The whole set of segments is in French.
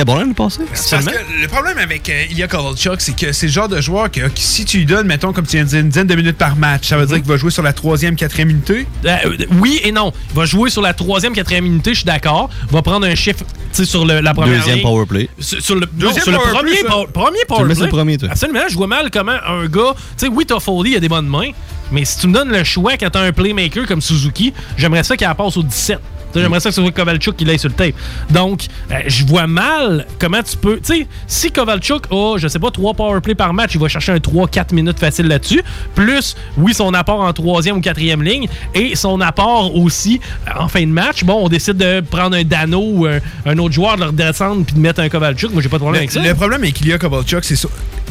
C'est bon l'année passée. Parce que le problème avec euh, Ilya Kovalchuk, c'est que c'est le genre de joueur que, que si tu lui donnes, mettons, comme tu viens de dire, une dizaine de minutes par match, ça veut dire qu'il va jouer sur la troisième, quatrième unité? Euh, euh, oui et non. Il va jouer sur la troisième, quatrième unité, je suis d'accord. Il va prendre un chiffre tu sais, sur le- la première Deuxième ligne. power play. Sur, sur le, non, Deuxième sur le power premier, play, ça. power- premier Tu power le mets play. sur le premier, toi. Absolument. Je vois mal comment un gars... Tu sais, oui, Toffoli a des bonnes mains, mais si tu me donnes le choix quand t'as un playmaker comme Suzuki, j'aimerais ça qu'il la passe au 17. J'aimerais ça que ce soit Kovalchuk qui l'aille sur le tape. Donc, euh, je vois mal comment tu peux. Tu sais, si Kovalchuk a, je sais pas, 3 powerplay par match, il va chercher un 3-4 minutes facile là-dessus. Plus, oui, son apport en troisième ou quatrième ligne et son apport aussi euh, en fin de match. Bon, on décide de prendre un Dano ou un, un autre joueur, de le redescendre puis de mettre un Kovalchuk. Moi, j'ai pas de problème avec ça. Le, le problème avec Ilya Kovalchuk, c'est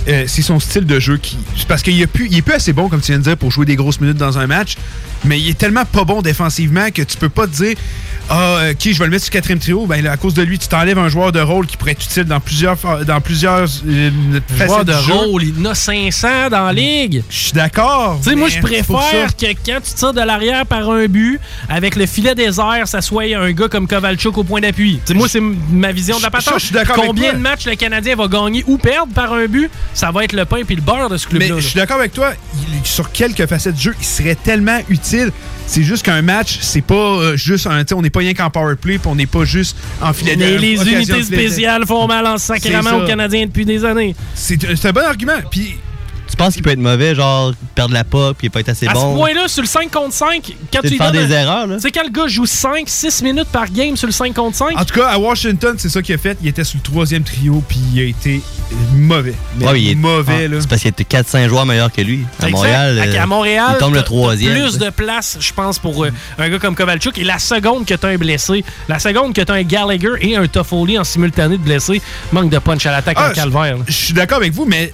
euh, c'est son style de jeu qui. Parce qu'il est plus, il est plus assez bon, comme tu viens de dire, pour jouer des grosses minutes dans un match. Mais il est tellement pas bon défensivement que tu peux pas te dire Ah, euh, qui je vais le mettre sur le quatrième trio. Ben, à cause de lui, tu t'enlèves un joueur de rôle qui pourrait être utile dans plusieurs, dans plusieurs euh, joueur de jeu. rôle, il en a 500 dans la ligue. Je suis d'accord. Tu sais, moi, je préfère que quand tu tires de l'arrière par un but, avec le filet désert, ça soit un gars comme Kovalchuk au point d'appui. Moi, c'est ma vision de la patente. je suis d'accord avec Combien de matchs le Canadien va gagner ou perdre par un but, ça va être le pain puis le beurre de ce club-là. Mais je suis d'accord avec toi, il- sur quelques facettes du jeu, il serait tellement utile. C'est juste qu'un match, c'est pas euh, juste un. On n'est pas rien qu'en power play, puis on n'est pas juste en filet de- Mais les de unités de- spéciales font mal en ça. aux Canadiens depuis des années. C'est c'est un bon argument. Puis penses qu'il peut être mauvais, genre perdre la pop, puis pas être assez à ce bon? point-là, sur le 5 contre 5, quand tu donnes des un- erreurs, là. Tu sais, quand le gars joue 5-6 minutes par game sur le 5 contre 5, En tout cas, à Washington, c'est ça qu'il a fait. Il était sur le troisième trio, puis il a été mauvais. Mais Ouais, il est mauvais, Ah, là. C'est parce qu'il y a 4-5 joueurs meilleurs que lui. À. Montréal, À- euh, à Montréal, il tombe le troisième. plus de place, je pense, pour euh, un gars comme Kovalchuk. Et la seconde que t'as un blessé, la seconde que t'as un Gallagher et un Toffoli en simultané de blessé, manque de punch à l'attaque Ah, en calvaire. Je suis d'accord avec vous, mais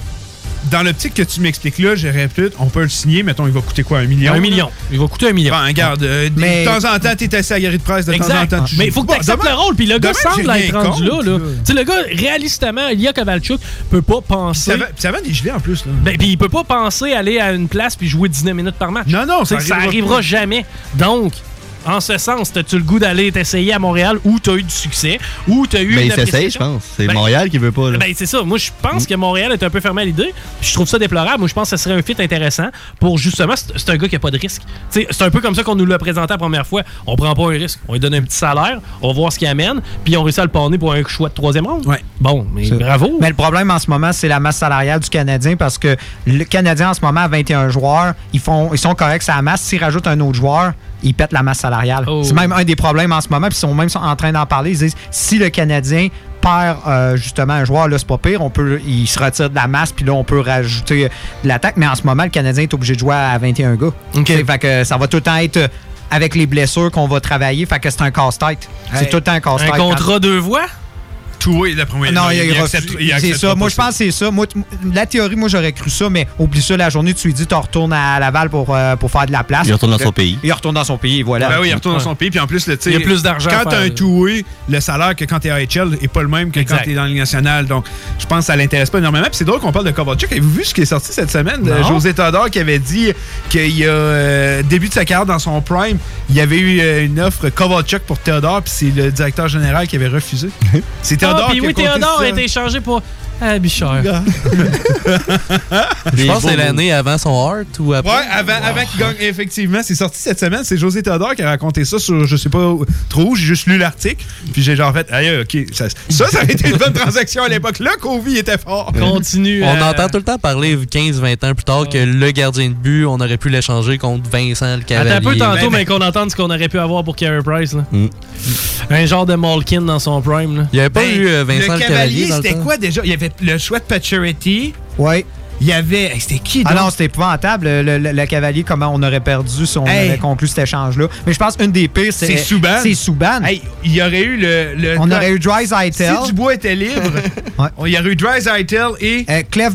dans l'optique que tu m'expliques là, j'aurais peut-être. On peut le signer, mettons, il va coûter quoi Un million? Un million. Il va coûter un million. Regarde, euh, de- Mais- de temps en temps, t'es assis à la galerie de presse, de temps en Exact. temps, tu Mais joues. il faut que tu acceptes le rôle. Puis le gars semble être rendu là. là. Tu sais, le gars, réalistement, Ilya Kovalchuk peut pas penser. Ça va, ça va des gelés en plus, là. Ben, puis il peut pas penser aller à une place puis jouer 19 minutes par match. Non, non, ça ça, ça arrivera jamais. Donc, en ce sens, as-tu le goût d'aller t'essayer à Montréal où tu as eu du succès, où tu as eu Mais une il s'essaye, je pense. C'est Ben, Montréal qui veut pas. là. Ben, c'est ça. Moi, je pense que Montréal est un peu fermé à l'idée. Je trouve ça déplorable. Moi, je pense que ce serait un fit intéressant pour justement. C'est un gars qui a pas de risque. C'est un peu comme ça qu'on nous l'a présenté la première fois. On prend pas un risque. On lui donne un petit salaire, on va voir ce qu'il amène, puis on réussit à le pawner pour un choix de troisième ronde. Bon, mais bravo. Mais le problème en ce moment, c'est la masse salariale du Canadien parce que le Canadien en ce moment à 21 joueurs, ils font ils sont corrects à la masse. S'ils rajoutent un autre joueur, ils pètent la masse salariale. Oh. C'est même un des problèmes en ce moment. Puis ils sont même en train d'en parler. Ils disent si le Canadien perd euh, justement un joueur, là, c'est pas pire. On peut, il se retire de la masse, puis là, on peut rajouter euh, de l'attaque. Mais en ce moment, le Canadien est obligé de jouer à 21 gars. C'est- Fait que ça va tout le temps être euh, avec les blessures qu'on va travailler. Fait que c'est un casse-tête. C'est tout le temps un casse-tête. un contrat deux voix? D'après moi. Non, il, il accepte- il ça. pas Moi, je pense que c'est ça. Moi, la théorie, moi, j'aurais cru ça, mais oublie ça la journée, tu lui dis, tu retournes à Laval pour, euh, pour faire de la place. Il retourne dans son Euh, pays. Il retourne dans son pays, voilà. Ben oui, il retourne dans son pays. Puis en plus, le, tu Il y a plus d'argent à Quand t'as faire, un two-way, le salaire que quand t'es AHL est pas le même que Exact. quand t'es dans la Ligue nationale. Donc, je pense que ça l'intéresse pas énormément. Puis c'est drôle qu'on parle de Kovalchuk. Avez-vous vu ce qui est sorti cette semaine? Non. José Todor qui avait dit qu'il y a euh, début de sa carrière dans son prime, il y avait eu une offre Kovalchuk pour Théodore, puis c'est le directeur général qui avait refusé. c'est Théodore puis oui, Théodore a été échangé pour Ah, Bichard. Je pense que c'est l'année avant son Heart ou après? Ouais, avant, avant qu'il gagne, effectivement, c'est sorti cette semaine. C'est José Théodore qui a raconté ça sur je sais pas trop où. J'ai juste lu l'article. Puis j'ai genre fait, aïe, ok, ça, ça, ça aurait été une bonne transaction à l'époque. Là, Kovi était fort. Continue. On euh, entend tout le temps parler 15-20 ans plus tard que le gardien de but, on aurait pu l'échanger contre Vincent le Cavalier. Attends un peu tantôt, Ben, mais qu'on entende ce qu'on aurait pu avoir pour Carey Price. Là. Mm. Un genre de Malkin dans son prime. Là. Il n'y avait pas Ben, eu euh, Vincent le le, Cavalier, le c'était temps? quoi déjà? Il y avait le choix de Paturity. Oui. Il y avait. C'était qui, Ah donc? non, c'était épouvantable. Le, le- le cavalier, comment on aurait perdu si on Hey. avait conclu cet échange-là. Mais je pense une des pires, c'est. C'est Souban. C'est Souban. Hey, il y aurait eu le. le- on aurait eu Dry Zytel. Si Dubois était libre, Ouais. on- il y aurait eu Dry Zytel et. Euh, Clef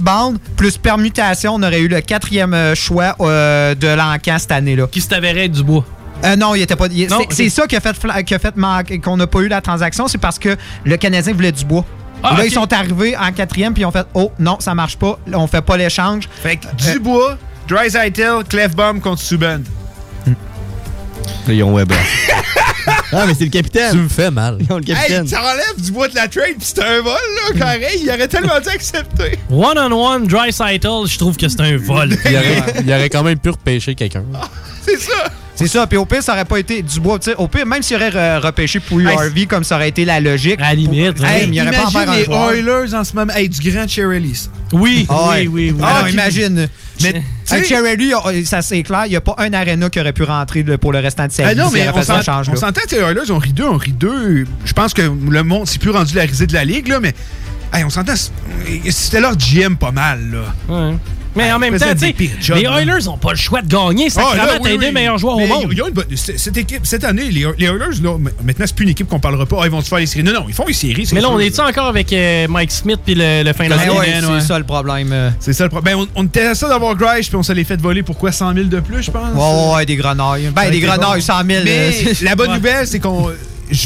plus permutation, on aurait eu le quatrième euh, choix euh, de l'encan cette année-là. Qui se t'avérait être du bois. Euh, non, il était pas. c'est ça qui a fait, qui a fait manquer- qu'on n'a pas eu la transaction, c'est parce que le Canadien voulait du bois. Ah, là, ils sont arrivés en quatrième, puis ils ont fait Oh, non, ça marche pas, on fait pas l'échange. Fait que Dubois, Dry Zytel, Clefbaum contre Subban. Ils ont Weber. Ah, mais c'est le capitaine. Tu me fais mal. Non, le capitaine. Hey, ça enlève du bois de la trade, pis c'était un vol, là, carré. Il aurait tellement dû accepter. One-on-one, dry title, je trouve que c'est un vol. Il aurait, il aurait quand même pu repêcher quelqu'un. C'est ça. C'est ça. Puis au pire, ça aurait pas été du bois. tu sais, Au pire, même s'il aurait euh, repêché Pouille Hey, Harvey, comme ça aurait été la logique. À la limite. Hey, oui. mais il aurait pas à un les. Oilers en ce moment. Hey, du grand Cherry. Oui, Ah oui, oui, oui. Ah, Ah, non, qui- imagine. Mais, Avec tu sais- Cherry, ça c'est clair, il n'y a pas un arena qui aurait pu rentrer là, pour le restant de sa Ah vie. non, s'il mais aurait on on s'entend que les Oilers ont ri deux, ont ri deux. Je pense que le monde, c'est plus rendu la risée de la ligue, là, mais hey, on s'entend, c'était leur GM pas mal, là. Ouais. Mais en même temps, tu sais, les là. Oilers n'ont pas le choix de gagner. Ça Ah, oui, les deux oui. meilleurs joueurs Mais au monde. c- cette équipe, cette année, les, les Oilers, là, maintenant, c'est plus une équipe qu'on parlera pas. Ah, ils vont se faire les séries? Non, non, ils font les séries. Mais là, on est-tu encore avec euh, Mike Smith puis le, le fin Ben ouais. c'est ça le problème. euh. C'est ça le problème. Ben, on, était à ça d'avoir Grish, puis on se l'est fait voler pour quoi 100 000 de plus, je pense? Ouais, ouais, ouais, des grenouilles. Ben, des grenouilles, bon. 100 000. Mais euh, la bonne Ouais. nouvelle, c'est qu'on.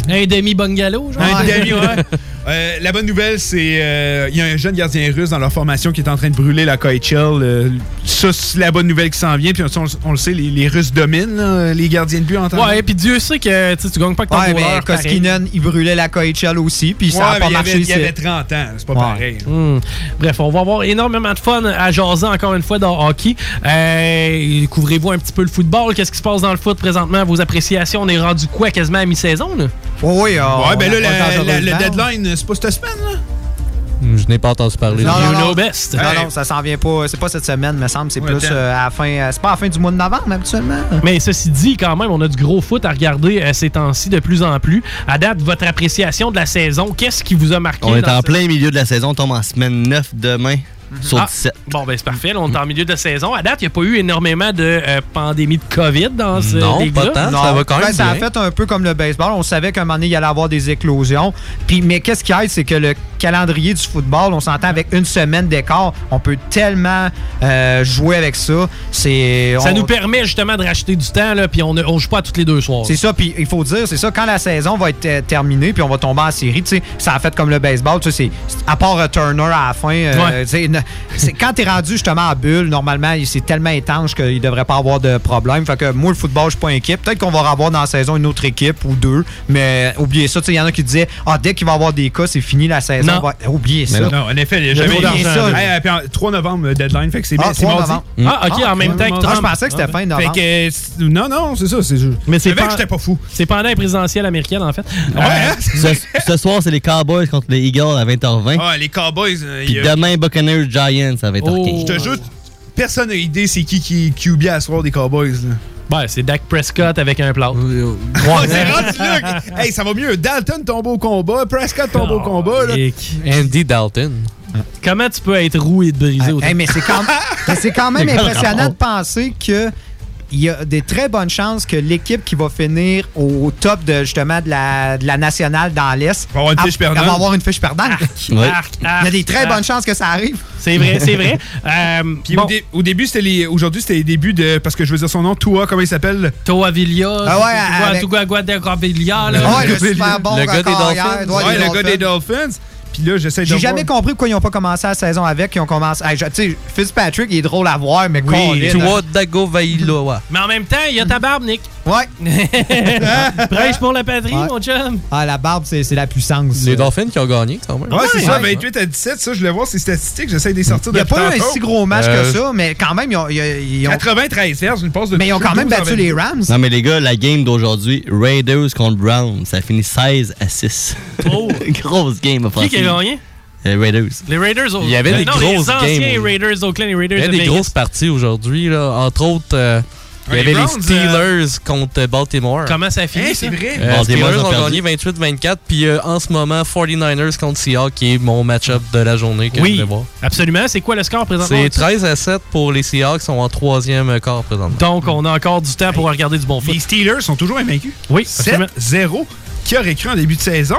Un demi-bungalow, genre? Un demi, ouais. Euh, la bonne nouvelle, c'est euh, il y a un jeune gardien russe dans leur formation qui est en train de brûler la KHL. Euh, ça, c'est la bonne nouvelle qui s'en vient. Puis on, on le sait, les, les Russes dominent là, les gardiens de but en temps Ouais, puis Dieu sait que tu sais, tu gagnes pas que ton Ouais, mais. Koskinen, il brûlait la KHL aussi, puis ça Ouais, mais pas il, marché avait, il avait 30 ans, c'est pas Ouais. pareil. Hmm. Bref, on va avoir énormément de fun à jaser encore une fois dans hockey. Euh, Couvrez-vous un petit peu le football? Qu'est-ce qui se passe dans le foot présentement? Vos appréciations, on est rendu quoi quasiment à mi-saison? Oui, oui. euh, Ouais, on ben là, approche la- la- le deadline, c'est pas cette semaine, là? Je n'ai pas entendu parler. Non, you non, know non. best. Non, Hey. non, ça s'en vient pas. C'est pas cette semaine, me semble. C'est Ouais, plus euh, à la fin. euh, c'est pas à la fin du mois de novembre, habituellement. Mais ceci dit, quand même, on a du gros foot à regarder euh, ces temps-ci de plus en plus. À date, votre appréciation de la saison, qu'est-ce qui vous a marqué? On est en ce- plein milieu de la saison, on tombe en semaine 9 demain sur Ah. 17. Bon, ben c'est parfait. Là, on est en milieu de saison. À date, il n'y a pas eu énormément de euh, pandémie de COVID dans ce Non, pas tant. Non. Ça va quand même Ben, ça a fait un peu comme le baseball. On savait qu'à un moment donné, il allait avoir des éclosions. Puis, mais qu'est-ce qui aide, c'est que le calendrier du football, on s'entend avec une semaine d'écart. On peut tellement euh, jouer avec ça. C'est, Ça on- nous permet justement de racheter du temps, là, puis on ne on joue pas toutes les deux soirs. C'est ça, puis il faut dire, c'est ça, quand la saison va être euh, terminée, puis on va tomber en série, tu sais, ça a fait comme le baseball, tu sais, c'est- à part Turner à la fin, euh, Ouais. Quand t'es rendu justement en bulle, normalement, il- c'est tellement étanche qu'il devrait pas avoir de problème. Fait que moi, le football, je suis pas inquiet. Peut-être qu'on va avoir dans la saison une autre équipe ou deux, mais oubliez ça, il y en a qui disaient, ah, dès qu'il va y avoir des cas, c'est fini la saison. Non. Va- Oubliez ça. non. Non, en effet, il y a jamais d'argent. Hey, euh, puis en- 3 novembre, euh, deadline, fait que c'est Ah, bien- c'est 3 mardi. novembre. Ah, ok, en même temps que Ah, je pensais que c'était fin Fait novembre. que, euh, c'est- non, non, c'est ça. c'est Mais c'est pas- que j'étais pas fou. C'est pendant la présidentielle américaine, en fait. Ouais, hein? Ce, ce soir, c'est les Cowboys contre les Eagles à 20h20. Ah, les Cowboys, euh, Puis demain, Buccaneers Giants à 20h15. Oh. je te jure, personne n'a idée c'est qui qui est QB à soir des Cowboys. là. Ouais, c'est Dak Prescott avec un plat. Ouais, c'est rendu. Hey, ça va mieux. Dalton tombe au combat, Prescott tombe au combat. Là. Andy Dalton. Comment tu peux être roux et te briser Hey, autant? hey, mais c'est quand, mais c'est quand même impressionnant de penser que il y a des très bonnes chances que l'équipe qui va finir au top de justement de la, de la nationale dans l'Est Va avoir une fiche elle va perdante. avoir une fiche perdante. Arc, Il y a des très arc, bonnes chances que ça arrive. C'est vrai, c'est vrai. Euh, Puis bon, au, dé- au début, c'était les. Aujourd'hui, c'était les débuts de. Parce que je veux dire son nom, Toa, comment il s'appelle? Toa Villa, Ah ouais, avec- Toa Guadalajara, là. Ouais, le super bon Le gars des carrière, Dolphins. ouais, Ouais, les le gars des Dolphins. Puis là, j'essaie de. J'ai voir- jamais compris pourquoi ils n'ont pas commencé la saison avec. Ils ont commencé. Hey, tu sais, Fitzpatrick, il est drôle à voir, mais Colin, Tu vois Dago Vailoa. Mais en même temps, il y a ta barbe, Nick. Ouais. Prêche pour la patrie, Ouais. mon chum. Ah, la barbe, c'est c'est la puissance. Les Dolphins qui ont gagné, quand même. Ouais, c'est Ouais, ça, ouais. 28 à 17. Ça, je voulais voir ces statistiques. J'essaie de les sortir Il n'y a pas eu un si gros match Euh, que ça, mais quand même, ils ont. ils ont- ils ont- 93 verges, une passe de mais ils ont quand même 12 en battu les 22. Rams. Non, mais les gars, la game d'aujourd'hui, Raiders contre Browns, ça a fini 16 à 6. Oh. Grosse game offensive. A gagné? Euh, Raiders. Les Raiders. au- Il y avait des non, grosses les anciens games. Raiders les Il y de des Vegas. grosses parties aujourd'hui, là. Entre autres, euh, il y avait les les Browns, Steelers contre Baltimore. Comment ça a fini, ça? c'est vrai. Euh, Baltimore Steelers ont gagné 28-24, puis euh, en ce moment, 49ers contre Seahawks, qui est mon match-up de la journée que je Oui, vais voir. absolument. C'est quoi le score présentement? C'est 13 à 7 pour les Seahawks, qui sont en troisième quart présentement. Donc, on a encore du temps pour regarder du bon foot. Les Steelers sont toujours invaincus. Oui, absolument. 7-0. Qui aurait cru en début de saison?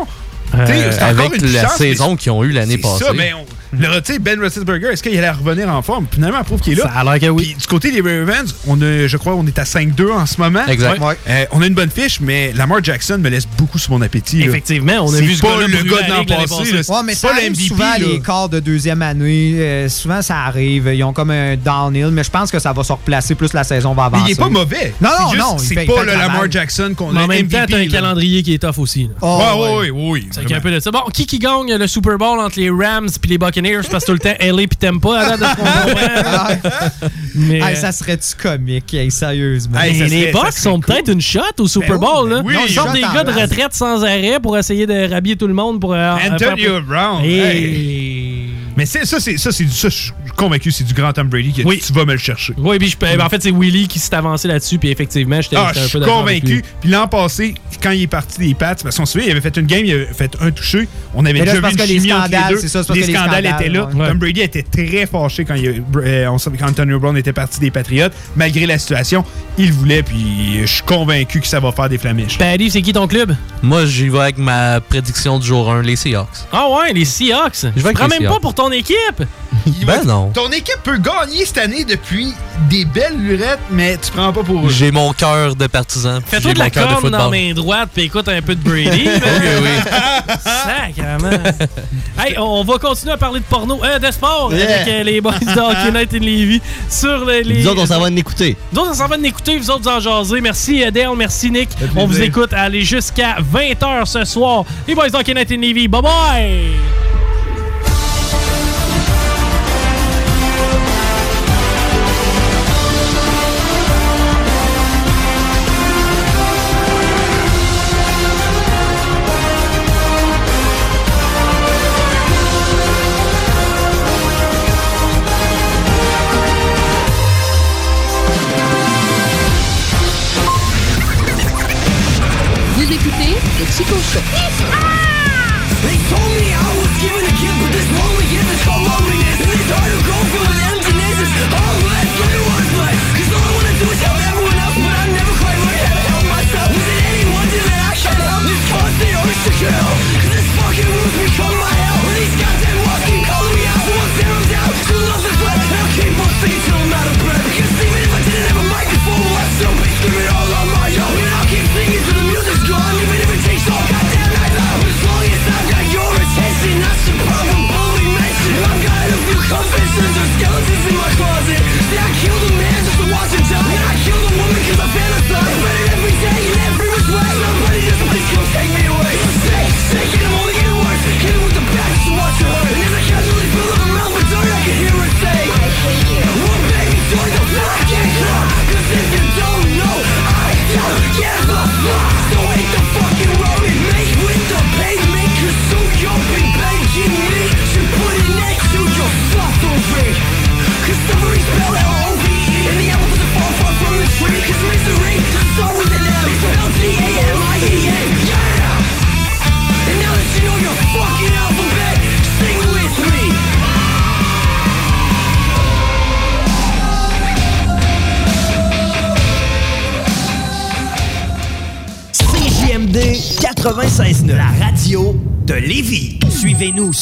Euh, T'sais, c'est encore Avec une la chance, saison qu'ils ont eue l'année passée. ça, mais on- Le, tu sais, Ben Roethlisberger, est-ce qu'il allait revenir en forme? Finalement, elle prouve qu'il est là. Ça a l'air que oui. Puis du côté des Ravens, on a, je crois, on est à 5-2 en ce moment. Exact. Ouais. Euh, on a une bonne fiche, mais Lamar Jackson me laisse beaucoup sur mon appétit. là. Effectivement, on a C'est vu ce pas le gars de l'an passé, là. Ouais, mais C'est ça pas arrive l'MVP, souvent là. les quarts de deuxième année. euh, souvent, ça arrive. Ils ont comme un downhill, mais je pense que ça va se replacer plus la saison va Mais avancer. il est pas mauvais. Non, non, non, il C'est pas le Lamar. Jackson qu'on Mais a en même temps, MVP, t'as un calendrier qui est tough aussi. Oh, Ouais, ouais. ouais, oui, oui. C'est un peu de ça. Bon, qui qui gagne le Super Bowl entre les Rams puis les Buccaneers? Parce que tout le temps, LA puis Tampa, à date de comprend. Mais, Hey, ça serait-tu comique, hey, sérieusement? Hey, mais ça les Bucks sont cool. peut-être une shot au Super Ben Bowl. ben là. oui. Ils sortent Shot des gars de retraite sans arrêt pour essayer de rhabiller tout le monde. pour euh, Antonio faire- Brown. Hey. Mais c'est- ça, c'est ça, c'est du- ça, je suis convaincu, c'est du grand Tom Brady qui a Oui. dit, tu vas me le chercher. Oui, puis je, ben, en fait, c'est Willy qui s'est avancé là-dessus, puis effectivement, j'étais Ah, un peu convaincu. Puis l'an passé, quand il est parti des Pats, parce qu'on se souvient, il avait fait une game, il avait fait un touché. On avait là, déjà vu une les chimie entre les scandales, deux. ça, les les scandales étaient là. ouais. Tom Brady était très fâché quand, il, euh, on savait- quand Antonio Brown était parti des Patriots. Malgré la situation, il voulait, puis je suis convaincu que ça va faire des flamiches. Paddy, c'est qui ton club? Moi, j'y vais avec ma prédiction du jour 1, les Seahawks. Ah ouais, les Seahawks. Je vais avec les même pas pour ton équipe? Ben non. Ton équipe peut gagner cette année depuis des belles lurettes, mais tu prends pas pour eux. J'ai mon cœur de partisan. Fais-toi j'ai de la mon cœur de corne dans la main droite, puis écoute un peu de Brady. Oui, oui. Hey, on va continuer à parler de porno, euh, de sport Yeah. avec euh, les boys de Hockey Night in Levy sur les. les- Nous autres, on s'en va en écouter. Nous autres, on s'en va de l'écouter, vous autres, vous en jaser. Merci, Dale, merci, Nick. On vous écoute aller jusqu'à 20h ce soir. Les boys de Hockey Night in Levy, bye bye!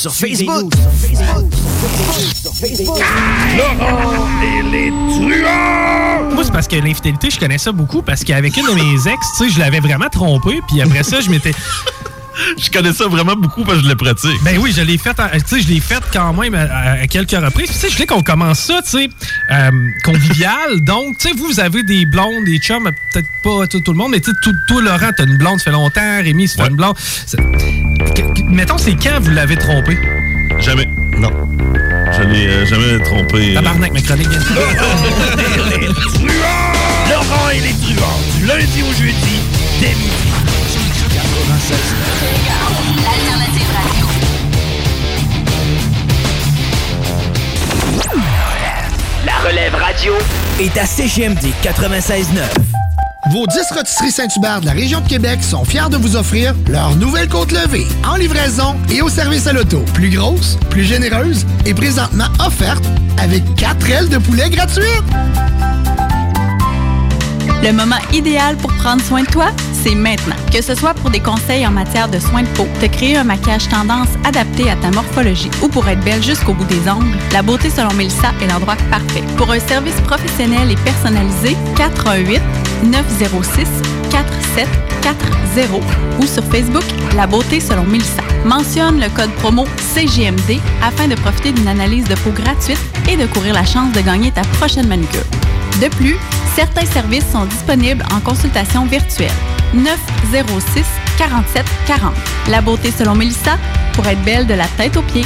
Sur Facebook. Moi, c'est parce que l'infidélité, je connais ça beaucoup parce qu'avec une de mes ex, tu sais, je l'avais vraiment trompé, puis après ça, je m'étais. Je connais ça vraiment beaucoup parce que je le pratique. Ben oui, je l'ai fait, en- tu sais, je l'ai fait quand même à, à quelques reprises. Puis, Tu sais, je voulais qu'on commence ça, tu sais, euh, convivial. Donc, tu sais, vous, vous avez des blondes, des chums, peut-être pas tout, tout le monde, mais tu sais, tout- toi, Laurent, t'as une blonde, ça fait longtemps. Rémi, ça fait Ouais. une blonde. Mettons, c'est quand vous l'avez trompé? Jamais. Non. Je l'ai euh, jamais trompé. Tabarnak, ma chronique de Laurent et les truands, du lundi au jeudi, dès midi. Alternative Radio. La relève radio est à CJMD 96.9. Vos 10 rôtisseries Saint-Hubert de la région de Québec sont fiers de vous offrir leur nouvelle côte levée en livraison et au service à l'auto. Plus grosse, plus généreuse et présentement offerte avec 4 ailes de poulet gratuites. Le moment idéal pour prendre soin de toi, c'est maintenant. Que ce soit pour des conseils en matière de soins de peau, te créer un maquillage tendance adapté à ta morphologie ou pour être belle jusqu'au bout des ongles, la beauté selon Mélissa est l'endroit parfait. Pour un service professionnel et personnalisé, 418 906 4740 ou sur Facebook La beauté selon Mélissa. Mentionne le code promo CGMD afin de profiter d'une analyse de peau gratuite et de courir la chance de gagner ta prochaine manucure. De plus, certains services sont disponibles en consultation virtuelle. 906 47 40. La beauté selon Mélissa pour être belle de la tête aux pieds.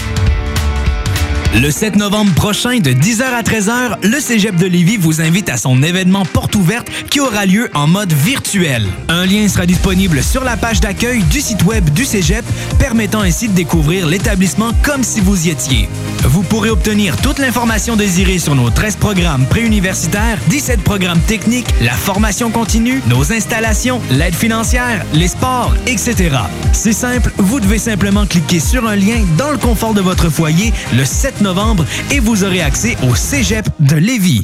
Le 7 novembre prochain, de 10h à 13h, le Cégep de Lévis vous invite à son événement porte ouverte qui aura lieu en mode virtuel. Un lien sera disponible sur la page d'accueil du site web du Cégep, permettant ainsi de découvrir l'établissement comme si vous y étiez. Vous pourrez obtenir toute l'information désirée sur nos 13 programmes préuniversitaires, 17 programmes techniques, la formation continue, nos installations, l'aide financière, les sports, etc. C'est simple, vous devez simplement cliquer sur un lien dans le confort de votre foyer le 7 novembre et vous aurez accès au Cégep de Lévis.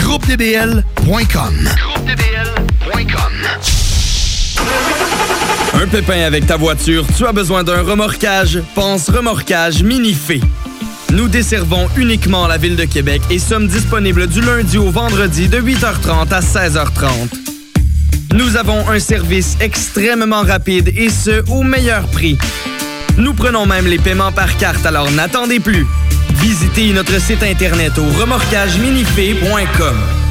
GroupeDBL.com. Un pépin avec ta voiture, tu as besoin d'un remorquage? Pense remorquage Minifé. Nous desservons uniquement la ville de Québec et sommes disponibles du lundi au vendredi de 8h30 à 16h30. Nous avons un service extrêmement rapide et ce, au meilleur prix. Nous prenons même les paiements par carte, alors n'attendez plus. Visitez notre site internet au remorquageminifé.com.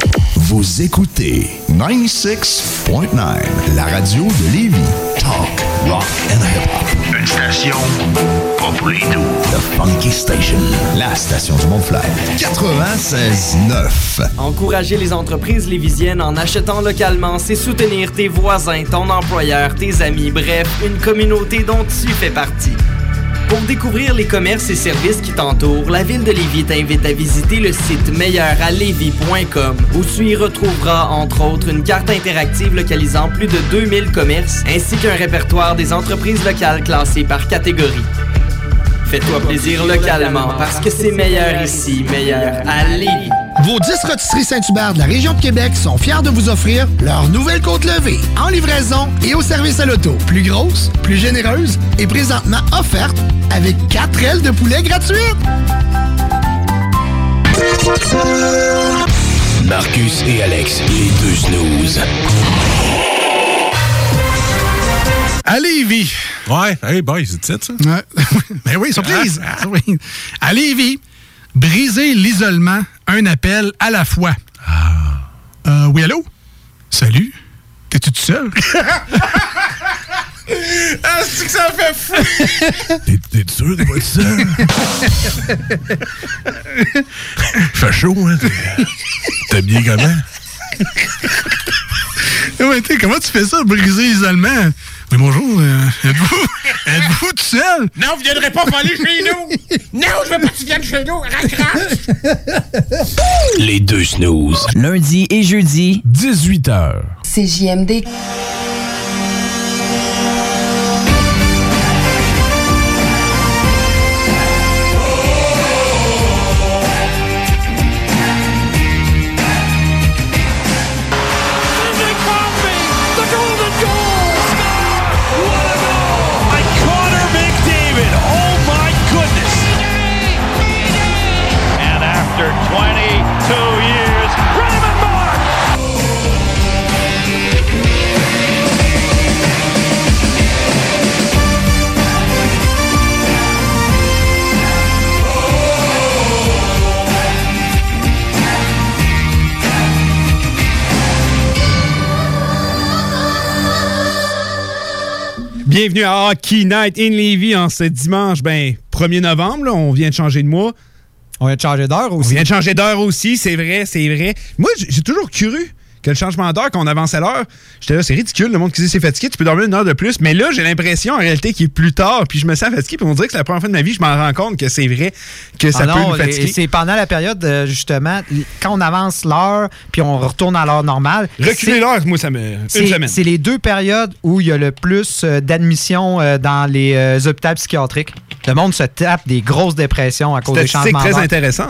Vous écoutez 96.9, la radio de Lévis. Talk, rock and hip-hop. Une station pas pour les doux. The Funky Station, la station du Mont-Flair. 96.9. Encourager les entreprises lévisiennes en achetant localement, c'est soutenir tes voisins, ton employeur, tes amis, bref, une communauté dont tu fais partie. Pour découvrir les commerces et services qui t'entourent, la ville de Lévis t'invite à visiter le site meilleuralevis.com où tu y retrouveras entre autres une carte interactive localisant plus de 2000 commerces ainsi qu'un répertoire des entreprises locales classées par catégorie. Fais-toi plaisir localement parce que c'est meilleur ici, meilleur à Lévis. Vos 10 rôtisseries Saint-Hubert de la région de Québec sont fiers de vous offrir leur nouvelle côte levée en livraison et au service à l'auto. Plus grosse, plus généreuse et présentement offerte avec 4 ailes de poulet gratuites. Marcus et Alex, les deux snooze. À Lévis. Ouais, hey boy, c'est ça? Ouais. ben oui, surprise. Oui. À Lévis, briser l'isolement, un appel à la fois. Euh, oui, allô? Salut? T'es-tu tout seul? Ah, c'est que ça fait fou! T'es t'es sûr de pas être seul? Fait chaud, hein? T'es- T'es bien comment? Ouais, comment tu fais ça, briser l'isolement? Oui, bonjour. euh, êtes-vous êtes-vous tout seul? Non, vous viendrez pas voler chez nous! Non, je veux pas que tu viennes chez nous! Raccroche! Les deux snooze. Lundi et jeudi, 18h. CJMD. Bienvenue à Hockey Night in Levy en ce dimanche, ben, 1er novembre. là, on vient de changer de mois. On vient de changer d'heure On aussi. vient de changer d'heure aussi, c'est vrai, c'est vrai. Moi, j'ai toujours cru que le changement d'heure, quand on avance à l'heure, j'étais là, c'est ridicule, le monde qui dit c'est fatigué, tu peux dormir une heure de plus. Mais là, j'ai l'impression en réalité qu'il est plus tard, puis je me sens fatigué, puis on dirait que c'est la première fois de ma vie, je m'en rends compte que c'est vrai que ça Ah peut nous fatiguer. C'est pendant la période, euh, justement, quand on avance l'heure, puis on retourne à l'heure normale. Reculer l'heure, moi, ça me. Une C'est semaine. c'est les deux périodes où il y a le plus euh, d'admissions euh, dans les hôpitaux psychiatriques. Le monde se tape des grosses dépressions à cause des changements très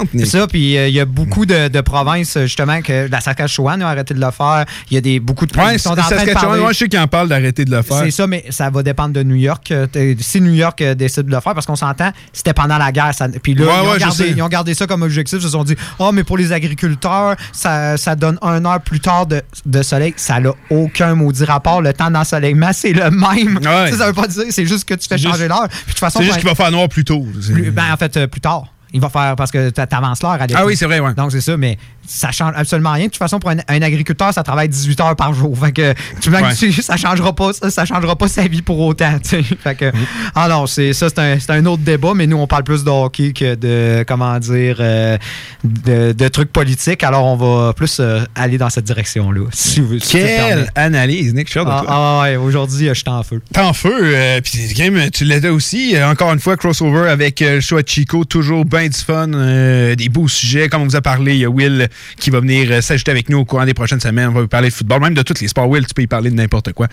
C'est Nick. ça, puis il y a beaucoup de, de provinces, justement, que la Saskatchewan a arrêté de le faire. Il y a des, beaucoup de Ouais, qui sont en train de parler. moi, je sais qu'ils en parlent d'arrêter de le faire. C'est ça, mais ça va dépendre de New York. Euh, Si New York euh, décide de le faire, parce qu'on s'entend, c'était pendant la guerre. ça- puis là, Ouais, ils, ont ouais, gardé, ils ont gardé ça comme objectif. Ils se sont dit, oh, mais pour les agriculteurs, ça, ça donne un heure plus tard de, de soleil. Ça n'a aucun maudit rapport. Le temps d'ensoleillement, c'est le même. Ça, ça veut pas dire, c'est juste que tu fais changer l'heure. Puis de toute façon, C'est juste pour qu'il va faire noir plus tôt. plus- ben, en fait, euh, plus tard. Il va faire parce que tu avances l'heure à l'été. Ah oui, c'est vrai, ouais. Donc, c'est ça, mais ça change absolument rien. De toute façon, pour un, un agriculteur, ça travaille 18 heures par jour. Fait que, tu- ça changera pas, ça, ça changera pas sa vie pour autant. Fait que, ah non, c'est, ça, c'est un, c'est un autre débat, mais nous, on parle plus de hockey que de, comment dire, euh, de, de trucs politiques. Alors, on va plus euh, aller dans cette direction-là. Si, vous- si tu le Quelle analyse, Nick, Ah, ah ouais, aujourd'hui, euh, je suis en feu. T'es en feu, euh, puis tu l'étais aussi. Encore une fois, crossover avec le choix de Chico, toujours bien du fun, des beaux sujets. Comme on vous a parlé, il y a Will qui va venir euh, s'ajouter avec nous au courant des prochaines semaines. On va vous parler de football, même de tous les sports. Will, tu peux y parler de n'importe quoi.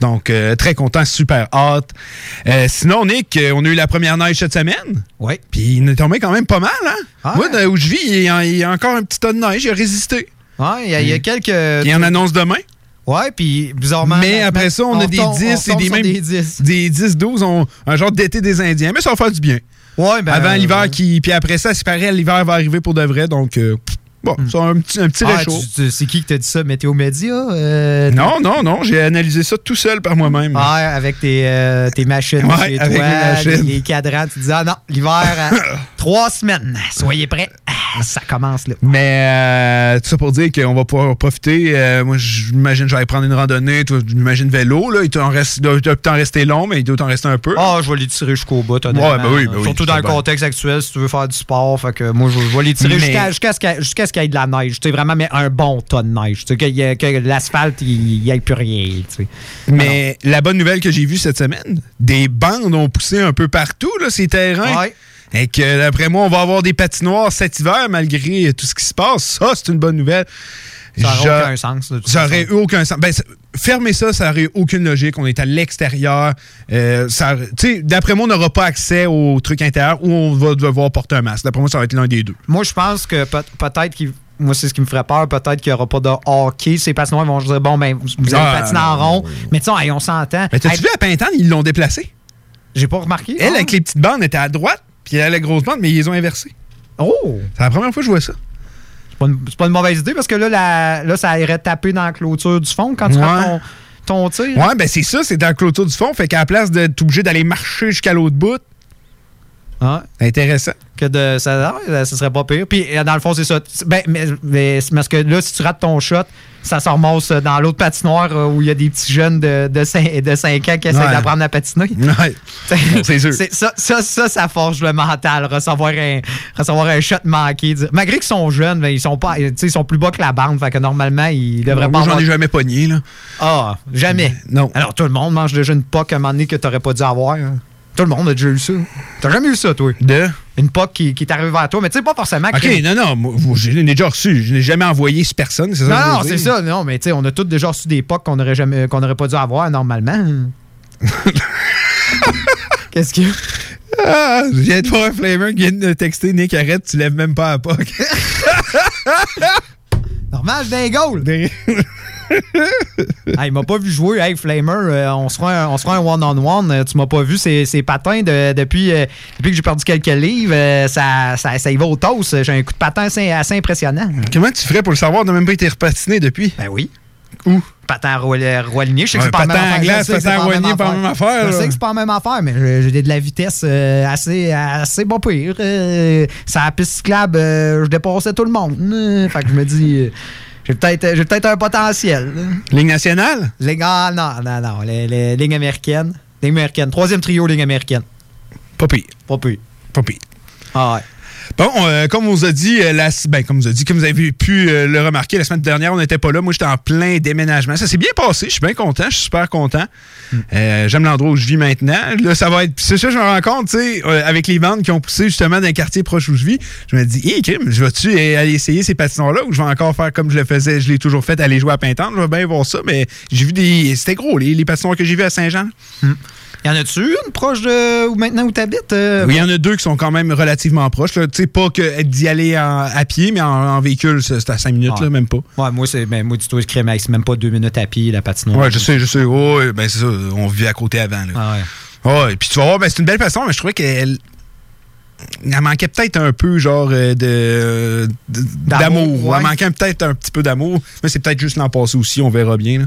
Donc, euh, très content, super hâte. Euh, sinon, Nick, on a eu la première neige cette semaine. Oui. Puis il est tombé quand même pas mal, hein? Ah. Moi, de où je vis, il y, a, il y a encore un petit tas de neige. Il a résisté. Ouais, il y, a- il y a quelques. Il en annonce demain. Ouais, puis bizarrement. Mais après ça, on, a des retombe- 10 on et des même des 10. des 10 12 on- un genre d'été des Indiens, mais ça va faire du bien. Ouais, ben, Avant l'hiver qui puis après ça, c'est pareil, l'hiver va arriver pour de vrai donc euh, bon, c'est un petit un petit Ah, réchaud. c'est qui qui t'a dit ça? Météo Média? euh, Non, non, non, j'ai analysé ça tout seul par moi-même. Ouais, avec tes, euh, tes machines Ouais, chez avec toi, machines. Les, cadrans, tu dis ah non, l'hiver, trois semaines, soyez prêts, Ah, ça commence là. Mais euh, tout ça pour dire qu'on va pouvoir profiter. Euh, moi, j'imagine que j'allais prendre une randonnée. J'imagine vélo. Là, il reste, doit doit t'en rester long, mais il doit t'en rester un peu. Ah, je vais les tirer jusqu'au bout. Ouais, ben oui, ben Surtout dans le bien. contexte actuel, si tu veux faire du sport. Fait que moi, je, je vais les tirer Mais- jusqu'à jusqu'à ce qu'il y ait- jusqu'à ce qu'il y ait de la neige. Tu sais, vraiment, mais un bon tas de neige. Tu sais, qu'il y ait- que l'asphalte, il n'y ait plus rien. Tu sais. Mais la bonne nouvelle que j'ai vue cette semaine, des bandes ont poussé un peu partout, là, ces terrains. Ouais. Et que, d'après moi, on va avoir des patinoires cet hiver, malgré tout ce qui se passe. Ça, c'est une bonne nouvelle. Ça n'aurait aucun sens. Ça façon. aurait eu aucun sens. Ben, fermer ça, ça aurait eu aucune logique. On est à l'extérieur. Euh, ça- tu sais, d'après moi, on n'aura pas accès aux trucs intérieurs ou on va devoir porter un masque. D'après moi, ça va être l'un des deux. Moi, je pense que peut- peut-être qu'il. Moi, c'est ce qui me ferait peur. Peut-être qu'il n'y aura pas de hockey. Ces patinoires ils vont dire bon, ben, vous vous Ah, avez patiné en rond. Mais tu sais, on s'entend. Mais t'as-tu Hey, vu à Pintan, ils l'ont déplacé? J'ai pas remarqué. Elle, Ah. avec les petites bandes, était à droite, puis elle a la grosse bande, mais ils les ont inversées. Oh! C'est la première fois que je vois ça. C'est pas, une, pas une mauvaise idée parce que là, la- là, ça irait taper dans la clôture du fond quand tu Ouais. ton, ton tir. Ouais, ben c'est ça, c'est dans la clôture du fond. Fait qu'à la place d'être obligé d'aller marcher jusqu'à l'autre bout, Ouais. intéressant. Que de, ça, ça serait pas pire. Puis, euh, dans le fond, c'est ça. Ben, mais, mais parce que là, si tu rates ton shot, ça se ramasse dans l'autre patinoire euh, où il y a des petits jeunes de, de, 5, de 5 ans qui essaient Ouais. d'apprendre à patiner. Ouais. c'est sûr. Ça, ça, ça, ça forge le mental. Recevoir un, recevoir un shot manqué. dire- Malgré qu'ils sont jeunes, ben, ils sont pas, ils sont plus bas que la bande. Fait que normalement, ils devraient Moi, pas j'en avoir- ai jamais pogné, là. Ah, jamais. Non. Alors, tout le monde mange déjà une POC à un moment donné que t'aurais pas dû avoir. hein. Tout le monde a déjà eu ça. T'as jamais eu ça, toi? De? Une POC qui, qui est arrivée vers toi, mais tu sais, pas forcément. Ok, que- non, non, moi, je l'ai déjà reçu. Je n'ai jamais envoyé sur personne. c'est ça que Non, non, c'est ça. Non, mais tu sais, on a tous déjà reçu des POC qu'on aurait jamais, qu'on aurait pas dû avoir normalement. Qu'est-ce a? Ah, je viens de voir un flavor qui vient de texter Nick, arrête, tu lèves même pas à POC. Normal, je d'un goal. Ah, il m'a pas vu jouer. Hey, Flamer, euh, on se fera un, on one-on-one. Euh, tu m'as pas vu ces, ces patins de- depuis, euh, depuis que j'ai perdu quelques livres. euh, ça, ça, ça y va au toast. J'ai un coup de patin assez, assez impressionnant. Comment tu ferais pour le savoir? Tu n'as même pas été repatiné depuis? Ben oui. Où? Patin roi- roligné. Je sais que c'est pas la même affaire. glace, patin pas la même roigné, pas la même affaire, Je sais que c'est pas la même affaire, mais j'ai de la vitesse assez, assez bon pire. Ça la piste cyclable, je dépassais tout le monde. Fait que je me dis, j'ai peut-être j'ai peut-être un potentiel. Ligue nationale? Ligue, ah, non, non, non. Les, les lignes américaines. Ligue américaine. Troisième trio, Ligue américaine. Pas pire. Pas pire. Pas pire. Ah ouais. Bon, euh, comme on vous a dit, euh, la, ben, comme vous a dit, comme vous avez pu euh, le remarquer, la semaine dernière, on n'était pas là. Moi, j'étais en plein déménagement. Ça s'est bien passé. Je suis bien content. Je suis super content. Euh, J'aime l'endroit où je vis maintenant. Là, ça va être. C'est ça, je me rends compte, tu sais, avec les ventes qui ont poussé justement d'un quartier proche où je vis. Je me dis, hé, crime, je vais-tu aller essayer ces patinoires-là ou je vais encore faire comme je le faisais, je l'ai toujours fait, aller jouer à Pintante. Je vais bien voir ça, mais j'ai vu des. C'était gros, les, les patinoires que j'ai vus à Saint-Jean. Y en a-tu une proche de où maintenant où t'habites? euh? Oui, il y en a deux qui sont quand même relativement proches. Tu sais, pas que d'y aller en- à pied, mais en, en véhicule, c'est à 5 minutes, là, même pas. Ouais, moi, c'est. Ben, moi, je crée, c'est même pas deux minutes à pied, la patinoire. Ouais, je sais, je sais. Oh, ben c'est ça, on vivait à côté avant. Là. Ah ouais. Puis tu vas voir, ben, c'est une belle façon, mais je trouvais qu'elle. Elle manquait peut-être un peu, genre, euh, de. D'amour, D'amour. ouais. Elle manquait peut-être un petit peu d'amour. Mais c'est peut-être juste l'an passé aussi, on verra bien. Là,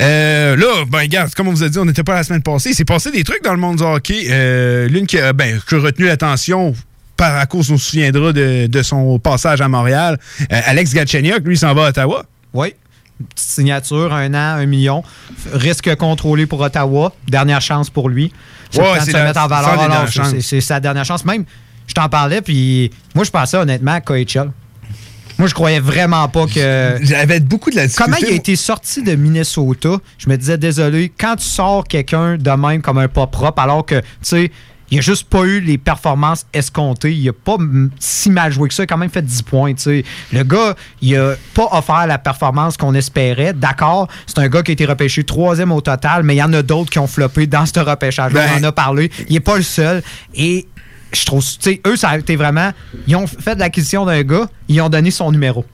Euh, là ben, regarde, comme on vous a dit, on n'était pas la semaine passée. Il s'est passé des trucs dans le monde du hockey. Euh, L'une qui a, ben, qui a retenu l'attention. Par à cause, on se souviendra de, de son passage à Montréal. Euh, Alex Galchenyuk, lui, s'en va à Ottawa. Oui. Petite signature, un an, un million. Risque contrôlé pour Ottawa. Dernière chance pour lui. C'est Ouais, de c'est sa dernière chance. Même, je t'en parlais, puis moi, je pensais honnêtement à KHL. Moi, je croyais vraiment pas que. J'avais beaucoup de la Comment il a difficulté. été sorti de Minnesota? Je me disais, désolé, quand tu sors quelqu'un de même comme un pas propre, alors que, tu sais, il a juste pas eu les performances escomptées. Il a pas si mal joué que ça. Il a quand même fait 10 points, tu sais. Le gars, il a pas offert la performance qu'on espérait. D'accord, c'est un gars qui a été repêché troisième au total, mais il y en a d'autres qui ont floppé dans ce repêchage. Ben- On en a parlé. Il est pas le seul. Et je trouve, tu sais, eux, ça a été vraiment. Ils ont fait de l'acquisition d'un gars, ils ont donné son numéro.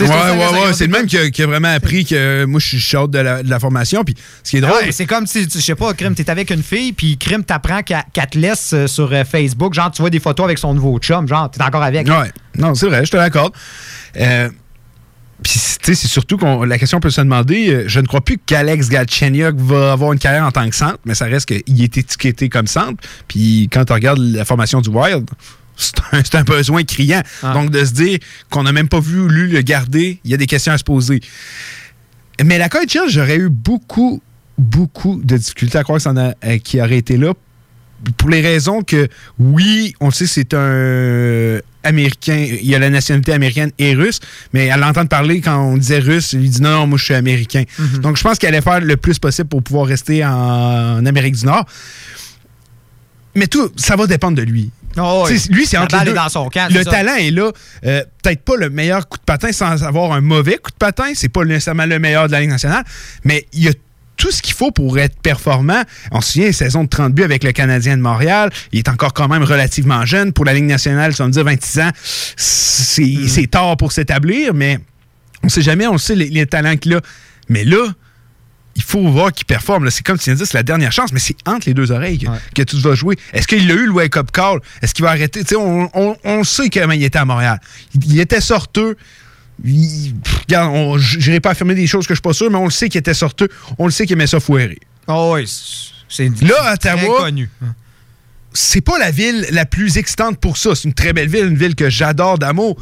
Ouais, ouais, ouais. C'est le même qui a, qui a vraiment appris que moi, je suis short de la, de la formation. Puis ce qui est drôle. Ouais, c'est comme si, je sais pas, Crime, t'es avec une fille, puis Crime t'apprend qu'elle qu'elle te laisse euh, sur euh, Facebook. Genre, tu vois des photos avec son nouveau chum. Genre, t'es encore avec. Ouais, non, c'est vrai, je te l'accorde. Euh, Puis, tu sais, c'est surtout qu'on la question peut se demander euh, je ne crois plus qu'Alex Galchenyuk va avoir une carrière en tant que centre, mais ça reste qu'il est étiqueté comme centre. Puis, quand on regarde la formation du Wild, c'est un, besoin criant. Donc, de se dire qu'on n'a même pas voulu le garder, il y a des questions à se poser. Mais la KHL, j'aurais eu beaucoup, beaucoup de difficultés à croire euh, qu'il aurait été là pour les raisons que, oui, on le sait, c'est un Américain, il a la nationalité américaine et russe, mais à l'entendre parler, quand on disait russe, il dit non, non, moi je suis américain. Donc je pense qu'il allait faire le plus possible pour pouvoir rester en, en Amérique du Nord. Mais tout, ça va dépendre de lui. Oh, sais, lui, c'est entre les deux. dans son camp, Le talent est là. Euh, Peut-être pas le meilleur coup de patin sans avoir un mauvais coup de patin. C'est pas nécessairement le meilleur de la Ligue nationale, mais il y a tout ce qu'il faut pour être performant. On se souvient, saison de 30 buts avec le Canadien de Montréal. Il est encore quand même relativement jeune. Pour la Ligue nationale, vas me dire 26 ans, c'est Hmm. c'est tard pour s'établir, mais on sait jamais, on sait les, les talents qu'il a. Mais là, il faut voir qu'il performe. C'est comme tu viens de dire, c'est la dernière chance, mais c'est entre les deux oreilles que, que tu vas jouer. Est-ce qu'il a eu le wake-up call? Est-ce qu'il va arrêter? On, on, on sait comment il était à Montréal. Il, il était sorteux. Il- pff, regarde, on- j- j'irai pas affirmer des choses que je suis pas sûr, mais on le sait qu'il était sorteux. On le sait qu'il aimait ça foirer. Oh, oui, c'est Là, Ottawa, connu. c'est pas la ville la plus excitante pour ça. C'est une très belle ville, une ville que j'adore d'amour.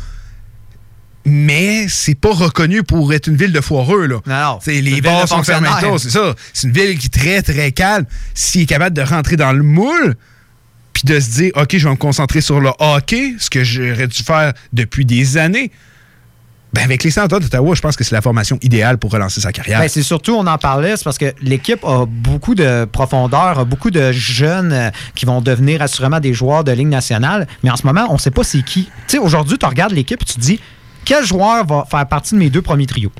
Mais c'est pas reconnu pour être une ville de foireux, là. Non, C'est une les ville bars de sont fermés c'est ça. C'est une ville qui est très, très calme. S'il est capable de rentrer dans le moule, puis de se dire, OK, je vais me concentrer sur le hockey, ce que j'aurais dû faire depuis des années, ben avec les Senators d'Ottawa, je pense que c'est la formation idéale pour relancer sa carrière. Ben, c'est surtout, on en parlait, c'est parce que l'équipe a beaucoup de profondeur, a beaucoup de jeunes euh, qui vont devenir assurément des joueurs de Ligue nationale, mais en ce moment, on ne sait pas c'est qui. Tu sais, aujourd'hui, tu regardes l'équipe et tu te dis, quel joueur va faire partie de mes deux premiers trios?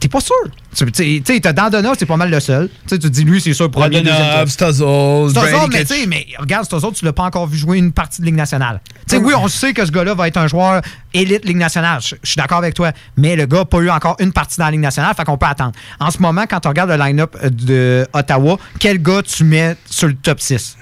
T'es pas sûr. Tu tu sais, t'as Dandonov, c'est pas mal le seul. Tu sais, tu te dis, lui, c'est sûr, premier. Stazos, Stazos, Brady mais Tkachuk. tu sais, mais regarde, Stazos, tu l'as pas encore vu jouer une partie de Ligue nationale. Tu sais, oui, on sait que ce gars-là va être un joueur élite Ligue nationale. Je suis d'accord avec toi. Mais le gars n'a pas eu encore une partie dans la Ligue nationale, fait qu'on peut attendre. En ce moment, quand tu regardes le line-up euh, de Ottawa, quel gars tu mets sur le top 6?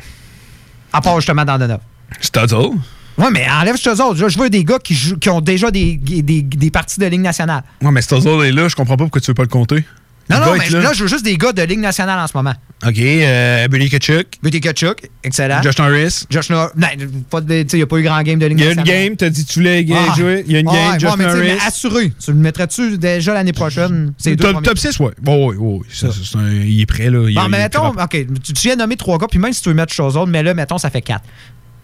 À part justement Dandonov. Stazos. Ouais, mais enlève Stazos. Je je veux des gars qui, jouent- qui ont déjà des, des, des parties de Ligue nationale. Ouais, mais Stazos est là, je comprends pas pourquoi tu veux pas le compter. Non, non, mais là. là, je veux juste des gars de Ligue nationale en ce moment. OK, euh, Billy Kachuk. Buddy Kachuk, excellent. Josh Norris. Josh Norris. Non, il n'y a pas eu grand game de Ligue Il y a une nationale. game, t'as dit que tu voulais Ah. jouer. Il y a une Ouais, game, ouais, Josh mais Norris. mais assuré. Tu le mettrais-tu déjà l'année prochaine? C'est Top, top 6, ouais. Bon, oui, oui. ça, il est prêt, là. Il, Bon, il- mais mettons, OK, tu, tu viens de nommer trois gars, puis même si tu veux mettre chose autre, mais là, mettons, ça fait quatre.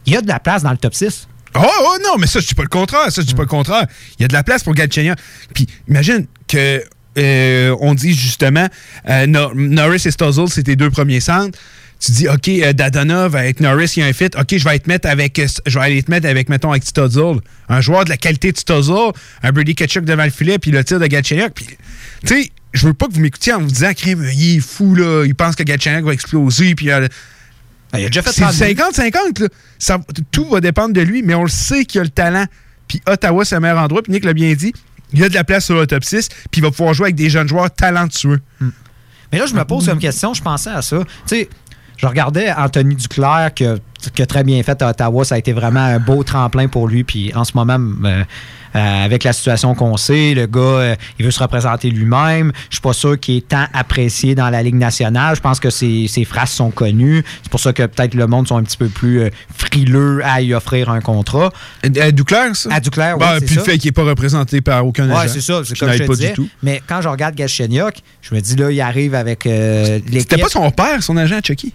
Il y a de la place dans le top 6. Oh, oh, non, mais ça, je dis pas le contraire. Ça, je dis pas le contraire. Il y a de la place pour Galchenyuk. Puis, imagine que euh, on dit justement euh, Nor- Norris et Stuzzle, c'est tes deux premiers centres. Tu dis, OK, euh, Dadonov avec Norris, il y a un fit. OK, je vais, être mettre avec, euh, je vais aller te mettre avec, mettons, avec Stuzzle. Un joueur de la qualité de Stuzzle, un Brady Ketchuk devant le filet, puis le tir de Galchenyuk. Puis, tu sais, je veux pas que vous m'écoutiez en vous disant, crème, il est fou, là. Il pense que Galchenyuk va exploser, puis euh, il a déjà fait c'est 30 buts. 50-50. là. Ça- Tout va dépendre de lui, mais on le sait qu'il a le talent. Puis Ottawa, c'est le meilleur endroit. Puis Nick l'a bien dit, il y a de la place sur le top 6, puis il va pouvoir jouer avec des jeunes joueurs talentueux. Mais là, je me pose comme question, je pensais à ça. Tu sais, je regardais Anthony Duclair qui a, qui a très bien fait à Ottawa. Ça a été vraiment un beau tremplin pour lui. Puis en ce moment, euh, euh, avec la situation qu'on sait, le gars, euh, il veut se représenter lui-même. Je suis pas sûr qu'il est tant apprécié dans la Ligue nationale. Je pense que ses, ses phrases sont connues. C'est pour ça que peut-être le monde sont un petit peu plus frileux à y offrir un contrat. À Duclair, ça? À Duclair, oui, Bah, c'est puis ça. le fait qu'il n'est pas représenté par aucun Ouais, agent. c'est ça, c'est comme je te pas disais. du tout. Mais quand je regarde Galchenyuk, je me dis là, il arrive avec l'équipe. C'était pas son père, son agent, Chucky?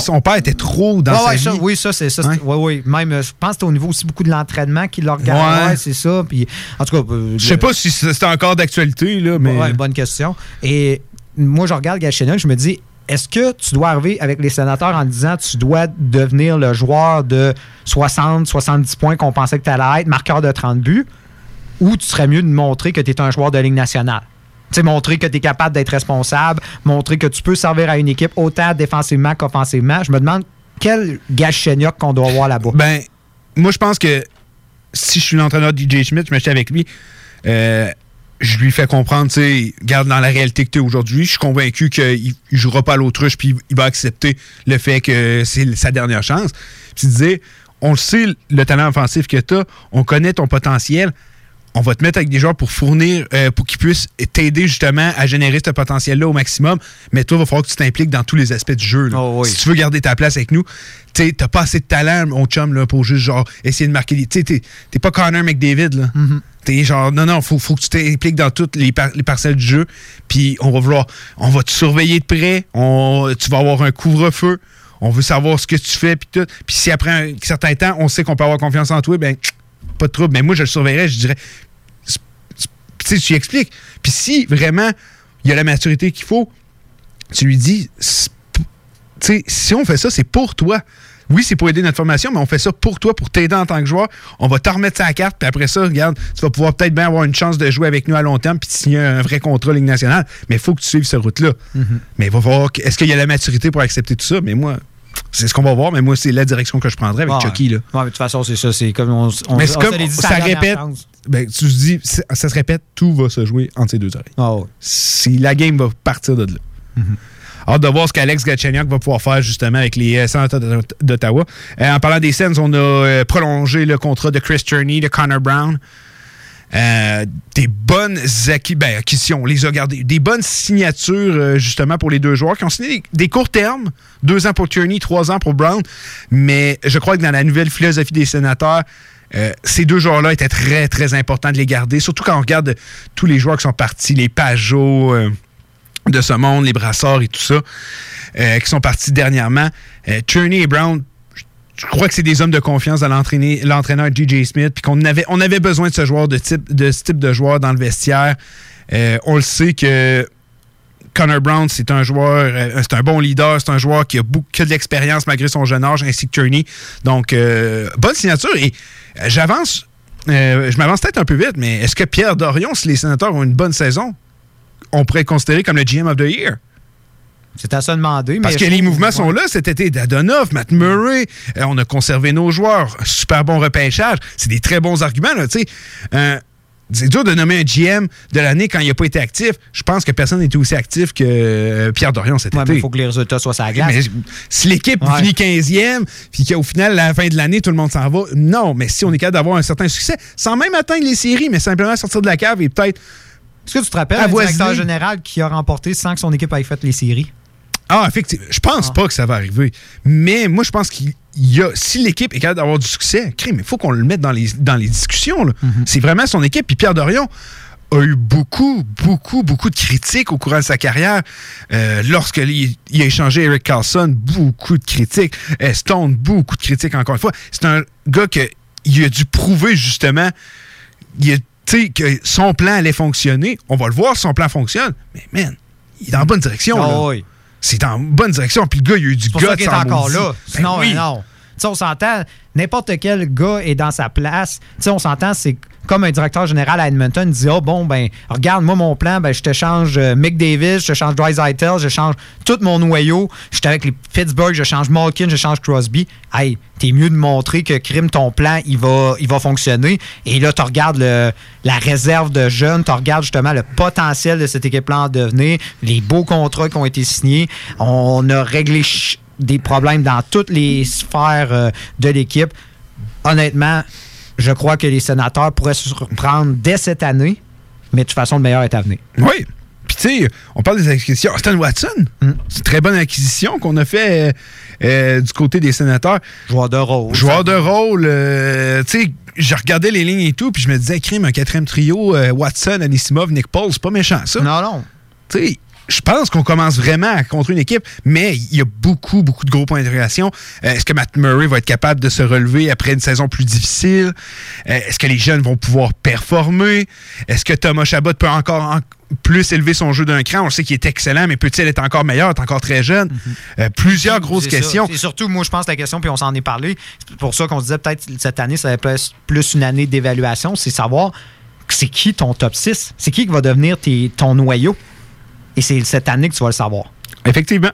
Son père était trop dans Ouais, sa ouais, vie. ça, oui, ça, c'est ça. C'est- Ouais, ouais. Même, euh, je pense que c'était au niveau aussi beaucoup de l'entraînement qu'il regarde. Ouais. C'est ça. Puis, en tout cas. euh, Je sais pas si c'était encore d'actualité, là, mais... Bonne question. Et moi, je regarde Galchenyuk, je me dis, est-ce que tu dois arriver avec les sénateurs en disant tu dois devenir le joueur de 60, 70 points qu'on pensait que tu allais être, marqueur de 30 buts, ou tu serais mieux de montrer que tu es un joueur de Ligue nationale? Sais, montrer que tu es capable d'être responsable, montrer que tu peux servir à une équipe autant défensivement qu'offensivement. Je me demande quel Galchenyuk qu'on doit avoir là-bas. Ben, moi, je pense que si je suis l'entraîneur de DJ Schmidt, je m'achète avec lui, euh, je lui fais comprendre, tu sais, garde dans la réalité que tu es aujourd'hui. Je suis convaincu qu'il ne jouera pas à l'autruche, puis il va accepter le fait que c'est sa dernière chance. Puis disais, on le sait, le talent offensif que tu as, on connaît ton potentiel. On va te mettre avec des joueurs pour fournir, euh, pour qu'ils puissent t'aider justement à générer ce potentiel-là au maximum. Mais toi, il va falloir que tu t'impliques dans tous les aspects du jeu. là. Si tu veux garder ta place avec nous, tu t'as pas assez de talent, mon chum, là, pour juste genre essayer de marquer des. Tu t'es pas Connor McDavid, là. T'es genre, non, non, faut, faut que tu t'impliques dans toutes les, par- les parcelles du jeu. Puis on va vouloir, on va te surveiller de près. On, tu vas avoir un couvre-feu. On veut savoir ce que tu fais, puis tout. Puis si après un certain temps, on sait qu'on peut avoir confiance en toi, ben, pas de trouble. Mais moi, je le surveillerais, je dirais, tu sais, tu lui expliques. Puis si vraiment il y a la maturité qu'il faut, tu lui dis, tu sais, si on fait ça, c'est pour toi. Oui, c'est pour aider notre formation, mais on fait ça pour toi, pour t'aider en tant que joueur. On va te remettre sa carte, puis après ça, regarde, tu vas pouvoir peut-être bien avoir une chance de jouer avec nous à long terme, puis de signer un vrai contrat Ligue nationale. Mais il faut que tu suives cette route-là. Mais il va falloir. Est-ce qu'il y a la maturité pour accepter tout ça? Mais moi, c'est ce qu'on va voir, mais moi, c'est la direction que je prendrais avec. Chucky. Là. Mais de toute façon, c'est ça. C'est comme on, on, mais on comme dit, ça répète. Ben, tu te dis, ça, ça se répète, tout va se jouer entre ces deux oreilles. Ah Si la game va partir de là. Hâte de voir ce qu'Alex Galchenyuk va pouvoir faire justement avec les euh, Sénateurs d'Ot- d'Ottawa. Euh, en parlant des scènes, on a euh, prolongé le contrat de Chris Turney, de Connor Brown. Euh, des bonnes acqui- ben, acquisitions, on les a gardées. Des bonnes signatures, euh, justement, pour les deux joueurs qui ont signé des, courts termes. Deux ans pour Tierney, trois ans pour Brown. Mais je crois que dans la nouvelle philosophie des sénateurs, euh, ces deux joueurs-là étaient très, très importants de les garder. Surtout quand on regarde tous les joueurs qui sont partis, les Pajot de ce monde, les Brassards et tout ça, qui sont partis dernièrement. Tierney et Brown, je crois que c'est des hommes de confiance l'entraîné- l'entraîneur DJ Smith, puis qu'on avait, on avait besoin de ce joueur de type, de ce type de joueur dans le vestiaire. Euh, on le sait que Connor Brown, c'est un joueur, euh, c'est un bon leader, c'est un joueur qui a beaucoup qui a de malgré son jeune âge, ainsi que Turney. Donc, euh, bonne signature. Et euh, j'avance, je m'avance peut-être un peu vite, mais est-ce que Pierre Dorion, si les sénateurs ont une bonne saison, on pourrait considérer comme le GM of the Year? C'est à se demander. Parce mais que les mouvements sont là cet été. Dadonov, Matt Murray, euh, on a conservé nos joueurs. Super bon repêchage. C'est des très bons arguments. là. Euh, c'est dur de nommer un GM de l'année quand il n'a pas été actif. Je pense que personne n'était aussi actif que euh, Pierre Dorion cet Ouais, été. il faut que les résultats soient sur la glace. Mais si l'équipe Ouais. finit 15e, puis qu'au final, à la fin de l'année, tout le monde s'en va, non. Mais si on est capable d'avoir un certain succès, sans même atteindre les séries, mais simplement sortir de la cave et peut-être Est-ce que tu te rappelles un directeur général qui a remporté sans que son équipe ait fait les séries? Ah, effectivement. Je pense pas que ça va arriver. Mais moi, je pense qu'il y a. Si l'équipe est capable d'avoir du succès, crime, il faut qu'on le mette dans les, dans les discussions. là. C'est vraiment son équipe. Puis Pierre Dorion a eu beaucoup, beaucoup, beaucoup de critiques au courant de sa carrière. Euh, Lorsqu'il il a échangé Eric Carlson, beaucoup de critiques. Euh, Stone, beaucoup de critiques encore une fois. C'est un gars que il a dû prouver justement il a- que son plan allait fonctionner. On va le voir son plan fonctionne. Mais man, il est dans la bonne direction. Ah là. oui. C'est en bonne direction. Puis le gars, il a eu du C'est gars ça qu'il est encore là. Sinon, oui. euh, non. Tu sais, on s'entend, n'importe quel gars est dans sa place. Tu sais, on s'entend, c'est comme un directeur général à Edmonton dit Ah, bon, ben, regarde, moi, mon plan, ben, je te change euh, Mick Davis, je te change Dreisaitl, je change tout mon noyau. J'étais avec les Pittsburgh, je change Malkin, je change Crosby. Hey, t'es mieux de montrer que crime, ton plan, il va, il va fonctionner. Et là, tu regardes le- la réserve de jeunes, tu regardes justement le potentiel de cette équipe-là en devenir, les beaux contrats qui ont été signés. On a réglé des problèmes dans toutes les sphères euh, de l'équipe. Honnêtement, je crois que les sénateurs pourraient se reprendre dès cette année, mais de toute façon, le meilleur est à venir. Oui. Puis, tu sais, on parle des acquisitions. Stan Watson, Hmm. c'est une très bonne acquisition qu'on a fait euh, euh, du côté des sénateurs. Joueur de rôle. Joueur de rôle. euh, tu sais, je regardais les lignes et tout, puis je me disais, crime, un quatrième trio, Watson, Anisimov, Nick Paul, c'est pas méchant, ça. Non, non. Tu sais, je pense qu'on commence vraiment à contre une équipe, mais il y a beaucoup, beaucoup de gros points d'interrogation. Euh, Est-ce que Matt Murray va être capable de se relever après une saison plus difficile? Euh, Est-ce que les jeunes vont pouvoir performer? Est-ce que Thomas Chabot peut encore en- plus élever son jeu d'un cran? On sait qu'il est excellent, mais peut-il être encore meilleur? Il est encore très jeune? Euh, plusieurs grosses questions. Et surtout, moi, je pense la question, puis on s'en est parlé, c'est pour ça qu'on se disait peut-être cette année, ça va être plus, plus une année d'évaluation, c'est savoir c'est qui ton top 6, c'est qui qui va devenir tes- ton noyau? Et c'est cette année que tu vas le savoir. Effectivement.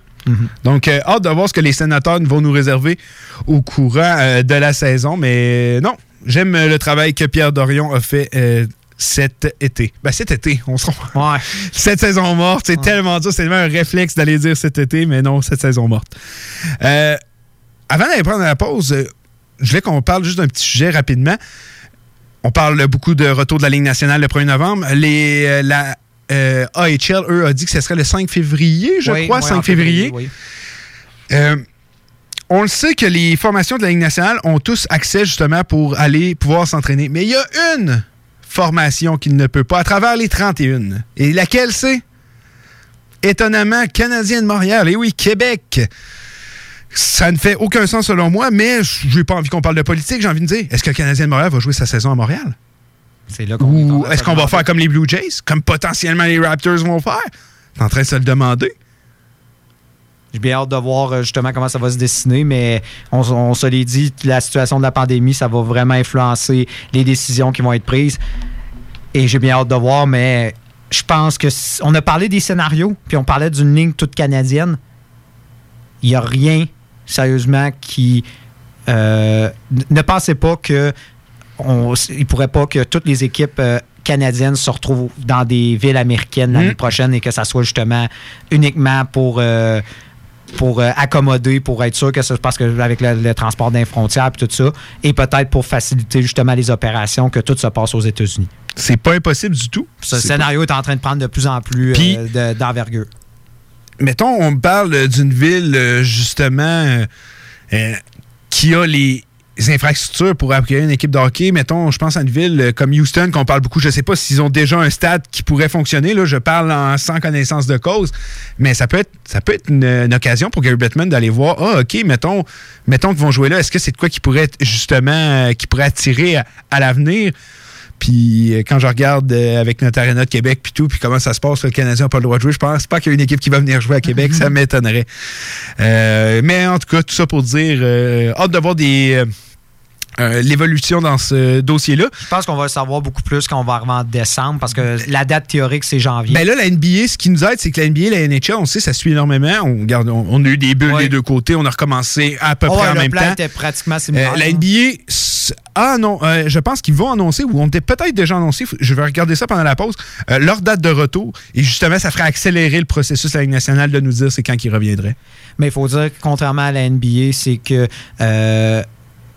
Donc, euh, hâte de voir ce que les sénateurs vont nous réserver au courant euh, de la saison. Mais non, j'aime le travail que Pierre Dorion a fait euh, cet été. Ben, cet été, on se Ouais. Cette saison morte, c'est tellement dur, c'est tellement un réflexe d'aller dire cet été, mais non, cette saison morte. Avant d'aller prendre la pause, je voulais qu'on parle juste d'un petit sujet rapidement. On parle beaucoup de retour de la Ligue nationale le 1er novembre. Les, la euh, AHL, eux, a dit que ce serait le 5 février, je Oui, crois, oui, 5 en février. oui. Euh, on le sait que les formations de la Ligue nationale ont tous accès justement pour aller pouvoir s'entraîner. Mais il y a une formation qui ne peut pas à travers les 31. Et laquelle c'est? Étonnamment, Canadien de Montréal. Et oui, Québec. Ça ne fait aucun sens selon moi, mais j'ai pas envie qu'on parle de politique. J'ai envie de dire, est-ce que le Canadien de Montréal va jouer sa saison à Montréal? C'est là qu'on Ou est-ce qu'on va faire comme les Blue Jays, comme potentiellement les Raptors vont faire? T'es en train de se le demander. J'ai bien hâte de voir euh, justement comment ça va se dessiner, mais on, on se l'est dit, la situation de la pandémie, ça va vraiment influencer les décisions qui vont être prises. Et j'ai bien hâte de voir, mais je pense que si- on a parlé des scénarios, puis on parlait d'une ligne toute canadienne. Il n'y a rien, sérieusement, qui. euh, ne pensez pas que on, il pourrait pas que toutes les équipes euh, canadiennes se retrouvent dans des villes américaines l'année Mm. prochaine et que ça soit justement uniquement pour euh, pour euh, accommoder, pour être sûr que ça se passe que avec le, le transport d'un frontière et tout ça, et peut-être pour faciliter justement les opérations, que tout se passe aux États-Unis. C'est pas impossible du tout. Ce scénario est en train de prendre de plus en plus de- d'envergure. mettons, on me parle d'une ville, justement, euh, qui a les infrastructures pour accueillir une équipe de hockey. Mettons, je pense à une ville comme Houston, qu'on parle beaucoup. Je sais pas s'ils ont déjà un stade qui pourrait fonctionner. Là, je parle sans connaissance de cause. Mais ça peut être, une, occasion pour Gary Bettman d'aller voir, ah, OK, mettons, mettons qu'ils vont jouer là. Est-ce que c'est de quoi qui pourrait être, justement, euh, qui pourrait attirer à l'avenir? Puis euh, quand je regarde euh, avec notre Arena de Québec puis tout, puis comment ça se passe, le Canadien n'a pas le droit de jouer, je pense pas qu'il y a une équipe qui va venir jouer à Québec, ça m'étonnerait. Euh, mais en tout cas, tout ça pour dire, hâte de voir des, euh, l'évolution dans ce dossier-là. Je pense qu'on va le savoir beaucoup plus quand on va arriver en décembre parce que la date théorique, c'est janvier. Ben là, la NBA, ce qui nous aide, c'est que la NBA et la NHL, on sait, ça suit énormément. On, garde, on, on a eu des bulles des deux côtés, on a recommencé à peu Oh, près ouais, en le même plan temps. était pratiquement similaire. Euh, la NBA, ah non, euh, je pense qu'ils vont annoncer, ou on était peut-être déjà annoncé, je vais regarder ça pendant la pause, leur date de retour. Et justement, ça ferait accélérer le processus de la Ligue nationale de nous dire c'est quand qu'ils reviendraient. Mais il faut dire que contrairement à la NBA, c'est que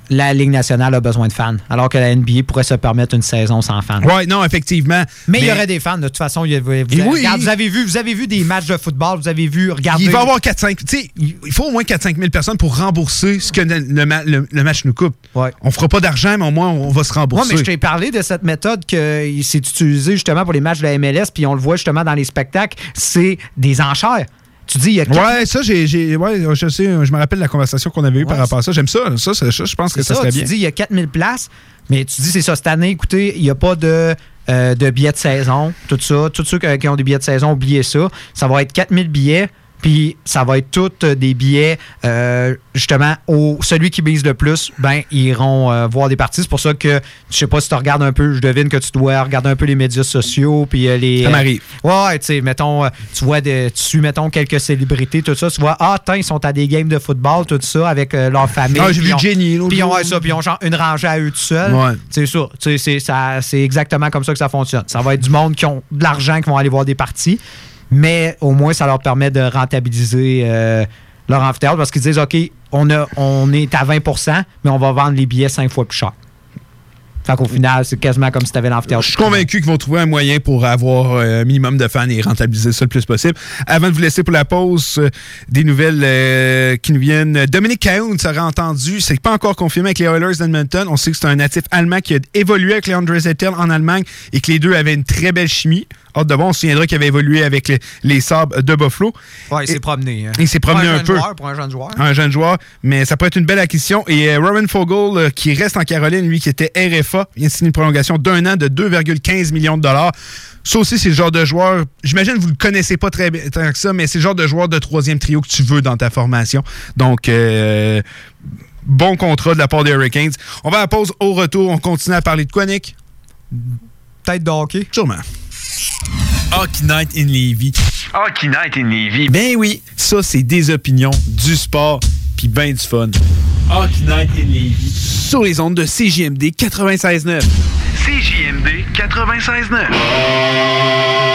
la Ligue nationale a besoin de fans, alors que la NBA pourrait se permettre une saison sans fans. Ouais, non, effectivement. Mais, il y aurait des fans, de toute façon. vous, avez, oui. regarde, vous avez vu, vous avez vu des matchs de football, vous avez vu, regardez. Il va y avoir 4-5. Tu sais, il faut au moins 4-5 000 personnes pour rembourser ce que le, le ma- le- le match nous coupe. On fera pas d'argent, mais au moins, on va se rembourser. mais je t'ai parlé de cette méthode que il s'est utilisée justement pour les matchs de la MLS, puis on le voit justement dans les spectacles, c'est des enchères. Tu dis, il y a quatre- Ouais, ça, j'ai, ouais, je sais, je me rappelle la conversation qu'on avait eue par rapport à ça. J'aime ça. Ça, ça, ça, je pense que ça, ça, serait tu bien. dis, il y a 4000 places, mais tu dis, c'est ça, cette année, écoutez, il n'y a pas de, euh, de billets de saison, tout ça. Tous ceux qui qui ont des billets de saison, oubliez ça. Ça va être 4000 billets, puis ça va être tous euh, des billets, euh, justement, au, celui qui mise le plus, ben, ils iront euh, voir des parties. C'est pour ça que, je sais pas si tu regardes un peu, je devine que tu dois regarder un peu les médias sociaux, puis euh, les... Ça m'arrive. Ouais, tu sais, mettons, tu vois, des, tu suis, mettons, quelques célébrités, tout ça, tu vois, ah, tant ils sont à des games de football, tout ça, avec leur famille. Ah, j'ai vu Jenny Puis ils ouais, ça, puis ils ont genre une rangée à eux tout seuls. Ouais. C'est ça, c'est exactement comme ça que ça fonctionne. Ça va être du monde qui ont de l'argent, qui vont aller voir des parties, mais au moins, ça leur permet de rentabiliser euh, leur amphithéâtre parce qu'ils disent, OK, on, est à 20% mais on va vendre les billets cinq fois plus cher. Fait qu'au final, c'est quasiment comme si tu avais l'amphithéâtre. Je suis convaincu qu'ils vont trouver un moyen pour avoir euh, un minimum de fans et rentabiliser ça le plus possible. Avant de vous laisser pour la pause, euh, des nouvelles euh, qui nous viennent. Dominic Cahoon serait entendu. C'est pas encore confirmé avec les Oilers d'Edmonton. On sait que c'est un natif allemand qui a évolué avec les André Zettel en Allemagne et que les deux avaient une très belle chimie. Hâte de voir, on se souviendra qu'il avait évolué avec les, les Sabres de Buffalo. Ouais, il s'est promené. hein. Il s'est promené un jeune peu. joueur, pour un jeune joueur. Un jeune joueur, mais ça peut être une belle acquisition. Et euh, Rowan Fogel, euh, qui reste en Caroline, lui qui était RFA, vient de signer une prolongation d'un an de 2,15 millions de dollars. Ça aussi, c'est le genre de joueur, j'imagine que vous le connaissez pas très bien que ça, mais c'est le genre de joueur de troisième trio que tu veux dans ta formation. Donc, euh, bon contrat de la part des Hurricanes. On va à la pause. Au retour, on continue à parler de quoi, Nick? Peut-être de hockey. Sûrement. Hockey Night in Levy. Hockey Night in Levy. Ben oui, ça, c'est des opinions, du sport, puis ben du fun. Hockey Night in Levy. Sur les ondes de CJMD 96.9. CJMD 96.9.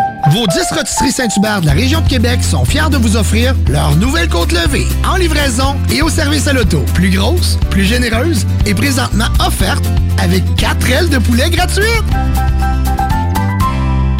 Vos 10 rôtisseries Saint-Hubert de la région de Québec sont fiers de vous offrir leur nouvelle côte levée en livraison et au service à l'auto. Plus grosse, plus généreuse et présentement offerte avec 4 ailes de poulet gratuites.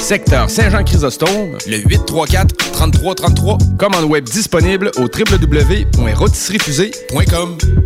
secteur Saint-Jean-Chrysostome, le 834 3333. Commande web disponible au www.rôtisseriefusée.com.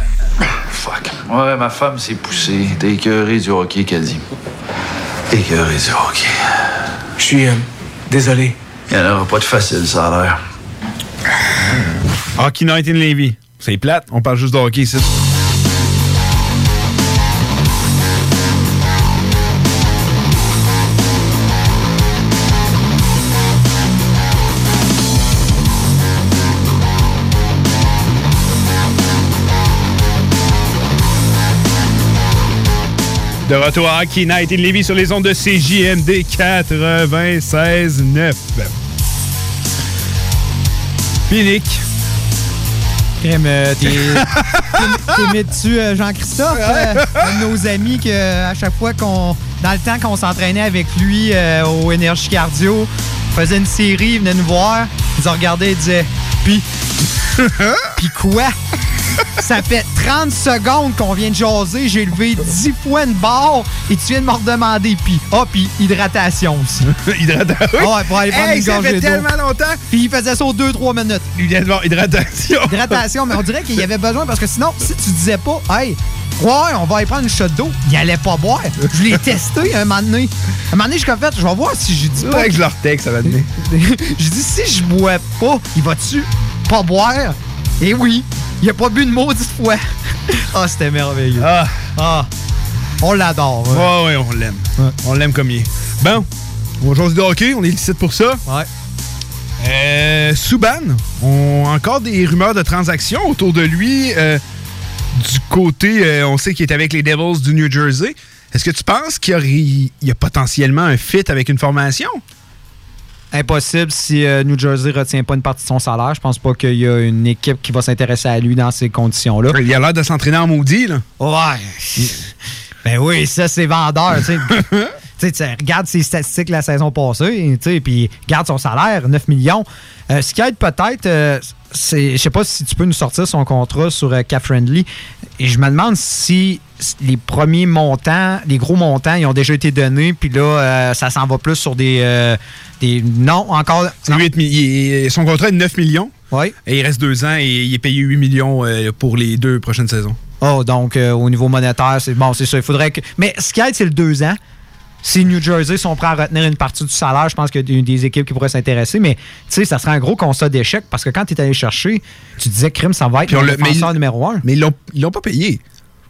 Fuck. Ouais, ma femme s'est poussée. T'es écœuré du hockey, qu'elle dit. Écœuré du hockey. Je suis euh, désolé. Il n'y en aura pas de facile, ça a l'air. Hockey Night in Levy. C'est plate, on parle juste de hockey ici. De retour à Hockey Night in Levy sur les ondes de CJMD 96.9. Pinique. Crème, euh, dessus, euh, Jean-Christophe, euh, un de nos amis que à chaque fois qu'on. Dans le temps qu'on s'entraînait avec lui euh, au Énergie Cardio, faisait une série, il venait nous voir, il nous regardait et disait Pis. Pis quoi? Ça fait 30 secondes qu'on vient de jaser, j'ai levé 10 fois une barre et tu viens de me redemander pis. Ah, pis hydratation aussi. hydratation? Ah ouais, pour aller prendre Hey, une ça fait tellement longtemps. Puis il faisait ça aux 2-3 minutes. Il vient de voir hydratation. Hydratation, mais on dirait qu'il y avait besoin parce que sinon, si tu disais pas, hey, ouais, on va aller prendre une shot d'eau, il allait pas boire. Je l'ai testé un moment donné. Un moment donné, je suis fait, je vais voir si je dis pas. Ouais, que je leur texte, ça va donner. je dis, si je bois pas, il va-tu pas boire? Et oui, il a pas bu une maudite fois. Ah, c'était merveilleux. Ah. On l'adore. Ouais, ouais, on l'aime. On l'aime comme il est. Bon, on jase de hockey, on est ici pour ça. Ouais. Euh, Subban, on encore des rumeurs de transactions autour de lui. euh, du côté, euh, on sait qu'il est avec les Devils du New Jersey. Est-ce que tu penses qu'il y a potentiellement un fit avec une formation? Impossible si euh, New Jersey retient pas une partie de son salaire. Je pense pas qu'il y a une équipe qui va s'intéresser à lui dans ces conditions-là. Il a l'air de s'entraîner en maudit, là. Ouais. Ben oui, ça, c'est vendeur. tu sais. Regarde ses statistiques la saison passée, tu sais, puis regarde son salaire, 9 millions. Euh, ce qui aide peut-être, euh, c'est, je sais pas si tu peux nous sortir son contrat sur euh, Cap Friendly. Et je me demande si les premiers montants, les gros montants, ils ont déjà été donnés, puis là, euh, ça s'en va plus sur des, des non encore. C'est 8 mi- il est- son contrat est de 9 millions. Oui. Et il reste deux ans et il est payé 8 millions euh, pour les deux prochaines saisons. Oh, donc euh, au niveau monétaire, c'est bon, c'est ça. Il faudrait que. Mais ce qui aide, c'est le deux ans. Si New Jersey sont prêts à retenir une partie du salaire, je pense qu'il y a des- équipes qui pourraient s'intéresser. Mais tu sais, ça serait un gros constat d'échec parce que quand tu es allé chercher, tu disais crime, ça va être le mais défenseur numéro un. Mais ils l'ont ils l'ont pas payé.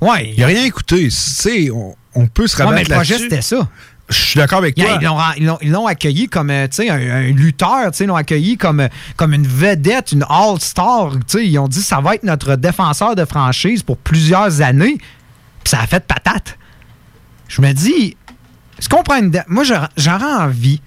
Ouais. Il a rien écouté. Tu sais, on, on peut se Ouais, rabattre mais le projet, c'était ça. Je suis d'accord avec toi. ils l'ont- ils l'ont- ils l'ont accueilli comme euh, un, un lutteur, ils l'ont accueilli comme, euh, comme une vedette, une all-star. Ils ont dit ça va être notre défenseur de franchise pour plusieurs années. Puis ça a fait patate. Je me dis, est-ce qu'on prend une. Moi, j'aurais j'aurais envie,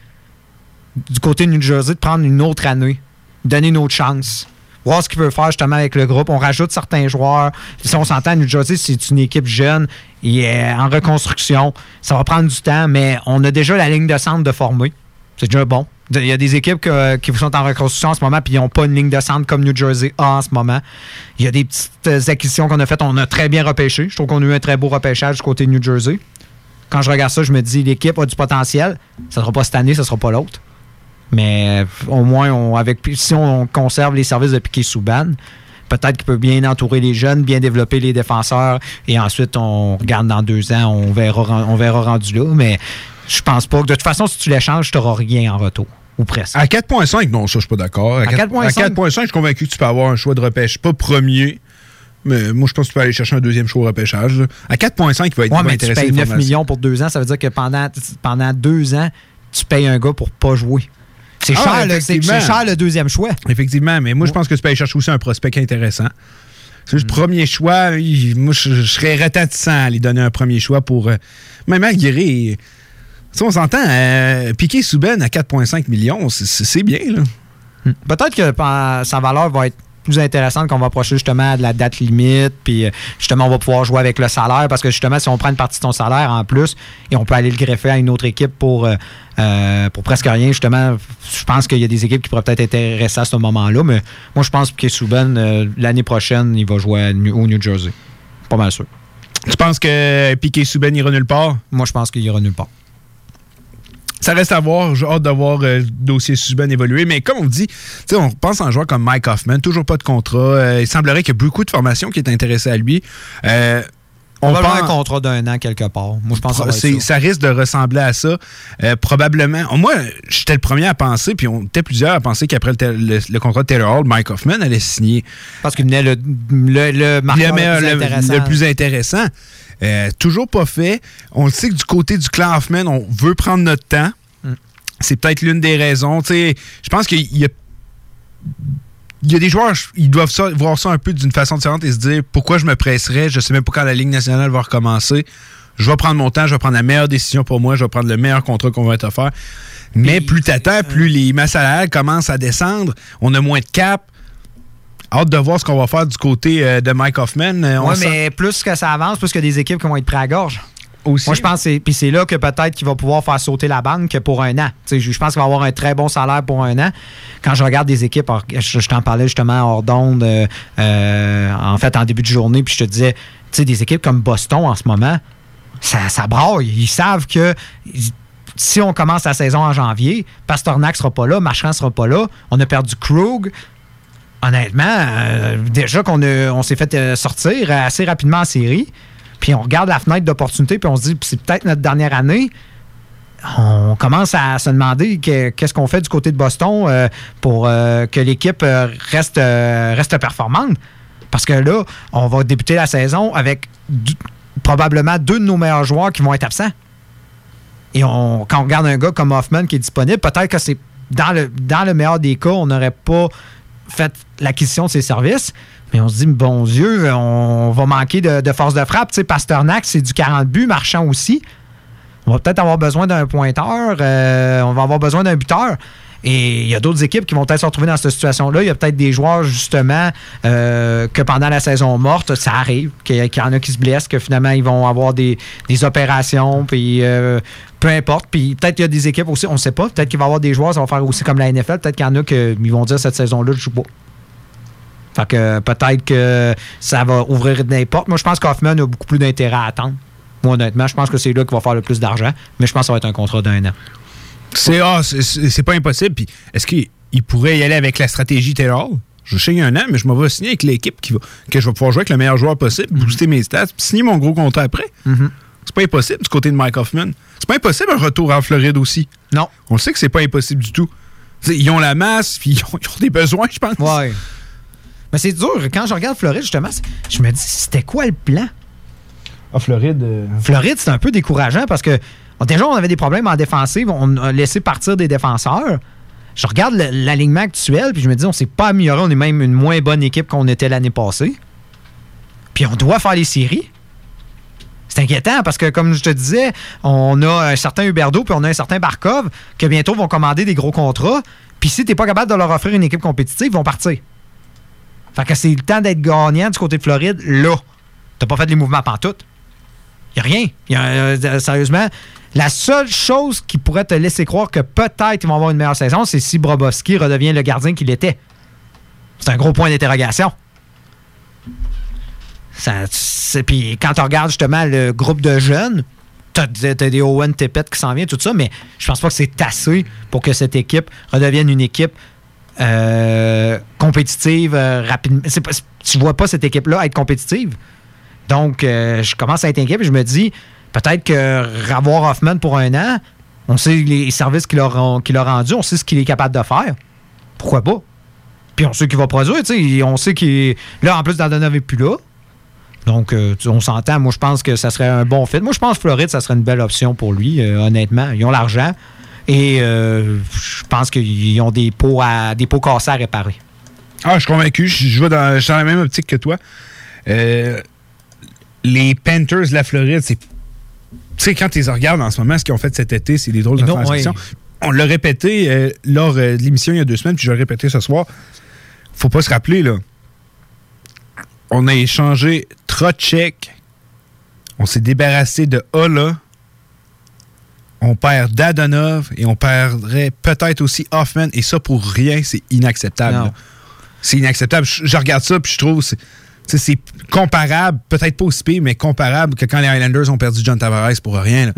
du côté de New Jersey, de prendre une autre année, donner une autre chance. Voir ce qu'il veut faire justement avec le groupe. On rajoute certains joueurs. Si on s'entend, New Jersey, c'est une équipe jeune et en reconstruction. Ça va prendre du temps, mais on a déjà la ligne de centre de former. C'est déjà bon. Il y a des équipes qui sont en reconstruction en ce moment, puis ils n'ont pas une ligne de centre comme New Jersey a en ce moment. Il y a des petites euh, acquisitions qu'on a faites. On a très bien repêché. Je trouve qu'on a eu un très beau repêchage du côté de New Jersey. Quand je regarde ça, je me dis l'équipe a du potentiel. Ça ne sera pas cette année, ça ne sera pas l'autre. Mais euh, au moins, on- avec, si on conserve les services de Piquet Souban, peut-être qu'il peut bien entourer les jeunes, bien développer les défenseurs, et ensuite, on regarde dans deux ans, on verra, on verra rendu là. Mais je pense pas que de toute façon, si tu l'échanges, tu n'auras rien en retour. Ou presque. À 4.5, non, ça, je suis pas d'accord. À, À 4 4.5? à 4.5, je suis convaincu que tu peux avoir un choix de repêche. Pas premier, mais moi, je pense que tu peux aller chercher un deuxième choix au repêchage. là. À 4.5, il va être Ouais, mais tu intéresser payes les 9 formations. millions pour deux ans, ça veut dire que pendant, pendant deux ans, tu payes un gars pour pas jouer. C'est Ah, cher, le- cher deuxième choix. Effectivement, mais moi, je pense que tu peux aller chercher aussi un prospect intéressant. C'est Mm. le premier choix. Moi, je, je serais réticent à lui donner un premier choix pour. euh, même malgré. Tu sais, on s'entend, euh, Piqué Souben à 4,5 millions, c'est- bien, là. Peut-être que euh, sa valeur va être plus intéressante qu'on va approcher justement de la date limite, puis euh, justement on va pouvoir jouer avec le salaire, parce que justement si on prend une partie de ton salaire en plus et on peut aller le greffer à une autre équipe pour, euh, euh, pour presque rien, justement, je pense qu'il y a des équipes qui pourraient peut-être être intéressées à ce moment-là, mais moi je pense que Souben, euh, l'année prochaine, il va jouer au New Jersey. Pas mal sûr. Tu penses que Piqué Souben ira nulle part? Moi je pense qu'il ira nulle part. Ça reste à voir. J'ai hâte de voir euh, le dossier Subban évoluer. Mais comme on dit, on pense à un joueur comme Mike Hoffman, toujours pas de contrat. Euh, il semblerait qu'il y a beaucoup de formations qui est intéressée à lui. Euh, On va pense- un contrat d'un an quelque part. Moi je pense que ça ça. risque de ressembler à ça. Euh, probablement. Moi, j'étais le premier à penser, puis on était plusieurs à penser qu'après le, tel- le- le contrat de Taylor Hall, Mike Hoffman allait signer. Parce qu'il venait le, le, le marqueur le, meilleur- le plus intéressant. le plus intéressant. Euh, toujours pas fait. On le sait que du côté du clan Hoffman, on veut prendre notre temps. Mm. C'est peut-être l'une des raisons. Je pense qu'il y a il y a des joueurs, ils doivent ça- voir ça un peu d'une façon différente et se dire pourquoi je me presserais, je sais même pas quand la Ligue nationale va recommencer. Je vais prendre mon temps, je vais prendre la meilleure décision pour moi, je vais prendre le meilleur contrat qu'on va être offert. Mais plus t'attends, plus les masses salariales commencent à descendre, on a moins de cap. Hâte de voir ce qu'on va faire du côté euh, de Mike Hoffman. Euh, Oui, mais plus que ça avance, plus que des équipes qui vont être prêtes à gorge. Aussi. Moi, je pense que c'est- là que peut-être qu'il va pouvoir faire sauter la banque pour un an. Je pense qu'il va avoir un très bon salaire pour un an. Quand je regarde des équipes, je, je t'en parlais justement hors d'onde, euh, euh, en fait, en début de journée, puis je te disais, tu sais, des équipes comme Boston en ce moment, ça, ça braille. Ils savent que si on commence la saison en janvier, Pasternak sera pas là, Marchand sera pas là, on a perdu Krug. Honnêtement, euh, déjà qu'on on s'est fait euh, sortir assez rapidement en série, puis on regarde la fenêtre d'opportunité, puis on se dit, c'est peut-être notre dernière année. On commence à se demander que- qu'est-ce qu'on fait du côté de Boston euh, pour que l'équipe reste, reste performante. Parce que là, on va débuter la saison avec probablement deux de nos meilleurs joueurs qui vont être absents. Et quand on regarde un gars comme Hoffman qui est disponible, peut-être que c'est dans le, dans le meilleur des cas, on n'aurait pas fait l'acquisition de ses services. Mais on se dit, bon Dieu, on va manquer de, force de frappe. Tu sais, Pasternak, c'est du 40 buts, Marchand aussi. On va peut-être avoir besoin d'un pointeur, euh, on va avoir besoin d'un buteur. Et il y a d'autres équipes qui vont peut-être se retrouver dans cette situation-là. Il y a peut-être des joueurs, justement, euh, que pendant la saison morte, ça arrive, qu'il qu'il y en a qui se blessent, que finalement, ils vont avoir des, des opérations, puis euh, peu importe. Puis peut-être qu'il y a des équipes aussi, on ne sait pas. Peut-être qu'il va y avoir des joueurs, ça va faire aussi comme la NFL. Peut-être qu'il y en a qui vont dire cette saison-là, je joue pas. Fait que peut-être que ça va ouvrir des portes. Moi, je pense qu'Hoffman a beaucoup plus d'intérêt à attendre. Moi, honnêtement, je pense que c'est là qu'il va faire le plus d'argent. Mais je pense que ça va être un contrat d'un an. C'est c'est pas impossible. Puis est-ce qu'il il pourrait y aller avec la stratégie Taylor? Je signe un an, mais je m'en vais signer avec l'équipe qui va, que je vais pouvoir jouer avec le meilleur joueur possible, Mhm. booster mes stats, puis signer mon gros contrat après. Mhm. C'est pas impossible du côté de Mike Hoffman. C'est pas impossible un retour en Floride aussi. Non. On le sait que c'est pas impossible du tout. T'sais, ils ont la masse, puis ils ont, ils ont des besoins, je pense. Ouais. Mais c'est dur. Quand je regarde Floride, justement, je me dis, c'était quoi le plan? Ah, Floride. Floride, c'est un peu décourageant parce que déjà, on avait des problèmes en défensive. On a laissé partir des défenseurs. Je regarde l'alignement actuel, puis je me dis, on s'est pas amélioré. On est même une moins bonne équipe qu'on était l'année passée. Puis on doit faire les séries. C'est inquiétant parce que, comme je te disais, on a un certain Huberdo puis on a un certain Barkov que bientôt vont commander des gros contrats. Puis si t'es pas capable de leur offrir une équipe compétitive, ils vont partir. Fait que c'est le temps d'être gagnant du côté de Floride, là. T'as pas fait les mouvements pantoute. Y a rien. Y a, euh, sérieusement, la seule chose qui pourrait te laisser croire que peut-être ils vont avoir une meilleure saison, c'est si Brobowski redevient le gardien qu'il était. C'est un gros point d'interrogation. Puis quand tu regardes justement le groupe de jeunes, t'as as des Owen Tippett qui s'en vient, tout ça, mais je pense pas que c'est assez pour que cette équipe redevienne une équipe euh, compétitive rapidement. Tu vois pas cette équipe-là être compétitive. Donc, euh, je commence à être inquiet et je me dis, peut-être que avoir Hoffman pour un an, on sait les services qu'il a, rendus, on sait ce qu'il est capable de faire. Pourquoi pas? Puis on sait qu'il va produire, tu sais. On sait qu'il. Là, en plus, Dadonov n'est plus là. Donc, euh, on s'entend. Moi, je pense que ça serait un bon fit. Moi, je pense que Floride, ça serait une belle option pour lui, euh, honnêtement. Ils ont l'argent et euh, je pense qu'ils ont des pots, à, des pots cassés à réparer. Ah, je suis convaincu. Je, je vais dans, je suis dans la même optique que toi. Euh, les Panthers de la Floride, c'est. Tu sais, quand tu les regardes en ce moment, ce qu'ils ont fait cet été, c'est des drôles de transactions. ouais. On l'a répété euh, lors de l'émission il y a deux semaines, puis je vais le répéter ce soir. Faut pas se rappeler, là. On a échangé Trocek. On s'est débarrassé de Ola. On perd Dadonov et on perdrait peut-être aussi Hoffman. Et ça, pour rien, c'est inacceptable. C'est inacceptable. Je, je regarde ça puis je trouve c'est sais, c'est comparable, peut-être pas aussi pire, mais comparable que quand les Highlanders ont perdu John Tavares pour rien.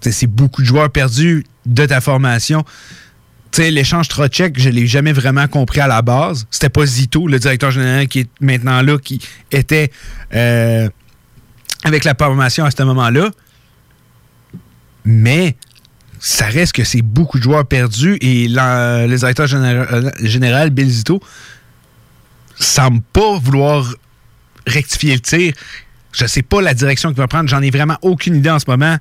sais, C'est beaucoup de joueurs perdus de ta formation. Tu sais, l'échange Trocek, je l'ai jamais vraiment compris à la base. C'était pas Zito, le directeur général qui est maintenant là, qui était euh, avec la formation à ce moment-là. Mais ça reste que c'est beaucoup de joueurs perdus et le directeur général, euh, général Bill Zito semble pas vouloir rectifier le tir. Je sais pas la direction qu'il va prendre. J'en ai vraiment aucune idée en ce moment,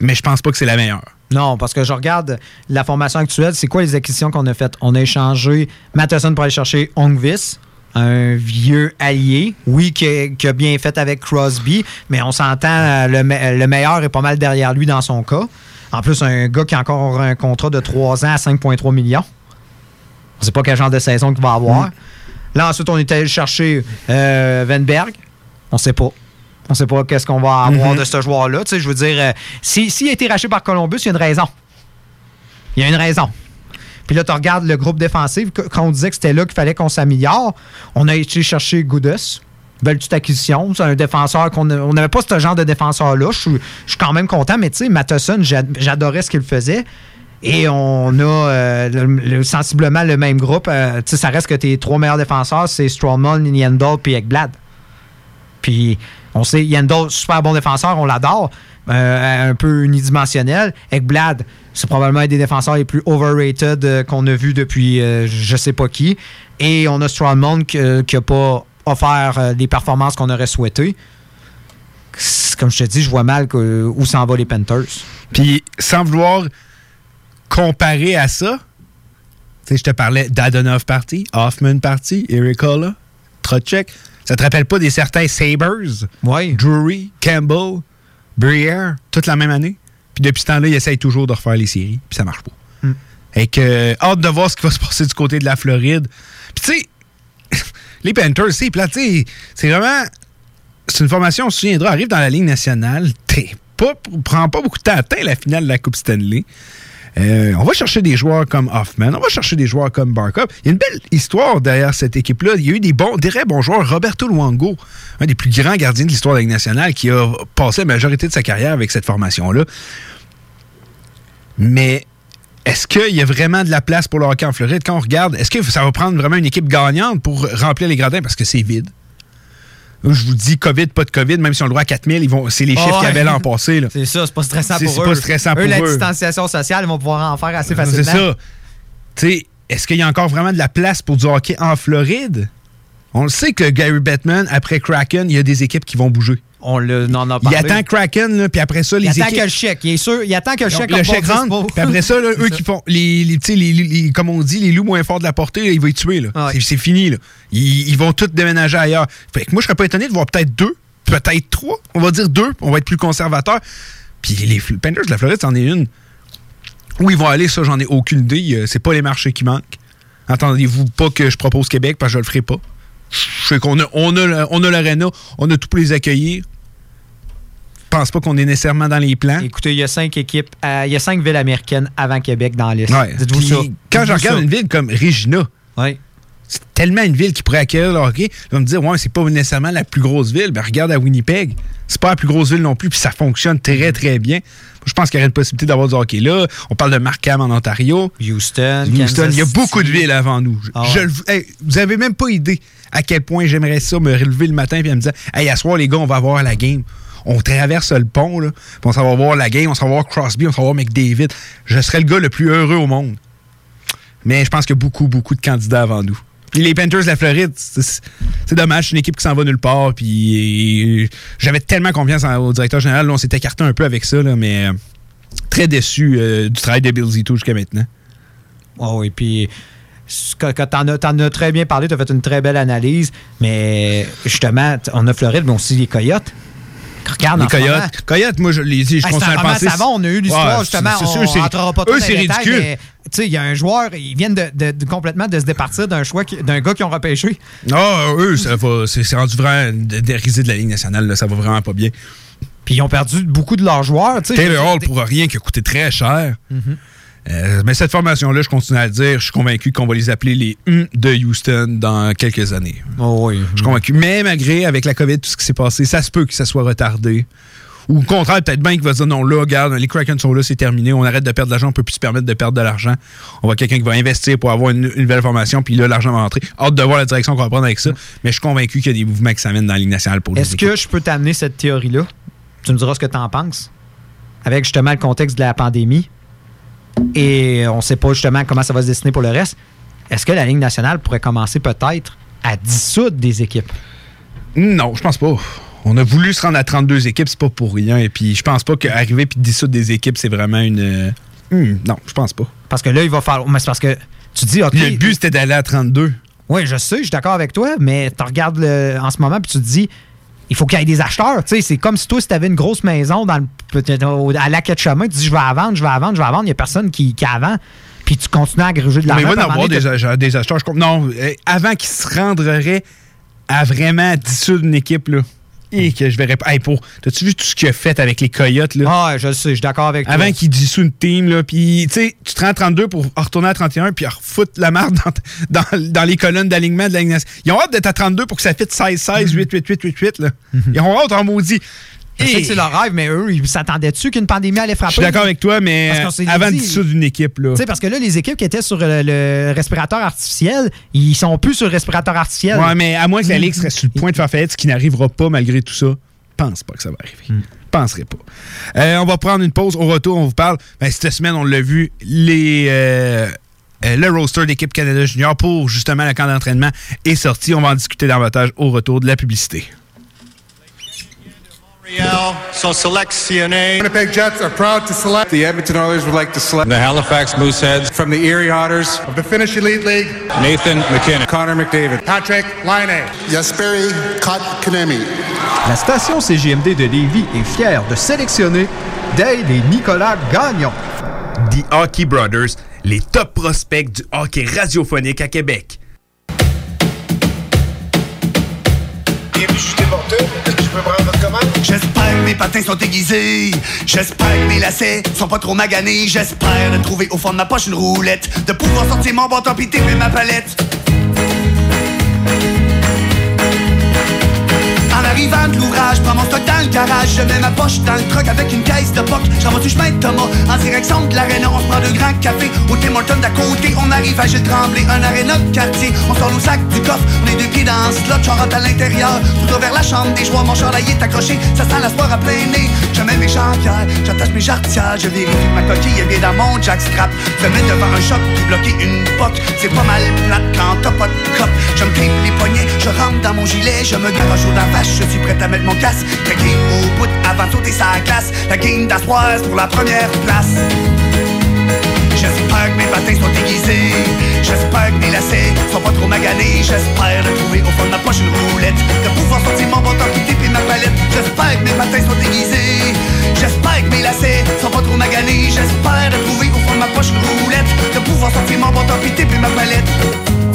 mais je pense pas que c'est la meilleure. Non, parce que je regarde la formation actuelle, c'est quoi les acquisitions qu'on a faites? On a échangé Matheson pour aller chercher Ongvis, un vieux allié, oui, qui a, qui a bien fait avec Crosby, mais on s'entend, euh, le, me- le meilleur est pas mal derrière lui dans son cas. En plus, un gars qui a encore un contrat de 3 ans à 5,3 millions. On sait pas quel genre de saison qu'il va avoir. Là, ensuite, on est allé chercher euh, Venberg. On sait pas. On sait pas qu'est-ce qu'on va avoir Mhm. de ce joueur-là. Tu sais, je veux dire, euh, si- s'il a été racheté par Columbus, il y a une raison. Il y a une raison. Puis là, tu regardes le groupe défensif, quand on disait que c'était là qu'il fallait qu'on s'améliore, on a été chercher Goudus. Belle petite acquisition. C'est un défenseur qu'on n'avait pas ce genre de défenseur-là. Je suis- quand même content, mais tu sais, Matheson, j'ad- j'adorais ce qu'il faisait. Et on a euh, le- le- sensiblement le même groupe. Euh, tu sais, ça reste que tes trois meilleurs défenseurs, c'est Stroman, Yandel puis Ekblad. Puis on sait, Yandel, super bon défenseur, on l'adore. Euh, un peu unidimensionnel. Ekblad, c'est probablement un des défenseurs les plus overrated euh, qu'on a vu depuis euh, je sais pas qui. Et on a Strongman qui n'a pas offert euh, les performances qu'on aurait souhaitées. Comme je te dis, je vois mal où s'en va les Panthers. Puis, sans vouloir comparer à ça, je te parlais d'Adonov parti, Hoffman parti, Erikola, Trocek. Ça te rappelle pas des certains Sabres? Oui. Drury, Campbell, Briere, toute la même année? Puis depuis ce temps-là, ils essayent toujours de refaire les séries, puis ça marche pas. Mm. Et que, hâte de voir ce qui va se passer du côté de la Floride. Puis tu sais, les Panthers, c'est plat, c'est vraiment. C'est une formation, on se souviendra, arrive dans la Ligue nationale, t'es pas, prend pas beaucoup de temps à atteindre la finale de la Coupe Stanley. Euh, on va chercher des joueurs comme Hoffman, on va chercher des joueurs comme Barkov. Il y a une belle histoire derrière cette équipe-là. Il y a eu des bons, des très bons joueurs. Roberto Luongo, un des plus grands gardiens de l'histoire de la Ligue nationale, qui a passé la majorité de sa carrière avec cette formation-là. Mais est-ce qu'il y a vraiment de la place pour le hockey en Floride? Quand on regarde, est-ce que ça va prendre vraiment une équipe gagnante pour remplir les gradins? Parce que c'est vide. Je vous dis, COVID, pas de COVID, même si on le droit à 4000, ils vont, c'est les chiffres qu'il y avait l'an passé. C'est ça, c'est pas stressant pour c'est eux. pas stressant eux, pour la eux. distanciation sociale, ils vont pouvoir en faire assez facilement. C'est ça. Tu sais, est-ce qu'il y a encore vraiment de la place pour du hockey en Floride? On le sait que Gary Bettman, après Kraken, il y a des équipes qui vont bouger. On le, en a Il parlé. attend Kraken, là, puis après ça, les Il attend équipes... que le chèque. Il est sûr, il attend que le chèque le chèque rentre, puis après ça, là, eux qui font les, les, les- les- comme on dit, les loups moins forts de la portée, là, il va y tuer. C'est- C'est fini. Là. Ils, ils vont tous déménager ailleurs. Fait que moi, je serais pas étonné de voir peut-être deux, peut-être trois. On va dire deux, on va être plus conservateur. Puis les Panthers de la Floride, c'en est une. Où ils vont aller, ça, j'en ai aucune idée. Euh, C'est pas les marchés qui manquent. Entendez-vous pas que je propose Québec parce que je le ferai pas. Je sais qu'on a, on a, on a l'arena, on a tout pour les accueillir. Je pense pas qu'on est nécessairement dans les plans. Écoutez, il y a cinq équipes, euh, il y a cinq villes américaines avant Québec dans la liste. Ouais. Dites-vous ça. Quand je regarde ça. une ville comme Regina, c'est tellement une ville qui pourrait accueillir le hockey. On va me dire, ouais, c'est pas nécessairement la plus grosse ville. Ben, regarde à Winnipeg. C'est pas la plus grosse ville non plus, puis ça fonctionne très, très bien. Je pense qu'il y aurait une possibilité d'avoir du hockey là. On parle de Markham en Ontario. Houston, Houston, il y a beaucoup de villes avant nous. Je- Ah ouais. je le- hey, vous avez même pas idée à quel point j'aimerais ça me relever le matin et me dire Hey, à soir, les gars, on va voir la game. On traverse le pont, là, puis on s'en va voir la game, on s'en va voir Crosby, on s'en va voir McDavid. Je serais le gars le plus heureux au monde. Mais je pense qu'il y a beaucoup, beaucoup de candidats avant nous. Puis les Panthers de la Floride, c'est dommage, c'est une équipe qui s'en va nulle part. Puis euh, j'avais tellement confiance au directeur général. Là, on s'est écarté un peu avec ça, mais euh, très déçu euh, du travail de Bill Zito jusqu'à maintenant. Oh, et puis, t'en as, as très bien parlé, tu as fait une très belle analyse, mais justement, on a Floride, mais aussi les Coyotes. Regarde, les moment. Coyotes. Moi, je les dis, je Hey, le roman penser. savant, on a eu l'histoire, Ouais, justement. c'est- sûr, on c'est- eux, c'est ridicule. mais tu sais, il y a un joueur, ils viennent de, de- de- complètement de se départir d'un choix, d'un gars qui ont repêché. Ah, eux, ça va, c'est rendu vraiment dérisé de la Ligue nationale, là, ça va vraiment pas bien. Puis ils ont perdu beaucoup de leurs joueurs. Taylor Hall pour rien qui a coûté très cher. Mhm. Euh, mais cette formation-là, je continue à le dire, je suis convaincu qu'on va les appeler les Hum de Houston dans quelques années. Oh oui. Je suis convaincu. Mais malgré, avec la COVID, tout ce qui s'est passé, ça se peut que ça soit retardé. Ou au contraire, peut-être bien qu'il va dire non, là, regarde, les Kraken sont là, c'est terminé, on arrête de perdre de l'argent, on peut plus se permettre de perdre de l'argent. On va quelqu'un qui va investir pour avoir une, une nouvelle formation, puis là, l'argent va rentrer. Hâte de voir la direction qu'on va prendre avec ça. Mais je suis convaincu qu'il y a des mouvements qui s'amènent dans la Ligue nationale pour Est-ce que je peux t'amener cette théorie-là? Tu me diras ce que tu en penses. Avec justement le contexte de la pandémie. Et on ne sait pas justement comment ça va se dessiner pour le reste. Est-ce que la Ligue nationale pourrait commencer peut-être à dissoudre des équipes? Non, je pense pas. On a voulu se rendre à 32 équipes, c'est pas pour rien. Et puis, je pense pas qu'arriver puis dissoudre des équipes, c'est vraiment une. euh, hmm, non, je pense pas. Parce que là, il va falloir. Mais c'est parce que tu dis. Le but, c'était d'aller à 32. Oui, je sais, je suis d'accord avec toi, mais tu regardes le- en ce moment puis tu te dis, il faut qu'il y ait des acheteurs. Tu sais, c'est comme si toi, si tu avais une grosse maison dans le, à la quai de chemin, tu dis, je vais la vendre, je vais la vendre, je vais la vendre. Il n'y a personne qui, qui la. Puis tu continues à gruger de Mais l'argent. il va y à avoir des, ach- des acheteurs. je non, euh, avant qu'ils se rendraient à vraiment dissoudre une équipe, là. Et que je verrais pas. Hey, pour. T'as-tu vu tout ce qu'il a fait avec les Coyotes, là? Ah, je sais, je suis d'accord avec toi. Avant qu'ils dissous une team, là. Puis, tu sais, tu te rends à 32 pour retourner à 31 puis refoutre la marde dans, dans, dans les colonnes d'alignement de la. Ils ont hâte d'être à 32 pour que ça fitte 16-16, 8-8-8-8-8, là. Ils ont hâte en maudit. Je sais que c'est leur rêve, mais eux, ils s'attendaient-tu qu'une pandémie allait Je frapper? suis d'accord avec toi, mais euh, avant de dit- dissoudre une équipe, là. Tu sais, parce que là, les équipes qui étaient sur le, le respirateur artificiel, ils sont plus sur le respirateur artificiel. Ouais, mais à moins que la Ligue serait sur le point de faire faillite, ce qui n'arrivera pas malgré tout ça, pense pas que ça va arriver. Hmm. Penserai pas. Euh, on va prendre une pause. Au retour, on vous parle. Ben, cette semaine, on l'a vu, les, euh, euh, le roster d'équipe Canada Junior pour justement le camp d'entraînement est sorti. On va en discuter davantage au retour de la publicité. Montreal, so select CNA. Winnipeg Jets are proud to select. The Edmonton Oilers would like to select. The Halifax Mooseheads. From the Erie Otters. Of the Finnish Elite League. Nathan McKinnon. Connor McDavid. Patrick Laine. Jesperi Kotkaniemi. La station CGMD de Lévis est fière de sélectionner Dale et Nicolas Gagnon. The Hockey Brothers, les top prospects du hockey radiophonique à Québec. Bienvenue chez J'espère que mes patins sont aiguisés. J'espère que mes lacets sont pas trop maganés. J'espère de trouver au fond de ma poche une roulette. De pouvoir sortir mon bâton pis ma palette. Arrivant de l'ouvrage, prends mon stock dans le garage, je mets ma poche dans le truck avec une caisse de poc. J'en du chemin de Thomas? En direction de l'aréna. On se prend deux grands cafés au Tim Hortons d'à côté. On arrive à Gilles Tremblay, un aréna de quartier. On sort nos sacs du coffre, on est deux pieds dans ce slot, j'en rentre à l'intérieur. Droit vers la chambre des joueurs, mon chandail est accroché, ça sent la sport à plein nez. Je mets mes jambières, j'attache mes jarretières, je vérifie ma coquille est bien dans mon jackstrap. Se mettre devant un choc, bloquer une poque. C'est pas mal plate quand t'as pas de cop. Je me les poignets, je rentre dans mon gilet, je me garoche au vache, je suis prêt à mettre mon casque. Craqué au bout avant de sauter sa glace. La game d'Astroise pour la première place. J'espère que mes patins sont aiguisés. J'espère que mes lacets sont pas trop maganés. J'espère de trouver au fond de ma poche une roulette. De pouvoir sortir mon bâton qui et ma palette. J'espère que mes patins sont aiguisés. J'espère que mes lacets sont pas trop maganés. J'espère de trouver au fond de ma poche une roulette. De pouvoir sortir mon bâton qui et ma palette.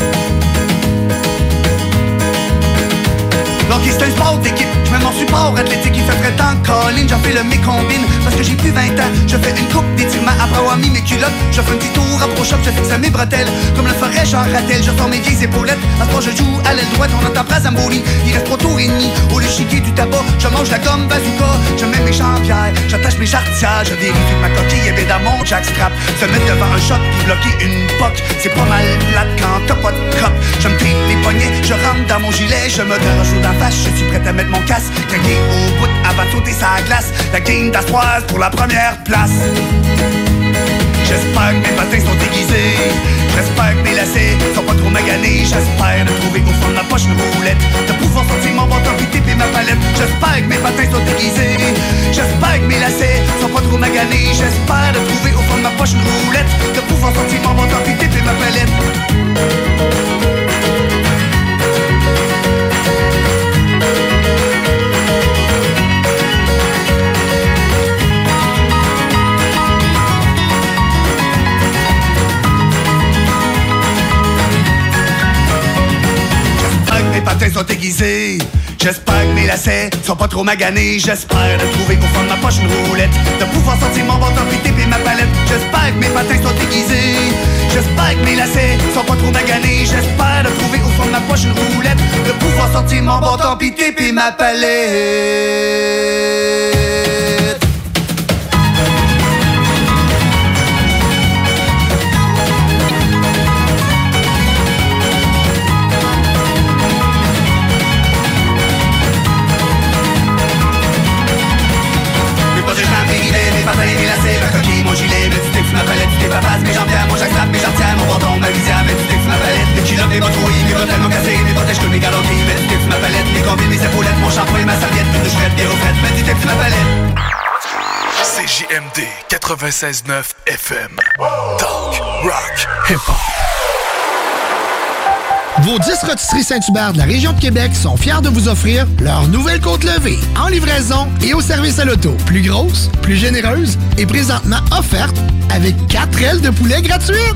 Donc c'est un sport d'équipe, je mets mon support athlétique, il fait très temps. Colline, j'en fais le mécombine, parce que j'ai plus 20 ans, je fais une coupe d'étirement après avoir mis mes culottes, je fais un petit tour pro shop, je fixe mes bretelles, comme le ferait Jean Rattel, je sors mes vieilles épaulettes, à ce moment je joue à l'aile droite, on entend pas Zamboli, il reste trois tours et demi, au lieu chiquer du tabac, je mange la gomme bazooka, je mets mes jambières, j'attache mes jarretières, je vérifie ma coquille est bien dans mon jackstrap, se mettre devant un shot puis bloquer une poque, c'est pas mal plate quand t'as pas de cop, je me les poignets, je rentre dans mon gilet, je me garoche au je suis prêt à mettre mon casque, craqué au bout avant sauter sa glace, la game d'Astroise pour la première place. J'espère que mes patins sont aiguisés, j'espère que mes lacets sont pas trop maganés, j'espère de trouver au fond de ma poche une roulette, de pouvoir sortir mon bâton puis et ma palette, j'espère que mes patins sont aiguisés, j'espère que mes lacets sont pas trop maganés, j'espère de trouver au fond de ma poche une roulette, de pouvoir sont pas trop maganés. J'espère de trouver au fond de ma poche une roulette. De pouvoir sortir mon bâton puis et ma palette. J'espère que mes patins sont aiguisés. J'espère que mes lacets sont pas trop maganés. J'espère de trouver au fond de ma poche une roulette. De pouvoir sortir mon bâton puis et ma palette. Palette, mes mes bottes rouillées, mes bretelles, mon cassé, mes protèges, mes galotis, mes petits ma palette, mes combines, mes épaulettes, mon shampoing, ma serviette, douche frette, bien au mes petits ma palette. CJMD 96.9 FM. Talk, rock, hip-hop. Vos 10 rotisseries Saint-Hubert de la région de Québec sont fiers de vous offrir leur nouvelle côte levée en livraison et au service à l'auto. Plus grosse, plus généreuse et présentement offerte avec 4 ailes de poulet gratuites.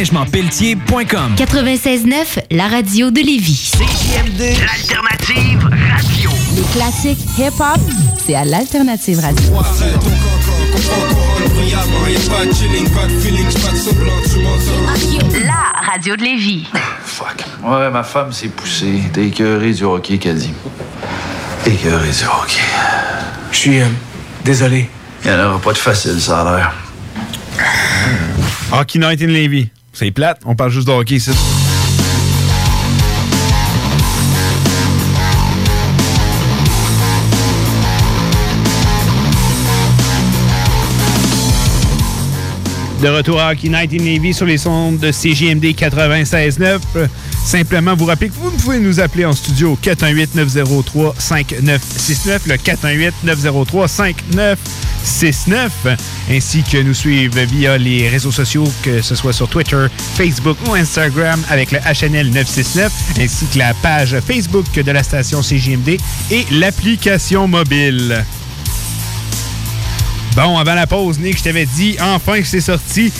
déneigementpelletier.com. 96.9, la radio de Lévis. CJMD, l'alternative radio. Les classiques hip-hop, c'est à l'Alternative Radio. La radio de Lévis. Fuck. Ouais, ma femme s'est poussée. T'es écœuré du hockey, qu'elle dit. Écœuré du hockey. Je suis euh, désolé. Il n'y en aura pas de facile, ça a l'air. Hockey Night in Levy. C'est plate, on parle juste de hockey ici. De retour à Hockey Night in Navy sur les sondes de CJMD 96.9. Simplement vous rappeler que vous pouvez nous appeler en studio au 418-903-5969, le 418-903-5969, ainsi que nous suivre via les réseaux sociaux, que ce soit sur Twitter, Facebook ou Instagram avec le HNL 969, ainsi que la page Facebook de la station CJMD et l'application mobile. Bon, avant la pause, Nick, je t'avais dit enfin que c'est sorti.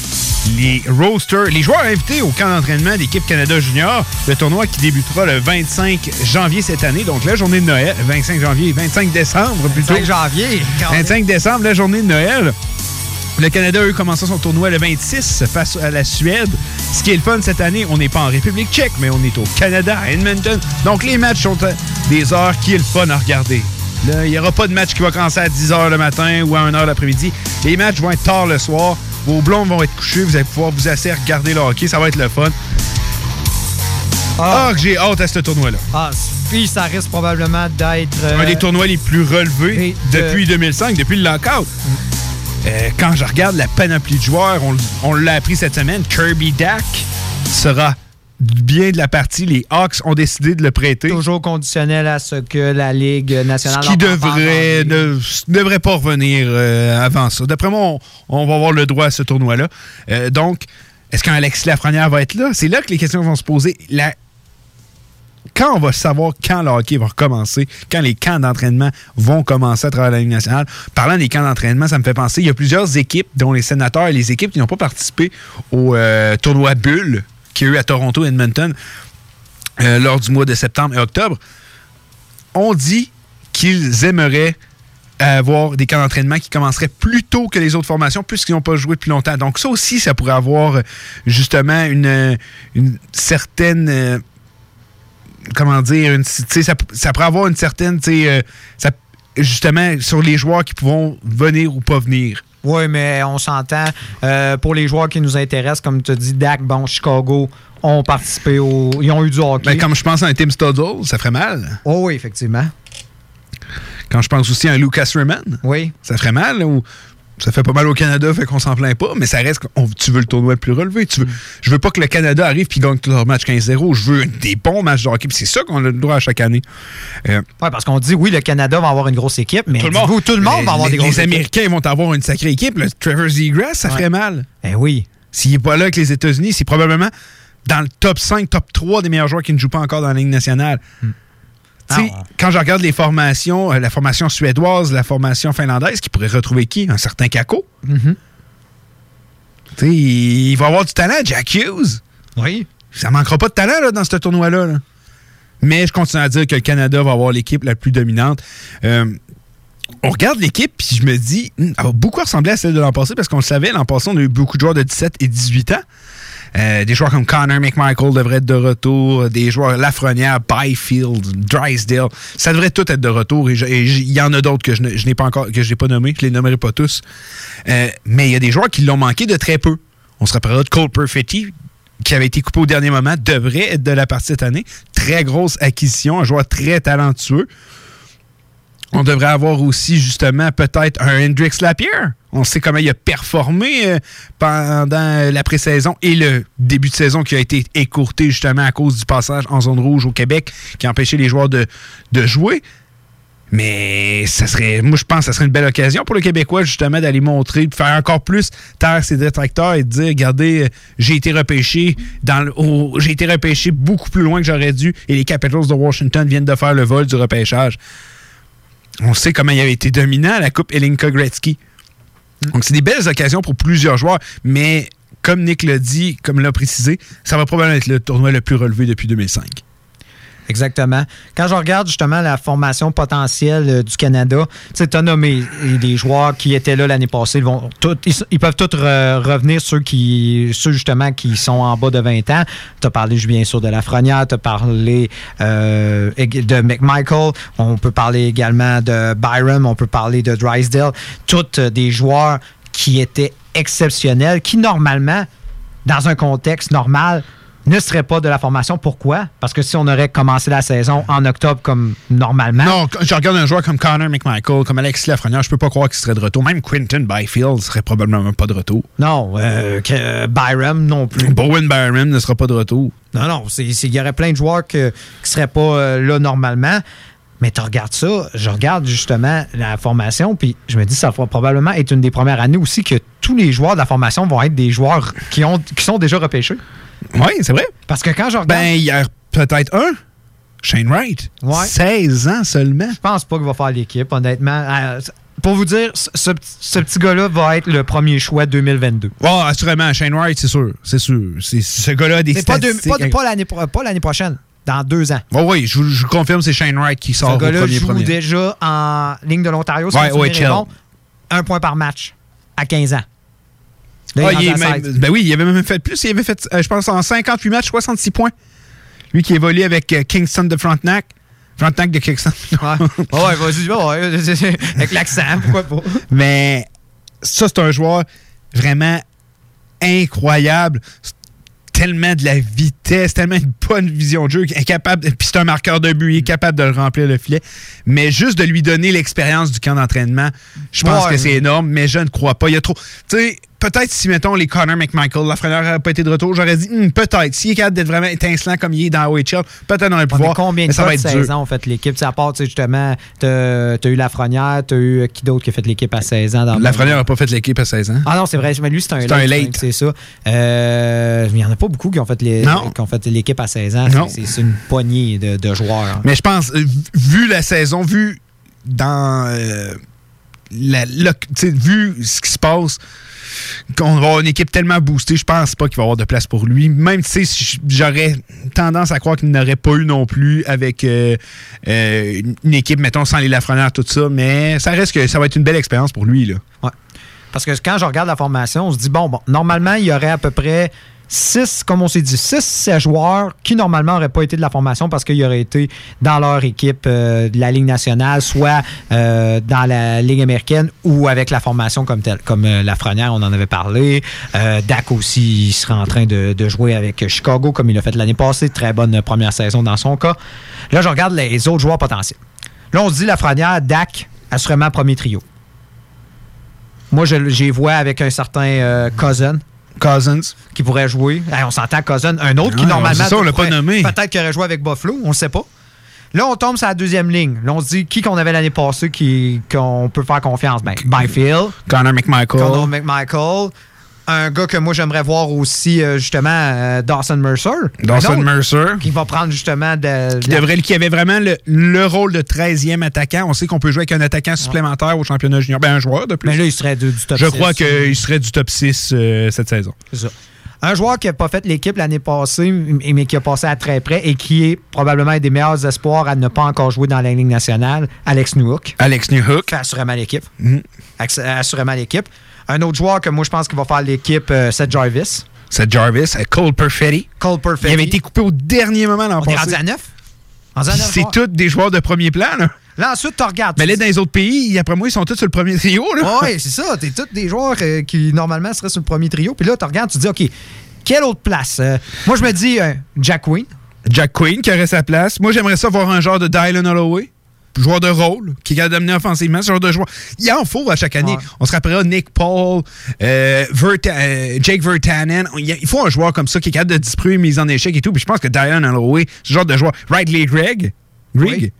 Les roasters, les joueurs invités au camp d'entraînement d'équipe Canada Junior, le tournoi qui débutera le 25 janvier cette année, donc la journée de Noël, 25 janvier, 25 décembre plutôt. 25 janvier. 25 décembre, la journée de Noël. Le Canada, eux, commencera son tournoi le 26 face à la Suède. Ce qui est le fun cette année, on n'est pas en République tchèque, mais on est au Canada, à Edmonton. Donc les matchs sont à des heures qui est le fun à regarder. Il n'y aura pas de match qui va commencer à 10h le matin ou à 1h l'après-midi. Les matchs vont être tard le soir. Vos blondes vont être couchés. Vous allez pouvoir vous asseoir, regarder le hockey. Ça va être le fun. Ah, que j'ai hâte à ce tournoi-là. Ah, puis ça risque probablement d'être. euh, Un des tournois les plus relevés de- depuis 2005, depuis le lockout. Euh, quand je regarde la panoplie de joueurs, on, on l'a appris cette semaine, Kirby Dak sera bien de la partie. Les Hawks ont décidé de le prêter. Toujours conditionnel à ce que la Ligue nationale. Ce qui devrait, ne, devrait pas revenir euh, avant ça. D'après moi, on, on va avoir le droit à ce tournoi-là. Euh, donc, est-ce qu'un Alexis Lafrenière va être là? C'est là que les questions vont se poser. La- Quand on va savoir quand le hockey va recommencer, quand les camps d'entraînement vont commencer à travers la Ligue nationale. Parlant des camps d'entraînement, ça me fait penser, il y a plusieurs équipes, dont les sénateurs et les équipes qui n'ont pas participé au euh, tournoi Bull qui a eu à Toronto et Edmonton euh, lors du mois de septembre et octobre ont dit qu'ils aimeraient avoir des camps d'entraînement qui commenceraient plus tôt que les autres formations, puisqu'ils n'ont pas joué depuis longtemps. Donc ça aussi, ça pourrait avoir euh, justement une, une certaine... euh, comment dire, une, ça, ça pourrait avoir une certaine, euh, ça- justement, sur les joueurs qui pourront venir ou pas venir. Oui, mais on s'entend. euh, pour les joueurs qui nous intéressent, comme tu as dit, Dak, bon, Chicago ont participé au. Ils ont eu du hockey. Ben, comme je pense à un Tim Studdle, ça ferait mal. Oh oui, effectivement. Quand je pense aussi à un Lucas Raymond, oui. ça ferait mal. ou ça fait pas mal au Canada, fait qu'on s'en plaint pas, mais ça reste que tu veux le tournoi le plus relevé. Tu veux, je veux pas que le Canada arrive puis gagne leur match 15-0. Je veux des bons matchs de hockey. C'est ça qu'on a le droit à chaque année. Euh, Oui, parce qu'on dit, oui, le Canada va avoir une grosse équipe, mais tout le monde, dites-vous, tout le monde les- va avoir les, des grosses Les équipes. Américains vont avoir une sacrée équipe. Le Trevor Zegras, ça Ouais. ferait mal. Eh oui. S'il n'est pas là avec les États-Unis, c'est probablement dans le top 5, top 3 des meilleurs joueurs qui ne jouent pas encore dans la Ligue nationale. Hmm. Sais, Ah Quand je regarde les formations, euh, la formation suédoise, la formation finlandaise, qui pourrait retrouver qui? Un certain Kako. Mhm. Tu sais, il va avoir du talent, Jack Hughes. Oui. Ça manquera pas de talent là, dans ce tournoi-là. là. Mais je continue à dire que le Canada va avoir l'équipe la plus dominante. Euh, on regarde l'équipe, puis je me dis, hmm, elle va beaucoup ressembler à celle de l'an passé, parce qu'on le savait, l'an passé, on a eu beaucoup de joueurs de 17 et 18 ans. Euh, des joueurs comme Connor McMichael devraient être de retour, des joueurs Lafrenière, Byfield, Drysdale, ça devrait tout être de retour. Et il y en a d'autres que je n'ai pas encore, que je n'ai les nommerai pas tous. Euh, mais il y a des joueurs qui l'ont manqué de très peu. On se rappellera de Cole Perfetti, qui avait été coupé au dernier moment, devrait être de la partie cette année. Très grosse acquisition, un joueur très talentueux. On devrait avoir aussi, justement, peut-être un Hendrix Lapierre. On sait comment il a performé euh, pendant la pré-saison et le début de saison qui a été écourté, justement, à cause du passage en zone rouge au Québec, qui a empêché les joueurs de, jouer. Mais ça serait, moi, je pense que ça serait une belle occasion pour le Québécois, justement, d'aller montrer, de faire encore plus taire ses détracteurs et de dire, regardez, euh, j'ai été repêché dans j'ai été repêché beaucoup plus loin que j'aurais dû et les Capitals de Washington viennent de faire le vol du repêchage. On sait comment il avait été dominant à la Coupe Elinka Gretzky. Donc, c'est des belles occasions pour plusieurs joueurs, mais comme Nick l'a dit, comme l'a précisé, ça va probablement être le tournoi le plus relevé depuis 2005. Exactement. Quand je regarde justement la formation potentielle euh, du Canada, tu as nommé les joueurs qui étaient là l'année passée. Ils, vont ils, peuvent tous re- revenir, ceux qui ceux justement qui sont en bas de 20 ans. Tu as parlé bien sûr de Lafrenière, tu as parlé euh, de McMichael, on peut parler également de Byron, on peut parler de Drysdale. Tous euh, des joueurs qui étaient exceptionnels, qui normalement, dans un contexte normal, ne serait pas de la formation. Pourquoi? Parce que si on aurait commencé la saison en octobre comme normalement. Non, je regarde un joueur comme Connor McMichael, comme Alexis Lafrenière, je peux pas croire qu'il serait de retour. Même Quinton Byfield serait probablement pas de retour. Non, euh, que, Byram non plus. Bowen Byram ne sera pas de retour. Non, non, il y aurait plein de joueurs que- qui seraient pas euh, là normalement. Mais tu regardes ça, je regarde justement la formation, puis je me dis ça va probablement être une des premières années aussi que tous les joueurs de la formation vont être des joueurs qui, ont, qui sont déjà repêchés. Oui, c'est vrai. Parce que quand je regarde. Ben, il y a peut-être un. Shane Wright. 16 ans seulement. Je pense pas qu'il va faire l'équipe, honnêtement. Euh, pour vous dire, ce, ce- petit gars-là va être le premier choix 2022. Oh, assurément, Shane Wright, c'est sûr. C'est sûr. C'est, ce gars-là a des Mais pas, pas- pas l'année pro- pas l'année prochaine, dans deux ans. Oh, oui, je, vous- je confirme, c'est Shane Wright qui sort Ce au gars-là premier joue premier. déjà en ligne de l'Ontario. Ouais, bon. Un point par match à 15 ans. Là, Ah, il il est est rendu à même- 16. ben oui, il avait même fait plus. Il avait fait, euh, je pense, en 58 matchs, 66 points. Lui qui évolue avec euh, Kingston de Frontenac. Frontenac de Kingston. Ouais, ouais, vas-y, ouais, avec l'accent, pourquoi pas. Mais ça, c'est un joueur vraiment incroyable. Tellement de la vitesse, tellement une bonne vision de jeu, incapable. Puis c'est un marqueur de but, il est capable de le remplir le filet. Mais juste de lui donner l'expérience du camp d'entraînement, je pense Ouais. que c'est énorme. Mais je ne crois pas. Il y a trop. Tu sais, peut-être si mettons les Connor McMichael, Lafrenière n'aurait pas été de retour, j'aurais dit hmm, peut-être. S'il est capable d'être vraiment étincelant comme il est dans OHL, peut-être le Ouais, pouvoir. mais combien de ça va de être 16 dur. ans ont fait l'équipe? Tu À part, tu sais, justement, t'as as eu Lafrenière, t'as eu euh, qui d'autre qui a fait l'équipe à 16 ans? Dans Lafrenière n'a pas fait l'équipe à 16 ans. Ah non, c'est vrai. Mais lui, c'est un C'est un late. C'est ça. Euh, il n'y en a pas beaucoup qui ont fait l'équipe à 16 ans. C'est- une poignée de, de joueurs. Mais je pense, euh, vu la saison, vu dans. euh, la, tu vu ce qui se passe, qu'on va une équipe tellement boostée, je pense pas qu'il va y avoir de place pour lui. Même si j'aurais tendance à croire qu'il n'aurait pas eu non plus avec euh, euh, une équipe, mettons, sans les Lafrenière, tout ça. Mais ça reste que ça va être une belle expérience pour lui. Là. Parce que quand je regarde la formation, on se dit, bon, bon, normalement, il y aurait à peu près 6, comme on s'est dit, 6 joueurs qui normalement n'auraient pas été de la formation parce qu'ils auraient été dans leur équipe euh, de la Ligue nationale, soit euh, dans la Ligue américaine ou avec la formation comme telle. Comme euh, on en avait parlé. Dak aussi, il serait en train de, jouer avec Chicago comme il l'a fait l'année passée. Très bonne première saison dans son cas. Là, je regarde les autres joueurs potentiels. Là, on se dit Lafrenière, Dak, assurément premier trio. Moi, je vois avec un certain Cousin. Cousins. Qui pourrait jouer. Hey, on s'entend Cousin. Un autre qui, normalement. c'est ça, on l'a pas nommé. Peut-être qu'il aurait joué avec Buffalo, on ne sait pas. Là, on tombe sur la deuxième ligne. Là, on se dit qui qu'on avait l'année passée qui- qu'on peut faire confiance? Ben, Byfield. Connor McMichael. Connor McMichael. Un gars que moi, j'aimerais voir aussi, euh, justement, euh, Dawson Mercer. Dawson autre Mercer. Qui va prendre justement de. Qui, devrait, qui avait vraiment le, le rôle de 13e attaquant. On sait qu'on peut jouer avec un attaquant supplémentaire au championnat junior. Ben, un joueur de plus. Mais là, il serait du, du top Je 6. crois qu'il serait du top 6 euh, cette saison. C'est ça. Un joueur qui n'a pas fait l'équipe l'année passée, mais qui a passé à très près et qui est probablement un des meilleurs espoirs à ne pas encore jouer dans la Ligue nationale, Alex Newhook. Alex Newhook. Fait assurément l'équipe. Ass- Assurément l'équipe. Un autre joueur que moi, je pense qu'il va faire l'équipe, euh, c'est Jarvis. C'est Jarvis, euh, Cole Perfetti. Cole Perfetti. Il avait été coupé au dernier moment l'an On est passé. rendu à 9? Rendu à Puis neuf C'est tous des joueurs de premier plan. Là. Là, ensuite, tu regardes. Mais là, dans les autres pays, après moi, ils sont tous sur le premier trio. Là. Oui, c'est ça. T'es tous des joueurs euh, qui, normalement, seraient sur le premier trio. Puis là, tu regardes, tu te dis, OK, quelle autre place? Euh, moi, je me dis euh, Jack Queen. Jack Quinn qui aurait sa place. Moi, j'aimerais ça voir un genre de Dylan Holloway. Joueur de rôle, qui est capable d'amener offensivement, ce genre de joueur. Il en faut à chaque année. Ouais. On se rappellera Nick Paul, euh, Verta- euh, Jake Vertanen. Il faut un joueur comme ça qui est capable de distribuer une mise en échec et tout. Puis je pense que Dylan Holloway, ce genre de joueur. Riley Gregg. Greg?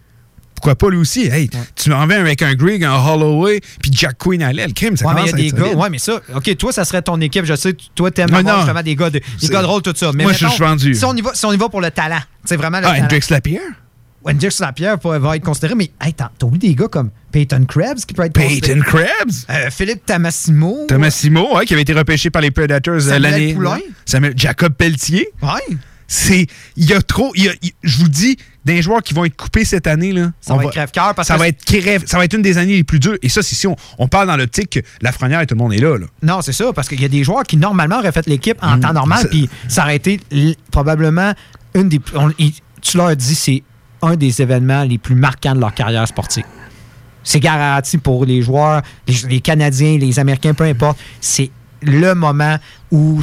Pourquoi pas lui aussi? Hey, tu m'en viens avec un Greg, un Holloway, puis Jack Quinn à l'aile. Crime, ça Ouais, mais il y a commence à des être gars. Ouais, mais ça, OK, toi, ça serait ton équipe. Je sais, toi, t'aimes avoir justement des gars de, des gars de rôle, tout ça. Mais Moi, je suis vendu. Si on, y va, si on y va pour le talent, c'est vraiment le Ah, talent. Hendrix Lapierre? Hendrix Lapierre va être considéré, mais hey, t'as oublié des gars comme Peyton Krebs qui peut être Peyton. Krebs? Euh, Philippe Tamassimo. Thomasimo, ouais, qui avait été repêché par les Predators euh, l'année. Poulain. Samuel- Jacob Pelletier. Ouais. C'est. Il y a trop. je vous dis, des joueurs qui vont être coupés cette année, là. Ça va être crève-cœur parce ça que va être crève. Ça va être une des années les plus dures. Et ça, c'est si on, on parle dans l'optique que la frenière et tout le monde est là. là. Non, c'est ça, parce qu'il y a des joueurs qui normalement auraient fait l'équipe en Mm, temps normal, puis ça aurait été probablement une des. on- tu leur dis, c'est un des événements les plus marquants de leur carrière sportive. C'est garanti pour les joueurs, les, les Canadiens, les Américains, peu importe. C'est le moment où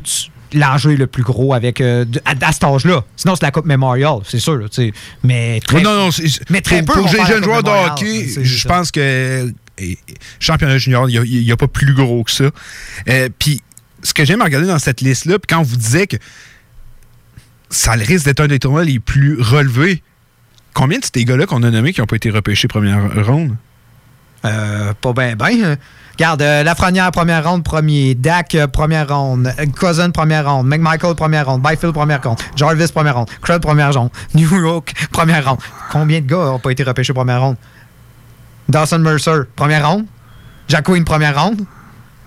l'enjeu le plus gros avec euh, de- à, à cet âge-là. Sinon, c'est la Coupe Memorial, c'est sûr. là, mais très, non, mais très pour, peu pour les jeunes joueurs de hockey, je pense que et- championnat junior, il n'y a, pas plus gros que ça. Euh, Puis, ce que j'aime regarder dans cette liste-là, puis quand on vous disait que ça risque d'être un des tournois les plus relevés, combien de ces gars-là qu'on a nommés qui n'ont pas été repêchés première ronde? Euh, pas bien, bien. Regarde, euh, Lafrenière, première ronde, premier. Dak, euh, première ronde. Euh, Cousin, première ronde. McMichael, première ronde. Byfield, première ronde. Jarvis, première ronde. Crud, première ronde. New York, première ronde. Combien de gars n'ont pas été repêchés première ronde? Dawson Mercer, première ronde. Jack Quinn, première ronde.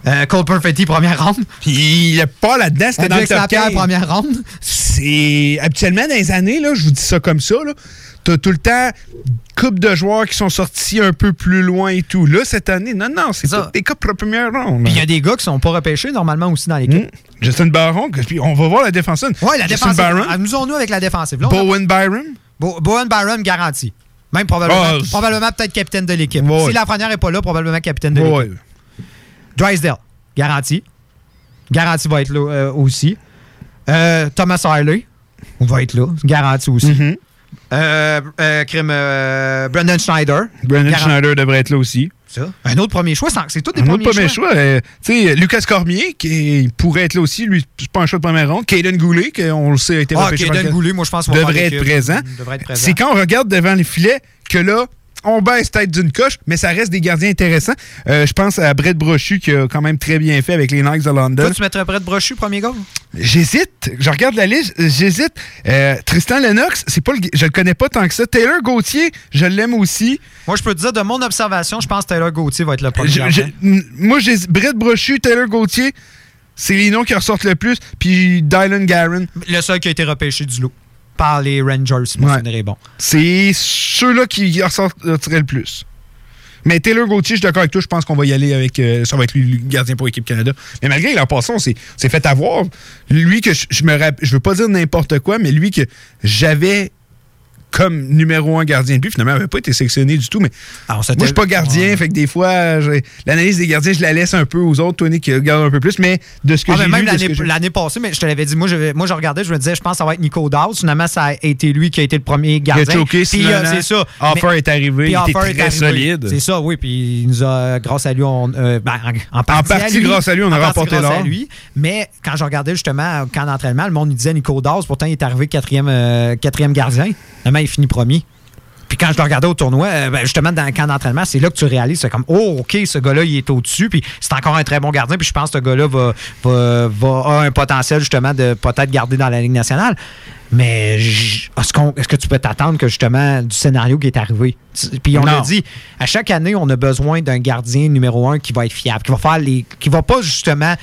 Euh, Cole Perfetti, première ronde. Il n'est pas là-dedans, c'était dans le top Lapierre, 15. première ronde. C'est habituellement dans les années, là, je vous dis ça comme ça, là, t'as tout le temps couple de joueurs qui sont sortis un peu plus loin et tout. Là, cette année, non, non, c'est des coupes de première ronde. Puis il y a des gars qui sont pas repêchés normalement aussi dans l'équipe. Justin Baron, puis on va voir la défensive. Ouais, la Justin défensive. Amusons-nous avec la défensive. Là, on a- Bowen Byron. Bo- Bowen Byron garanti. Même probablement, Ah, probablement peut-être capitaine de l'équipe. Ouais. Si Lafrenière n'est pas là, probablement capitaine de Ouais. l'équipe. Drysdale, garanti. Garanti va être là euh, aussi. Euh, Thomas Harley va être là, garanti aussi. Mm-hmm. Euh, euh, crime, euh, Brendan Schneider. Brandon Garanti. Schneider devrait être là aussi. Ça? Un autre premier choix, c'est tous des Un premiers autre premier choix. choix. euh, tu sais, Lucas Cormier, qui pourrait être là aussi. Lui, c'est pas un choix de première ronde. Caden Goulet, qu'on le sait, a été Ah, repêché Caden Goulet, moi, je pense devrait être devrait être présent. C'est quand on regarde devant les filets que là, on baisse tête d'une coche, mais ça reste des gardiens intéressants. Euh, je pense à Brett Brochu qui a quand même très bien fait avec les Knights de London. Toi, tu mettrais Brett Brochu, premier goal? J'hésite. Je regarde la liste. J'hésite. Euh, Tristan Lennox, c'est pas le, je le connais pas tant que ça. Taylor Gauthier, je l'aime aussi. Moi, je peux te dire, de mon observation, je pense que Taylor Gauthier va être le premier Je- moi, Brett Brochu, Taylor Gauthier, c'est les noms qui ressortent le plus. Puis Dylan Garron. Le seul qui a été repêché du lot par les Rangers, si mon Ouais. souvenir est bon. C'est ceux-là qui ressortiraient le plus. Mais Taylor Gauthier, je suis d'accord avec toi, je pense qu'on va y aller avec. euh, ça va être lui le gardien pour l'équipe Canada. Mais malgré l'an passé, on s'est fait avoir. Lui que je, je me je veux pas dire n'importe quoi, mais lui que j'avais comme numéro un gardien de but, finalement, il n'avait pas été sélectionné du tout. Mais moi, je suis pas gardien, fait que des fois, l'analyse des gardiens, je la laisse un peu aux autres. Tony qui regarde un peu plus, mais de ce que Ah, j'ai même l'année passée, mais je te l'avais dit, moi je, moi je regardais, je me disais, je pense que ça va être Nico Dawes. Finalement, ça a été lui qui a été le premier gardien. Il a choqué, Puis, euh, c'est ça. Offer Mais- est arrivé, puis il était très arrivé. solide. C'est ça, oui. Puis il nous a, grâce à lui, on, euh, ben, en, en partie, grâce à lui, on a remporté l'or. Mais quand je regardais justement, quand d'entraînement, le monde nous disait Nico Dawes, pourtant il est arrivé quatrième, euh, quatrième gardien. Il finit premier. Puis quand je le regardais au tournoi, euh, ben, justement, dans le camp d'entraînement, c'est là que tu réalises, c'est comme, oh, OK, ce gars-là, il est au-dessus, puis c'est encore un très bon gardien, puis je pense que ce gars-là va, va, va- a un potentiel, justement, de peut-être garder dans la Ligue nationale. Mais est-ce, est-ce que tu peux t'attendre que, justement, du scénario qui est arrivé? Puis on l'a dit, à chaque année, on a besoin d'un gardien numéro un qui va être fiable, qui va faire les. qui va pas, justement.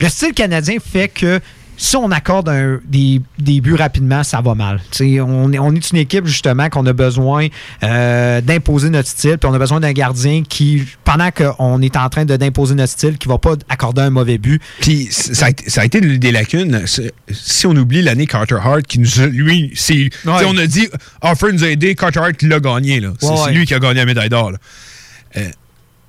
Le style canadien fait que si on accorde un- des, des buts rapidement, ça va mal. On, est- on est une équipe justement qu'on a besoin euh, d'imposer notre style, puis on a besoin d'un gardien qui, pendant qu'on est en train d'imposer notre style, qui va pas accorder un mauvais but. Puis ça a, été- ça a été une des lacunes. Si on oublie l'année Carter Hart, qui nous a, lui, c'est. On a dit, Offer nous a aidé, Carter Hart l'a gagné. là. C'est Ouais, c'est ouais. lui qui a gagné la médaille d'or. là. Euh,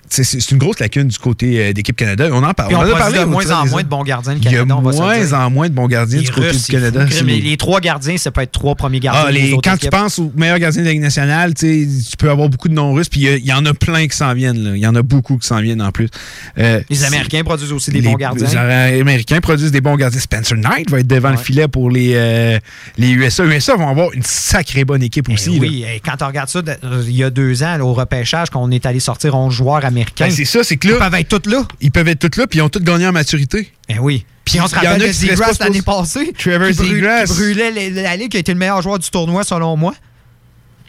c'est une grosse lacune du côté euh, d'équipe Canada. On en parle. On, en a parlé de moins en moins de bons gardiens le Il y a Canada, on va se le moins dire. en moins de bons gardiens Les du côté Russes, du Canada. fou. C'est Les, trois gardiens, ça peut être trois premiers gardiens. Ah, les- quand tu penses aux meilleurs gardiens de la Ligue nationale, tu peux avoir beaucoup de non-russes, puis il y en a plein qui s'en viennent. Il y en a beaucoup qui s'en viennent en plus. Euh, Les Américains produisent aussi des les- bons gardiens. Les Américains produisent des bons gardiens. Spencer Knight va être devant le filet pour les, euh, les USA. Les USA vont avoir une sacrée bonne équipe aussi. Eh Oui, et quand on regarde ça, il y a deux ans, là, au repêchage, qu'on est allé sortir 11 joueurs américains. Ben, c'est ça, c'est que là. Ils peuvent être tous là. Ils peuvent être tous là, puis ils ont tous gagné en maturité. Eh oui. Puis on se rappelle de pas l'année passée. Trevor qui brû- Zegras. qui brûlait la Ligue, qui a été le meilleur joueur du tournoi, selon moi.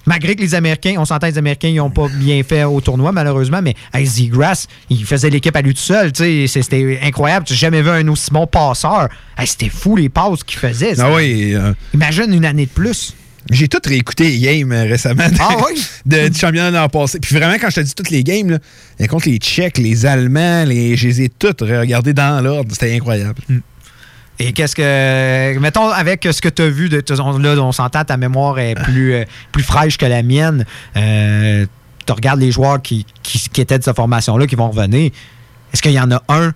Malgré que les Américains, on s'entend, les Américains, ils n'ont pas bien fait au tournoi, malheureusement, mais hey, Zegras, il faisait l'équipe à lui tout seul. C'était incroyable. Tu n'as jamais vu un aussi bon passeur. Hey, C'était fou les passes qu'il faisait. Ah oui. euh, Imagine une année de plus. J'ai tout réécouté les games euh, récemment de, Ah oui? de- du championnat l'an passé. Puis vraiment, quand je te dis toutes les games, là, contre les Tchèques, les Allemands, les, je les ai toutes regardées dans l'ordre. C'était incroyable. Et qu'est-ce que. Mettons, avec ce que tu as vu, de, on- là, on s'entend, ta mémoire est plus, euh, plus fraîche que la mienne. Euh, tu regardes les joueurs qui, qui, qui étaient de cette formation-là qui vont revenir. Est-ce qu'il y en a un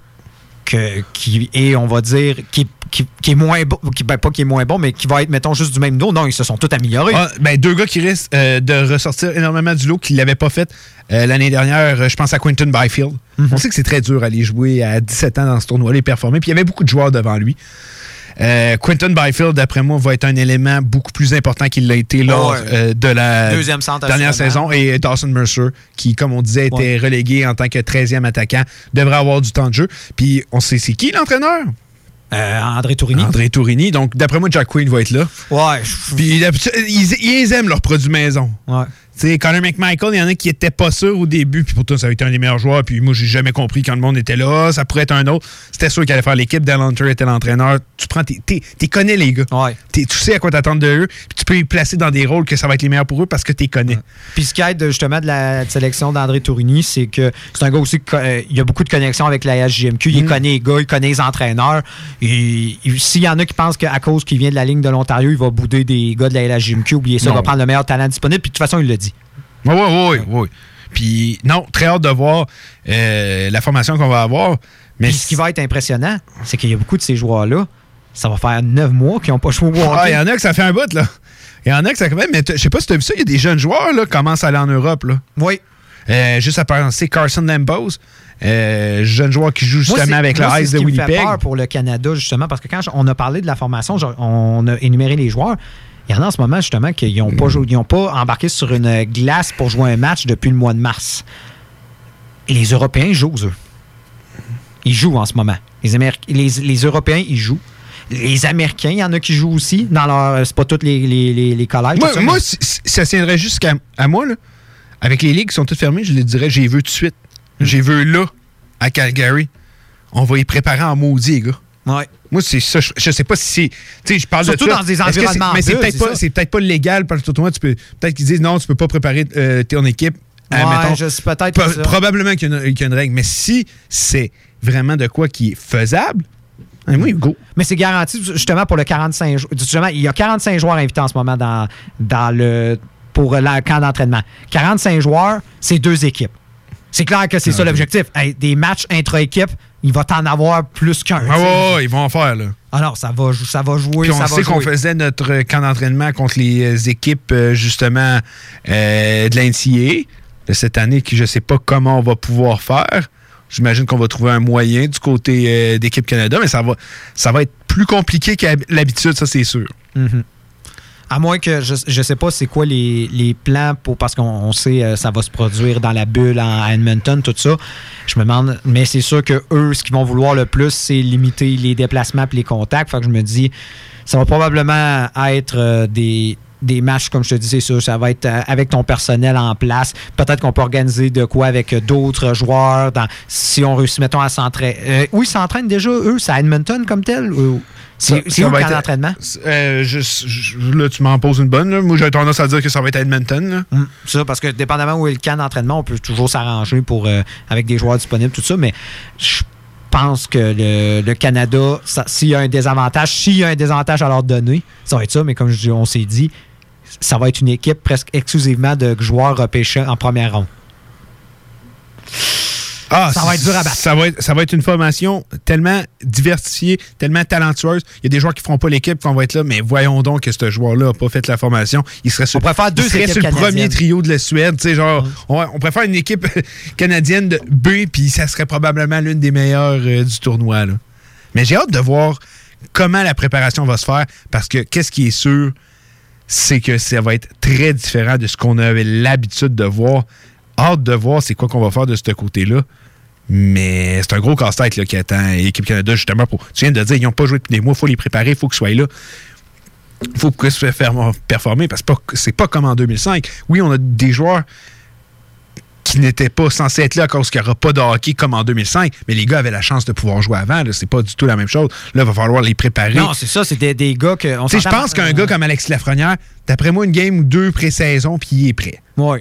que, qui est, on va dire, qui est qui, qui est moins bon, qui, ben, pas qui est moins bon, mais qui va être, mettons, juste du même dos. Non, ils se sont tous améliorés. Ah, ben, deux gars qui risquent euh, de ressortir énormément du lot, qui ne l'avaient pas fait euh, l'année dernière. euh, Je pense à Quentin Byfield. On sait que c'est très dur à aller jouer à 17 ans dans ce tournoi, les performer. Puis il y avait beaucoup de joueurs devant lui. Euh, Quentin Byfield, d'après moi, va être un élément beaucoup plus important qu'il l'a été lors euh, de la Deuxième dernière saison. Et Dawson Mercer, qui, comme on disait, était relégué en tant que 13e attaquant, devrait avoir du temps de jeu. Puis on sait c'est qui l'entraîneur? Euh, André Tourini. André Tourini. Donc, d'après moi, Jack Quinn va être là. Ouais. Puis ils, ils aiment leurs produits maison. Ouais. Sais, Connor McMichael, il y en a qui étaient pas sûrs au début, puis pourtant, ça a été un des meilleurs joueurs. Puis moi, j'ai jamais compris quand le monde était là. Ça pourrait être un autre. C'était sûr qu'il allait faire l'équipe. Hunter était l'entraîneur. Tu prends, tes- t'es- t'es connais les gars. T'es- tu sais à quoi t'attendre de eux. Puis tu peux les placer dans des rôles que ça va être les meilleurs pour eux parce que tu les connais. Puis ce qui aide justement de la sélection d'André Tourini, c'est que c'est un gars aussi qui euh, il a beaucoup de connexions avec la SGMQ. Mm. Il connaît les gars, il connaît les entraîneurs. Et, et s'il y en a qui pensent qu'à cause qu'il vient de la ligne de l'Ontario, il va bouder des gars de la LHJMQ, oubliez ça, il va prendre le meilleur talent disponible. Puis de toute façon, il le dit. Oui, oui, oui, oui. Puis non, très hâte de voir euh, la formation qu'on va avoir. Mais Puis ce qui va être impressionnant, c'est qu'il y a beaucoup de ces joueurs-là, ça va faire neuf mois qu'ils n'ont pas joué au hockey. Ah, il y en a que ça fait un bout, là. Il y en a que ça fait. Mais je sais pas si tu as vu ça, il y a des jeunes joueurs là, qui commencent à aller en Europe. Là. Oui. juste à penser Carson Lambos, euh, jeune joueur qui joue justement avec moi, le Ice ce de qui me Winnipeg. fait peur pour le Canada, justement, parce que quand on a parlé de la formation, on a énuméré les joueurs. Il y en a en ce moment, justement, qui n'ont pas, joué- ils ont pas embarqué sur une glace pour jouer un match depuis le mois de mars. Et les Européens jouent, eux. Ils jouent en ce moment. Les, les, les Européens, ils jouent. Les Américains, il y en a qui jouent aussi. Dans leur, c'est pas tous les, les, les, les collèges. Moi, ça, moi, mais- si- si ça tiendrait jusqu'à à moi, là, avec les ligues qui sont toutes fermées, je les dirais, j'ai vu tout de suite. Hmm. J'ai vu là, à Calgary. On va y préparer en maudit, les gars. Ouais. Moi, c'est ça. Je, je sais pas si c'est. Je parle Surtout de dans des environnements Mais c'est peut-être pas, légal parce que toi, tu peux. Peut-être qu'ils disent non, tu peux pas préparer euh, ton équipe. euh, Ouais, mettons. je sais peut-être Pro-. Probablement qu'il y, a une- qu'il y a une règle. Mais si c'est vraiment de quoi qui est faisable, hein, moi, go. Mais c'est garanti justement pour le 45 jou- justement, il y a 45 joueurs invités en ce moment dans, dans le pour le camp d'entraînement. 45 joueurs, c'est deux équipes. C'est clair que c'est ça l'objectif. Hey, des matchs intra-équipes, il va t'en avoir plus qu'un. Ah ouais, ouais, ils vont en faire, là. Alors, ça va, jou- ça va jouer. Puis on ça sait qu'on jouer. faisait notre camp d'entraînement contre les euh, équipes, euh, justement, euh, de l'NCA de cette année, que je sais pas comment on va pouvoir faire. J'imagine qu'on va trouver un moyen du côté euh, d'équipe Canada, mais ça va, ça va être plus compliqué qu'à l'habitude, ça c'est sûr. Mhm. À moins que je ne sais pas c'est quoi les, les plans pour parce qu'on on sait euh, ça va se produire dans la bulle en, Edmonton, tout ça. Je me demande, mais c'est sûr que eux, ce qu'ils vont vouloir le plus, c'est limiter les déplacements et les contacts. Fait que je me dis, ça va probablement être euh, des, des matchs, comme je te dis, c'est sûr, ça va être euh, avec ton personnel en place. Peut-être qu'on peut organiser de quoi avec d'autres joueurs. Dans, si on réussit, mettons, à s'entraîner. Euh, oui, ils s'entraînent déjà, eux, c'est à Edmonton comme tel? ou- C'est où va le camp être- d'entraînement? Euh, je- je- là, tu m'en poses une bonne. là. Moi, j'ai tendance à dire que ça va être à Edmonton. Mm, c'est ça, parce que dépendamment où est le camp d'entraînement, on peut toujours s'arranger pour euh, avec des joueurs disponibles, tout ça, mais je pense que le, le Canada, s'il y a un désavantage, s'il y a un désavantage à leur donner, ça va être ça, mais comme je on s'est dit, ça va être une équipe presque exclusivement de joueurs repêchés en première ronde. Ah, Ça va être dur à battre. Ça va être, ça va être une formation tellement diversifiée, tellement talentueuse. Il y a des joueurs qui ne feront pas l'équipe qu'on va être là, mais voyons donc que ce joueur-là n'a pas fait la formation. Il serait sur, On pourrait faire deux il serait sur le premier trio de la Suède. on, on pourrait faire une équipe canadienne de B, puis ça serait probablement l'une des meilleures euh, du tournoi. là. Mais j'ai hâte de voir comment la préparation va se faire, parce que qu'est-ce qui est sûr, c'est que ça va être très différent de ce qu'on avait l'habitude de voir. Hâte de voir c'est quoi qu'on va faire de ce côté-là. Mais c'est un gros casse-tête qui attend l'équipe Canada, justement. Pour, tu viens de dire, ils n'ont pas joué depuis des mois, il faut les préparer, il faut qu'ils soient là. Il faut qu'ils se fassent performer parce que c'est pas comme en 2005. Oui, on a des joueurs qui n'étaient pas censés être là à cause qu'il n'y aura pas de hockey comme en 2005, mais les gars avaient la chance de pouvoir jouer avant. C'est pas du tout la même chose. Là, il va falloir les préparer. Non, c'est ça, c'est des, des gars que. on Tu sais, je pense qu'un gars comme Alexis Lafrenière, d'après moi, une game ou deux pré-saison, puis il est prêt. Oui.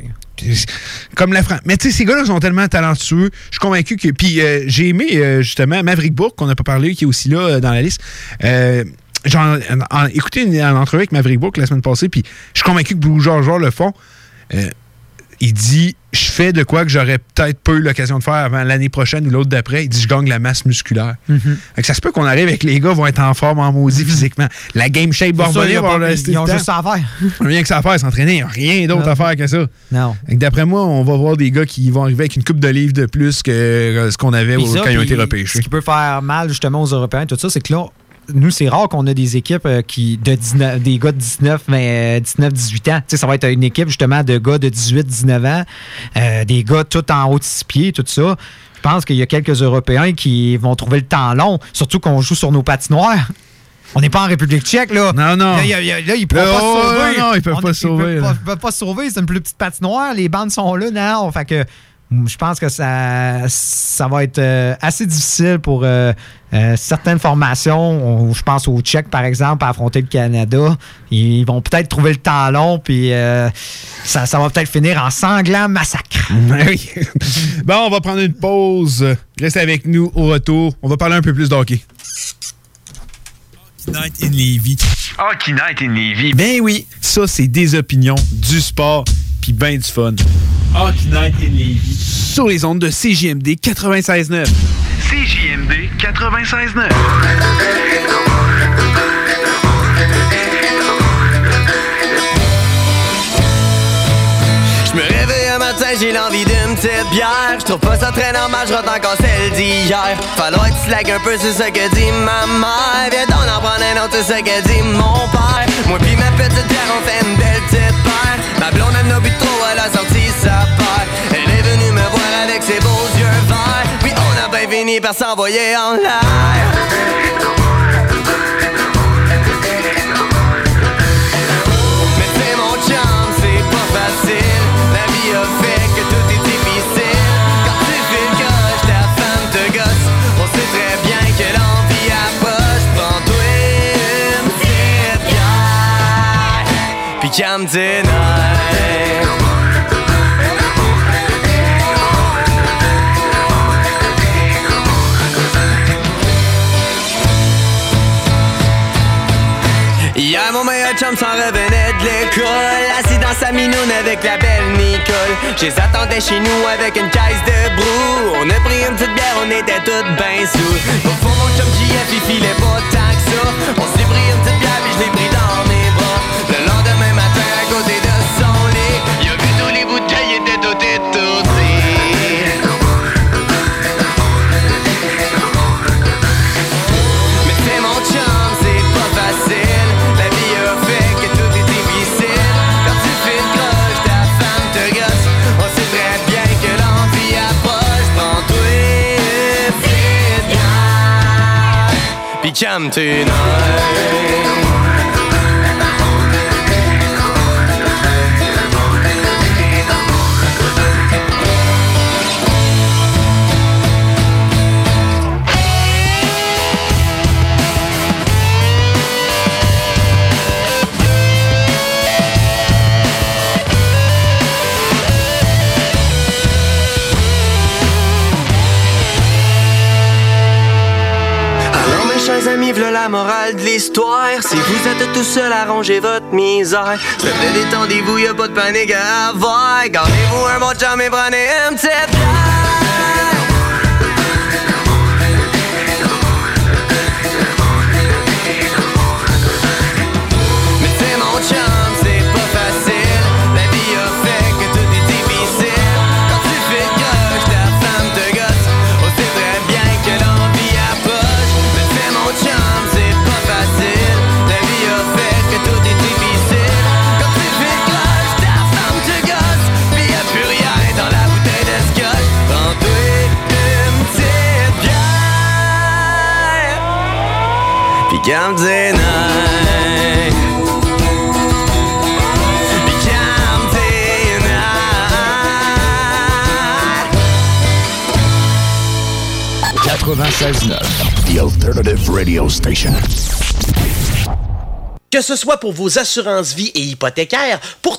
Comme la France. Mais tu sais, ces gars-là sont tellement talentueux. Je suis convaincu que. Puis euh, j'ai aimé, euh, justement, Maverick Bourque, qu'on n'a pas parlé, qui est aussi là euh, dans la liste. Euh, J'ai en- en- écouté une, entrevue avec Maverick Bourque la semaine passée, puis je suis convaincu que Blue George le font. Il dit Je fais de quoi que j'aurais peut-être pas eu l'occasion de faire avant l'année prochaine ou l'autre d'après. Il dit, je gagne la masse musculaire. Mhm. Fait que ça se peut qu'on arrive avec les gars vont être en forme, en maudit physiquement. La game shape va revenir, ils ont juste ça à faire. Rien que ça à faire, s'entraîner. Rien d'autre à faire que ça. Non. D'après moi, on va voir des gars qui vont arriver avec une coupe de livres de plus que euh, ce qu'on avait ça, quand ils ont été Ce repêchés. qui peut faire mal justement aux Européens, tout ça, c'est que là, nous, c'est rare qu'on a des équipes euh, qui de 19, des gars de 19, mais, euh, 19 18 ans. Tu sais, ça va être une équipe justement de gars de 18, 19 ans, euh, des gars tout en haut de six pieds, tout ça. Je pense qu'il y a quelques Européens qui vont trouver le temps long, surtout qu'on joue sur nos patinoires. On n'est pas en République tchèque, là. Non, non. Là, ils ne Là, pas se sauver. non, non, ils peuvent On- pas se sauver, peuvent ils peuvent pas se sauver. C'est une plus petite patinoire. Les bandes sont là, non. Fait que je pense que ça, ça va être euh, assez difficile pour euh, euh, certaines formations. On- je pense aux Tchèques, par exemple, à affronter le Canada. Ils vont peut-être trouver le temps long, puis euh, ça, ça va peut-être finir en sanglant massacre. Oui. bon, on va prendre une pause. Reste avec nous au retour. On va parler un peu plus de hockey. Night in Levy. Hockey Night in Levy. Ben oui, ça c'est des opinions, du sport, puis ben du fun. Hockey Night in Levy. Sur les ondes de CJMD 96.9. CJMD 96.9. Je me réveille un matin, j'ai l'envie d'une petite bière. Je trouve pas ça très normal, je rentre encore celle d'hier. Falloir que tu slack un peu, c'est ce que dit ma mère. Viens donc en prendre un autre, c'est ce que dit mon père. Moi pis ma petite bière, on fait une belle paire. Ma blonde elle n'a bu trop, elle a sorti sa paire. Elle est venue me voir avec ses beaux yeux verts. Puis on a bien fini par s'envoyer en l'air. Mais c'est mon chum, c'est pas facile. La vie a fait que tout est difficile. Quand tu fais le ta femme te gosse. On sait très bien que l'envie approche. Prends-toi. Puis Je les attendais chez nous avec une caisse de brou. On a pris une petite bière, on était toutes ben sous. Au fond, mon chum JF, il filait pas On s'est pris une petite bière, puis je l'ai pris dans mes bras. Le lendemain matin, Puis calme la morale de l'histoire. Si vous êtes tout seul à ranger votre misère. S'il vous détendez-vous, y'a pas de panique à avoir. Gardez-vous un bon chum et prenez une petite Radio Station. Que ce soit pour vos assurances vie et hypothécaires, pour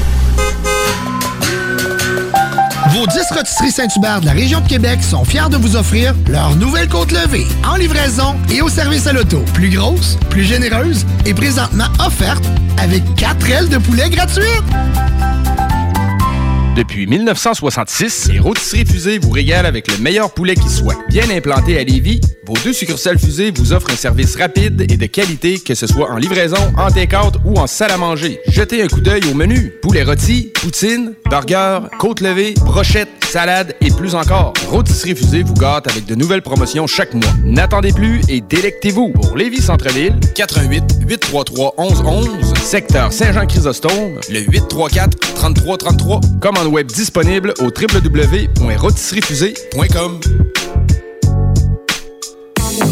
Vos 10 rôtisseries Saint-Hubert de la région de Québec sont fiers de vous offrir leur nouvelle côte levée en livraison et au service à l'auto. Plus grosse, plus généreuse et présentement offerte avec 4 ailes de poulet gratuites. Depuis 1966, les rôtisseries fusées vous régalent avec le meilleur poulet qui soit. Bien implanté à Lévis, vos deux succursales fusées vous offrent un service rapide et de qualité, que ce soit en livraison, en take-out ou en salle à manger. Jetez un coup d'œil au menu. Poulet rôti, poutine, burger, côte levée, brochette, salade et plus encore. Rôtisserie fusée vous gâte avec de nouvelles promotions chaque mois. N'attendez plus et délectez-vous. Pour Lévis Centre-Ville, 88 833 1111, secteur Saint-Jean-Chrysostome, le 834 3333. Web disponible au www.rôtisseriefusée.com.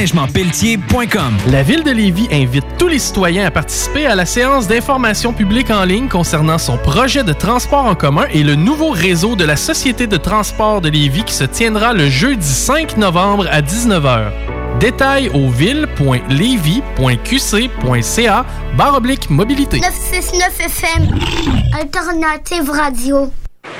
déneigementpelletier.com. La Ville de Lévis invite tous les citoyens à participer à la séance d'information publique en ligne concernant son projet de transport en commun et le nouveau réseau de la Société de transport de Lévis qui se tiendra le jeudi 5 novembre à 19h. Détails au ville.levy.qc.ca barre oblique mobilité. 969 FM, Alternative Radio.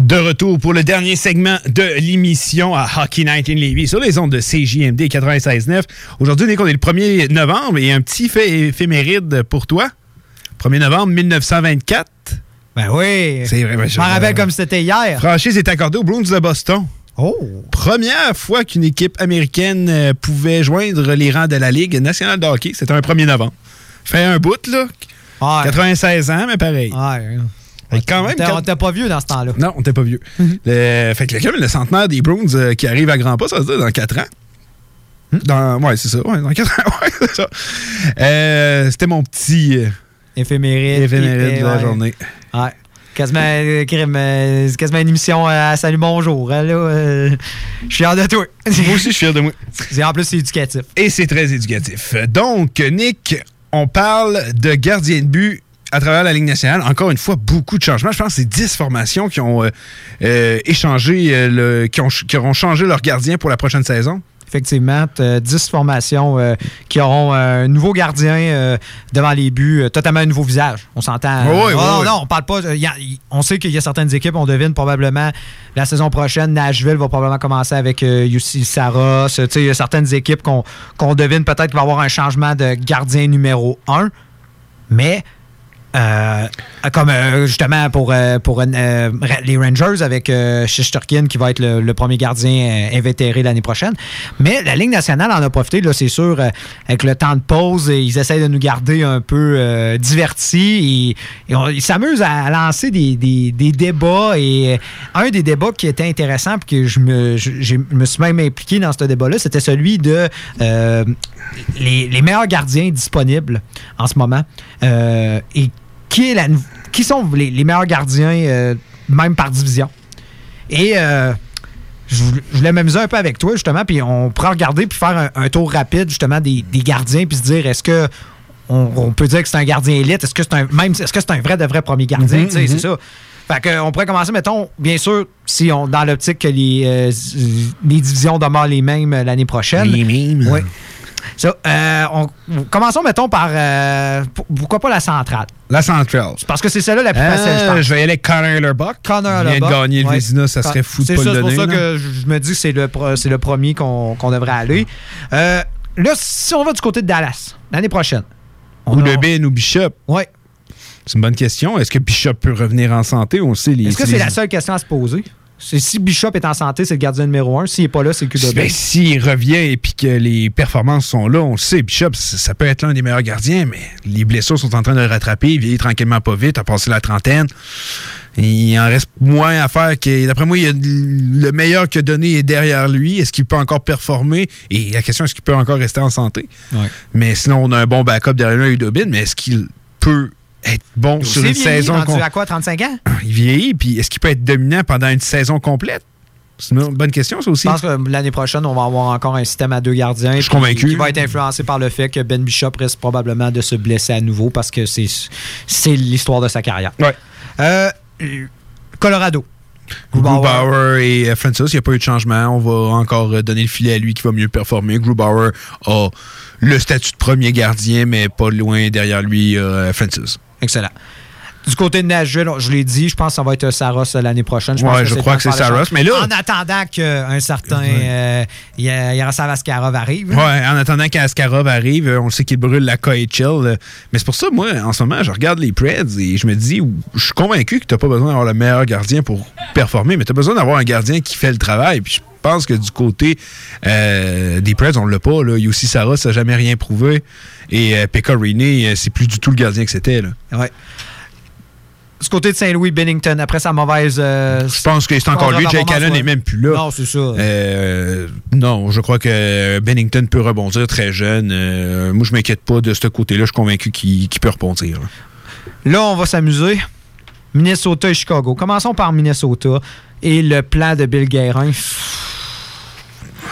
De retour pour le dernier segment de l'émission à Hockey Night in Levy sur les ondes de CJMD 96.9. Aujourd'hui, on est le 1er novembre et un petit fait éphéméride pour toi. 1er novembre 1924. Ben oui. C'est vrai. ben, Je m'en rappelle comme c'était hier. Franchise est accordée aux Bruins de Boston. Oh! Première fois qu'une équipe américaine euh, pouvait joindre les rangs de la Ligue nationale de hockey. C'était un 1er novembre. Fait un bout, là. 96 ans, mais pareil. Fait quand même, On t'a- quand- On t'a pas vieux dans ce temps-là. Non, on n'était pas vieux. le, fait que le, le centenaire des Browns euh, qui arrive à grands pas, ça se dit dans 4 ans. Dans, ouais, c'est ça. Ouais, dans 4 ans. Ouais, c'est ça. Euh, C'était mon petit euh, Éphéméride. de la ouais. journée. Ouais. Quasiment, euh, quasiment une émission à Salut Bonjour. hein, là, je suis fier de toi. Moi aussi, je suis fier de moi. En plus, c'est éducatif. Et c'est très éducatif. Donc, Nick, on parle de gardien de but à travers la Ligue nationale. Encore une fois, beaucoup de changements. Je pense que c'est 10 formations qui ont euh, euh, échangé, euh, le, qui, ont, qui auront changé leur gardien pour la prochaine saison. Effectivement, t'as 10 formations euh, qui auront euh, un nouveau gardien euh, devant les buts, totalement un nouveau visage. On s'entend. Oui, oui, Oh, oui, non, oui. non, on parle pas. y a- on sait qu'il y a certaines équipes, on devine probablement la saison prochaine, Nashville va probablement commencer avec UC Saros. Il y a certaines équipes qu'on qu'on devine peut-être qu'il va y avoir un changement de gardien numéro 1. Mais euh, comme euh, justement pour, euh, les Rangers avec Shesterkin qui va être le, premier gardien invétéré l'année prochaine. Mais la Ligue nationale en a profité, là, c'est sûr, avec le temps de pause, et ils essayent de nous garder un peu divertis et, ils s'amusent à lancer des, des- des débats. Et un des débats qui était intéressant, puis que je me, je- me suis même impliqué dans ce débat-là, c'était celui de les, les meilleurs gardiens disponibles en ce moment. Qui, est la, nou- qui sont les, les meilleurs gardiens, euh, même par division. Et euh, je voulais- je voulais m'amuser un peu avec toi, justement, puis on pourra regarder puis faire un, un tour rapide, justement, des, des gardiens, puis se dire, est-ce que on, on peut dire que c'est un gardien élite? Est-ce que c'est un, même, est-ce que c'est un vrai de vrai premier gardien? Mhm, mhm. C'est ça. Fait que, on pourrait commencer, mettons, bien sûr, si on dans l'optique que les, euh, les divisions demeurent les mêmes l'année prochaine. Les mêmes. Oui. Euh, on- commençons, mettons, par. euh, pour- pourquoi pas la centrale? La Centrale. Parce que c'est celle-là la plus Euh, facile, je pense. je vais y aller avec Connor Lurbuck. Connor Il vient de gagner le Ouais. Ça serait fou de C'est pas ça, le C'est donner. pour ça là. que je me dis que c'est le, c'est le premier qu'on devrait aller. Euh, là, si on va du côté de Dallas, l'année prochaine. Ou de Ben ou Bishop. Oui. C'est une bonne question. Est-ce que Bishop peut revenir en santé? On sait. les- Est-ce que c'est les- la seule question à se poser? Si Bishop est en santé, c'est le gardien numéro un. S'il n'est pas là, c'est le QW. Ben, s'il revient et puis que les performances sont là, on le sait, Bishop, ça, peut être l'un des meilleurs gardiens, mais les blessures sont en train de le rattraper. Il vieillit tranquillement pas vite, a passé la trentaine. Il en reste moins à faire que. D'après moi, il y a le meilleur que donné est derrière lui. Est-ce qu'il peut encore performer? Et la question, est-ce qu'il peut encore rester en santé? Mais sinon, on a un bon backup derrière lui, Udobin, mais est-ce qu'il peut être bon sur une vieilli, saison com- à quoi, 35 ans? Il vieillit, puis est-ce qu'il peut être dominant pendant une saison complète? C'est une bonne question, ça aussi. Je pense que l'année prochaine, on va avoir encore un système à deux gardiens. Je suis convaincu. Qui va être influencé par le fait que Ben Bishop risque probablement de se blesser à nouveau parce que c'est c'est l'histoire de sa carrière. Ouais. Euh, Colorado. Grubauer et euh, Francis, il n'y a pas eu de changement. On va encore euh, donner le filet à lui qui va mieux performer. Grubauer a le statut de premier gardien, mais pas loin derrière lui, euh, Francis. Excellent. Du côté de Nashville, je l'ai dit, je pense que ça va être Saros l'année prochaine. Ouais, pense je c'est crois que c'est Saros, mais là- En attendant qu'un certain euh, Ya- Yaroslav Askarov arrive. Ouais, en attendant qu'Askarov arrive, euh, on sait qu'il brûle la KHL. euh, Mais c'est pour ça, moi, en ce moment, je regarde les Preds et je me dis, je suis convaincu que tu n'as pas besoin d'avoir le meilleur gardien pour performer, mais tu as besoin d'avoir un gardien qui fait le travail. Puis je pense que du côté euh, des Preds, on l'a pas. Là. Yossi Saros n'a jamais rien prouvé. Et euh, Pekka Rinne, euh, c'est plus du tout le gardien que c'était. Ouais. Du côté de Saint-Louis, Bennington, après sa mauvaise. Je pense que c'est encore lui. Jake Allen n'est même plus là. Non, c'est ça. Euh, non, je crois que Bennington peut rebondir très jeune. Euh, moi, je m'inquiète pas de ce côté-là. Je suis convaincu qu'il peut rebondir. là. Là, on va s'amuser. Minnesota et Chicago. Commençons par Minnesota et le plan de Bill Guérin.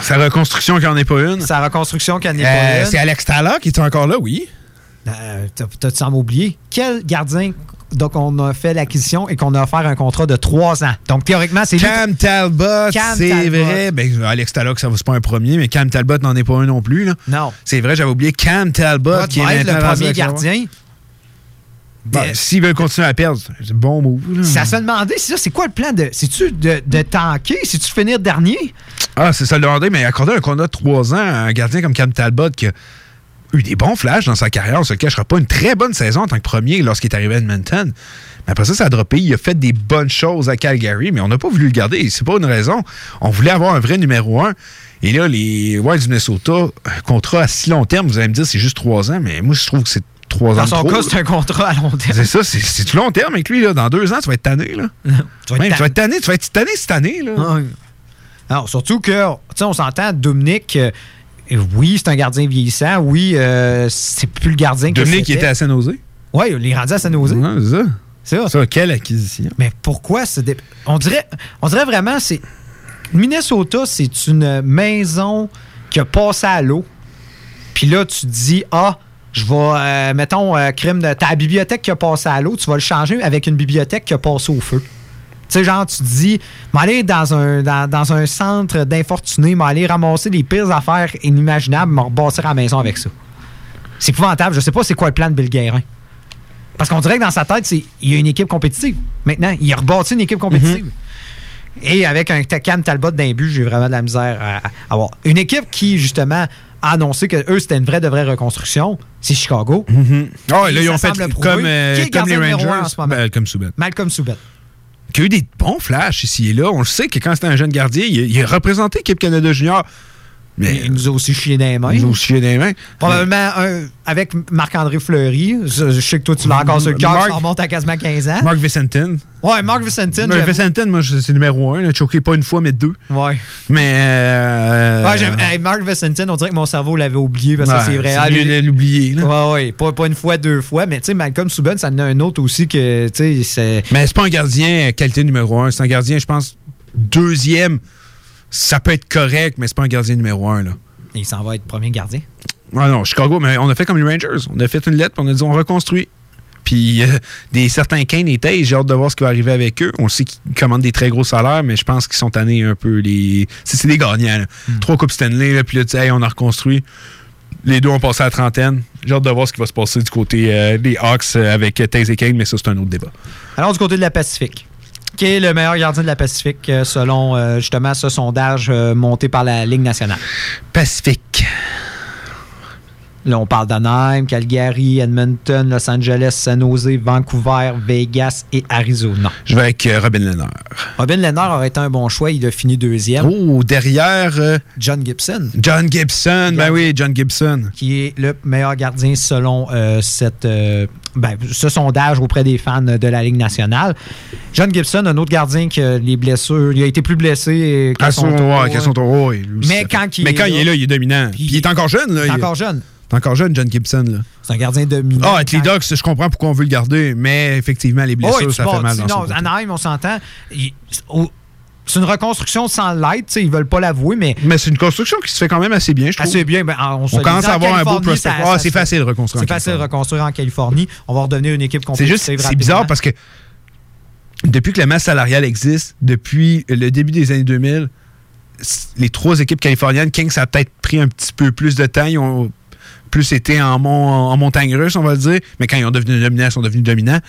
Sa reconstruction qui n'en est pas une. Sa reconstruction qui n'en est Euh, pas une. c'est Alex Talla qui est encore là, oui. Euh, t'as- T'as-tu semble oublié? Quel gardien donc on a fait l'acquisition et qu'on a offert un contrat de trois ans? Donc théoriquement, c'est lui- Cam Talbot, Cam c'est vrai. Ben, Alex Talbot, ça c'est pas un premier, mais Cam Talbot n'en est pas un non plus. Là. Non. C'est vrai, j'avais oublié Cam Talbot qui est le premier gardien. Bon, S'ils veulent continuer à perdre, c'est bon move. là. Ça se demandait, c'est ça, c'est quoi le plan de. C'est-tu de, de tanker? C'est-tu finir dernier? Ah, c'est ça le demander, mais accorder un contrat de trois ans à un gardien comme Cam Talbot qui a eu des bons flashs dans sa carrière, on se le cachera pas, une très bonne saison en tant que premier lorsqu'il est arrivé à Edmonton. Mais après ça, ça a droppé. Il a fait des bonnes choses à Calgary, mais on n'a pas voulu le garder. C'est pas une raison. On voulait avoir un vrai numéro un. Et là, les Wilds du Minnesota, un contrat à si long terme, vous allez me dire c'est juste trois ans, mais moi, je trouve que c'est trois ans Dans de son trop, cas, c'est un contrat à long terme. C'est ça, c'est- du long terme avec lui. Là? Dans deux ans, tu vas être tanné. Là. Tu vas être Même, tu vas tanné. être tanné. Tu vas être tanné cette année. Là. Ah, Non, surtout que, tu sais, on s'entend, Dominique, euh, oui, c'est un gardien vieillissant. Oui, euh, c'est plus le gardien que Dominique qui c'était. était à San Jose. Oui, il est rendu à San Jose. Ouais, c'est ça. C'est ça. Ça, quelle acquisition. Mais pourquoi ce dé- on dirait on dirait vraiment c'est Minnesota, c'est une maison qui a passé à l'eau. Puis là tu te dis ah, je vais euh, mettons euh, crime de ta bibliothèque qui a passé à l'eau, tu vas le changer avec une bibliothèque qui a passé au feu. Tu sais, genre, tu te dis, m'aller dans un, dans, dans un centre d'infortunés, m'aller ramasser les pires affaires inimaginables, me rebâtir à la maison avec ça. C'est épouvantable. Je sais pas c'est quoi le plan de Bill Guérin. Parce qu'on dirait que dans sa tête, c'est il y a une équipe compétitive. Maintenant, il a rebâti une équipe compétitive. Et avec un Cam Talbot d'un but, j'ai vraiment de la misère à, avoir. Une équipe qui, justement, annoncé que eux, c'était une vraie de vraie reconstruction, c'est Chicago. Ah, Et là, ils ont fait comme, euh, Qui est le comme les un en Rangers. ce moment? Comme Subban. Malcolm Subban. Qui a eu des bons flashs ici et là. On le sait que quand c'était un jeune gardien, il, il a représenté l'équipe Canada Junior. Mais il nous a aussi chié les mains. Il nous a aussi chié les mains. Probablement un- avec Marc-André Fleury. Je, je sais que toi, tu l'as encore sur le cœur, Marc- ça remonte à quasiment 15 ans. Mark Vicentin. Ouais, Mark Vicentin. J'avoue. Vicentin, moi, c'est numéro un. Il a choqué pas une fois, mais deux. Ouais. Mais. euh, Ouais, j'aime- hey, Mark Vicentin, on dirait que mon cerveau l'avait oublié parce que Ouais, c'est vrai. c'est Ah, mieux lui- l'oublier. Ouais, ouais. Pas, pas une fois, deux fois. Mais tu sais, Malcolm Subban, ça en a un autre aussi que, tu sais, c'est. Mais c'est pas un gardien euh, qualité numéro un. C'est un gardien, je pense, deuxième. Ça peut être correct, mais c'est pas un gardien numéro un. Là. Il s'en va être premier gardien? Ah non, Chicago, mais on a fait comme les Rangers. On a fait une lettre, on a dit on reconstruit. Puis euh, des certains Kane et Taze, j'ai hâte de voir ce qui va arriver avec eux. On sait qu'ils commandent des très gros salaires, mais je pense qu'ils sont tannés un peu. les. C'est c'est des gagnants. là. Trois Coupes Stanley, là, puis là, tu sais, hey, on a reconstruit. Les deux ont passé à la trentaine. J'ai hâte de voir ce qui va se passer du côté euh, des Hawks euh, avec Taze et Kane, mais ça, c'est un autre débat. Alors, du côté de la Pacifique. Qui est le meilleur gardien de la Pacifique euh, selon euh, justement ce sondage euh, monté par la Ligue nationale? Pacifique. Là, on parle d'Anaheim, Calgary, Edmonton, Los Angeles, San Jose, Vancouver, Vegas et Arizona. Je vais avec euh, Robin Lennard. Robin Lennard aurait été un bon choix. Il a fini deuxième. Oh, derrière. euh, John Gibson. John Gibson. Ben oui, John Gibson. Qui est le meilleur gardien selon euh, cette, euh, ben, ce sondage auprès des fans de la Ligue nationale. John Gibson, un autre gardien que les blessures. Il a été plus blessé qu'à son son, tour. ouais, qu'à son tour, ouais, lui aussi, Mais quand il Mais est quand il là- est là, il est dominant. Puis il est encore jeune. Là, Il est Il- encore jeune. Est encore jeune, John Gibson. Là. C'est un gardien dominant. Ah, avec les Ducks, je comprends pourquoi on veut le garder, mais effectivement, les blessures, Oh, ça bon, fait mal dans non. Anaheim, on s'entend. il- C'est une reconstruction sans sais, ils veulent pas l'avouer, mais. Mais c'est une construction qui se fait quand même assez bien, je trouve. Assez bien. Ben, on se On le commence à avoir un beau prospect. Ah, c'est facile de reconstruire C'est facile de reconstruire en Californie. On va redevenir une équipe C'est compétitive. juste, c'est bizarre parce que depuis que la masse salariale existe, depuis le début des années 2000, c- les trois équipes californiennes, Kings, ça a peut-être pris un petit peu plus de temps. Ils ont plus été en, mon- en montagne russe, on va le dire. Mais quand ils ont devenu dominants, ils sont devenus dominants.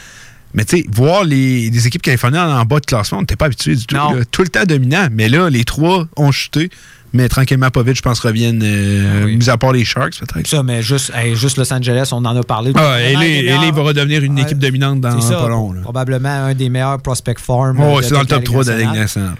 Mais tu sais, voir les, les équipes californiennes en bas de classement, on n'était pas habitué du tout. là. Tout le temps dominant. Mais là, les trois ont chuté. Mais tranquillement, pas vite, je pense, reviennent, euh, mis à part les Sharks, peut-être. Ça, mais juste, hey, juste Los Angeles, on en a parlé. Ah, LA, va redevenir une équipe dominante dans ça, pas long. là. Probablement un des meilleurs prospect farm. Oh, c'est dans le top 3 de la Ligue nationale.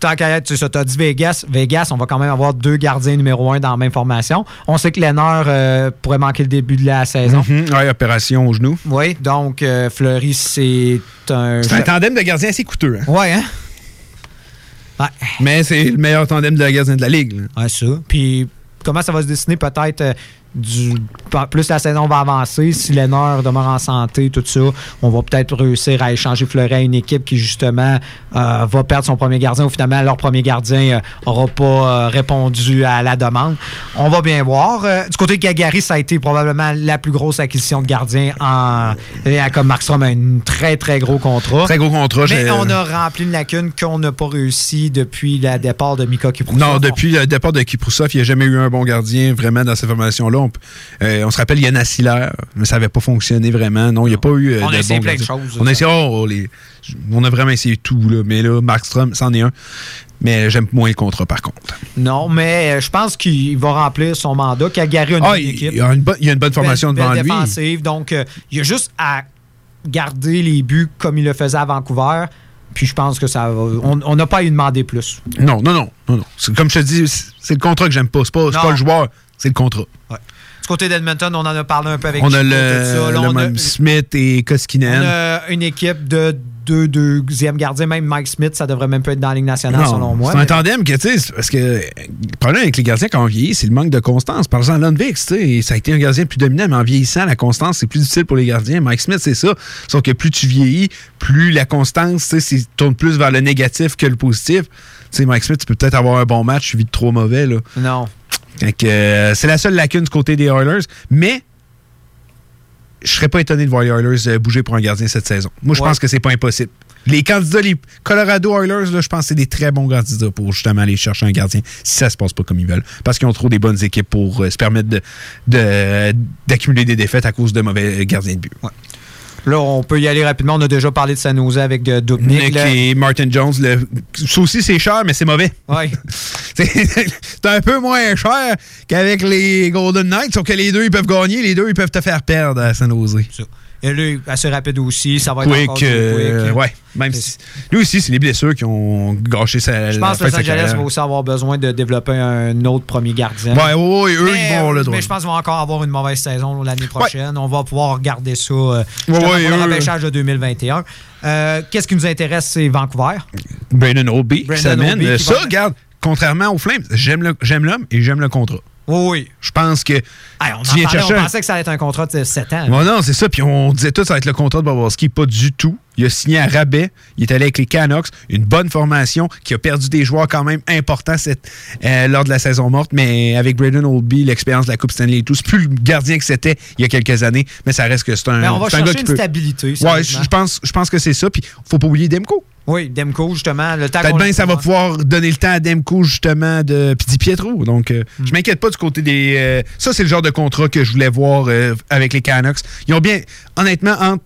Tant qu'à être, tu as dit Vegas. Vegas, on va quand même avoir deux gardiens numéro un dans la même formation. On sait que Lennard euh, pourrait manquer le début de la saison. Mhm, ouais, opération au genou. Oui, donc euh, Fleury, c'est un. C'est un tandem de gardiens assez coûteux. hein. Ouais, hein? Mais c'est le meilleur tandem de la gardien de la Ligue. Ouais, ça. Puis comment ça va se dessiner peut-être euh, du plus la saison va avancer, si Lennard demeure en santé, tout ça, on va peut-être réussir à échanger Fleury à une équipe qui justement euh, va perdre son premier gardien ou finalement leur premier gardien n'aura pas euh, répondu à la demande. On va bien voir. Euh, du côté de Calgary, ça a été probablement la plus grosse acquisition de gardien en et, euh, comme Markstrom a un très très gros contrat. Très gros contrat. Mais on a rempli une lacune qu'on n'a pas réussi depuis le départ de Mika Kiprusov. Non, depuis le départ de Kiprusov, il n'y a jamais eu un bon gardien vraiment dans cette formation-là. On, euh, on se rappelle Yann Assiller, mais ça n'avait pas fonctionné vraiment. Non, il n'y a pas eu euh, On a de essayé plein de choses, On a essayé, oh, les- on a vraiment essayé tout. Là. Mais là, Markstrom, c'en est un. Mais j'aime moins le contrat, par contre. Non, mais euh, je pense qu'il va remplir son mandat. Calgary a une Ah, bonne il- équipe. il y a une bonne- il y a une bonne formation Belle- devant belle lui. Donc, euh, il y a juste à garder les buts comme il le faisait à Vancouver. Puis je pense que ça va- on n'a pas à lui demander plus. Non, non, non. non, non. Comme je te dis, c'est le contrat que j'aime pas. C'est pas, pas le joueur, c'est le contrat. Du côté d'Edmonton, on en a parlé un peu avec On a le. Là, on, a, Smith et on Koskinen. a une équipe de deux deuxième gardiens. Même Mike Smith, ça devrait même pas être dans la Ligue nationale, Non, selon moi. C'est un mais- tandem que, tu sais, parce que le problème avec les gardiens quand on vieillit, c'est le manque de constance. Par exemple, Lundvik, tu sais, ça a été un gardien plus dominant, mais en vieillissant, la constance, c'est plus difficile pour les gardiens. Mike Smith, c'est ça. Sauf que plus tu vieillis, plus la constance, tu sais, tourne plus vers le négatif que le positif. Tu sais, Mike Smith, tu peux peut-être avoir un bon match suivi de trop mauvais, là. Non. Euh, c'est la seule lacune du côté des Oilers, mais je serais pas étonné de voir les Oilers euh, bouger pour un gardien cette saison. Moi, je Ouais. pense que c'est pas impossible. Les candidats, les Colorado Oilers, là, je pense que c'est des très bons candidats pour justement aller chercher un gardien si ça se passe pas comme ils veulent. Parce qu'ils ont trop des bonnes équipes pour euh, se permettre de- de- d'accumuler des défaites à cause de mauvais gardiens de but. Là, on peut y aller rapidement. On a déjà parlé de San Jose avec euh, Dubnik. Et Martin Jones, le- ça aussi c'est cher, mais c'est mauvais. Ouais. c'est un peu moins cher qu'avec les Golden Knights, sauf que les deux ils peuvent gagner, les deux ils peuvent te faire perdre à San Jose. Et lui, assez rapide aussi. Ça va être Quick, encore euh, quick. ouais. Même si, lui aussi, c'est les blessures qui ont gâché sa Je pense que Los Angeles va aussi avoir besoin de développer un autre premier gardien. Ouais, ouais, eux, mais, ils vont avoir le droit. Mais je pense qu'ils vont encore avoir une mauvaise saison l'année prochaine. On va pouvoir regarder ça euh, Ouais, pour le repêchage de 2021. Euh, Qu'est-ce qui nous intéresse, c'est Vancouver. Brandon Brandon ça mène. Ça, regarde, contrairement aux Flames, j'aime l'homme et j'aime le contrat. Oui, oui. Je pense que. Hey, on, en parlait, chercher pensait que ça allait être un contrat de 7 ans. Bon, non, c'est ça. Puis on disait tout, ça va être le contrat de Bobrovski. Pas du tout. Il a signé à rabais. Il est allé avec les Canucks. Une bonne formation qui a perdu des joueurs quand même importants cette- euh, lors de la saison morte. Mais avec Braden Oldby, l'expérience de la Coupe Stanley et tout, c'est plus le gardien que c'était il y a quelques années. Mais ça reste que c'est un. Mais on va c'est un gars chercher une peut- stabilité. Ouais, je pense, je pense que c'est ça. Puis faut pas oublier Demko. Oui, Demko, justement. Peut-être bien ça va pouvoir donner le temps à Demko, justement, de puis Di Pietro. Donc, euh, Hmm. je m'inquiète pas du côté des. euh, ça, c'est le genre de contrat que je voulais voir euh, avec les Canucks. Ils ont bien, honnêtement, entre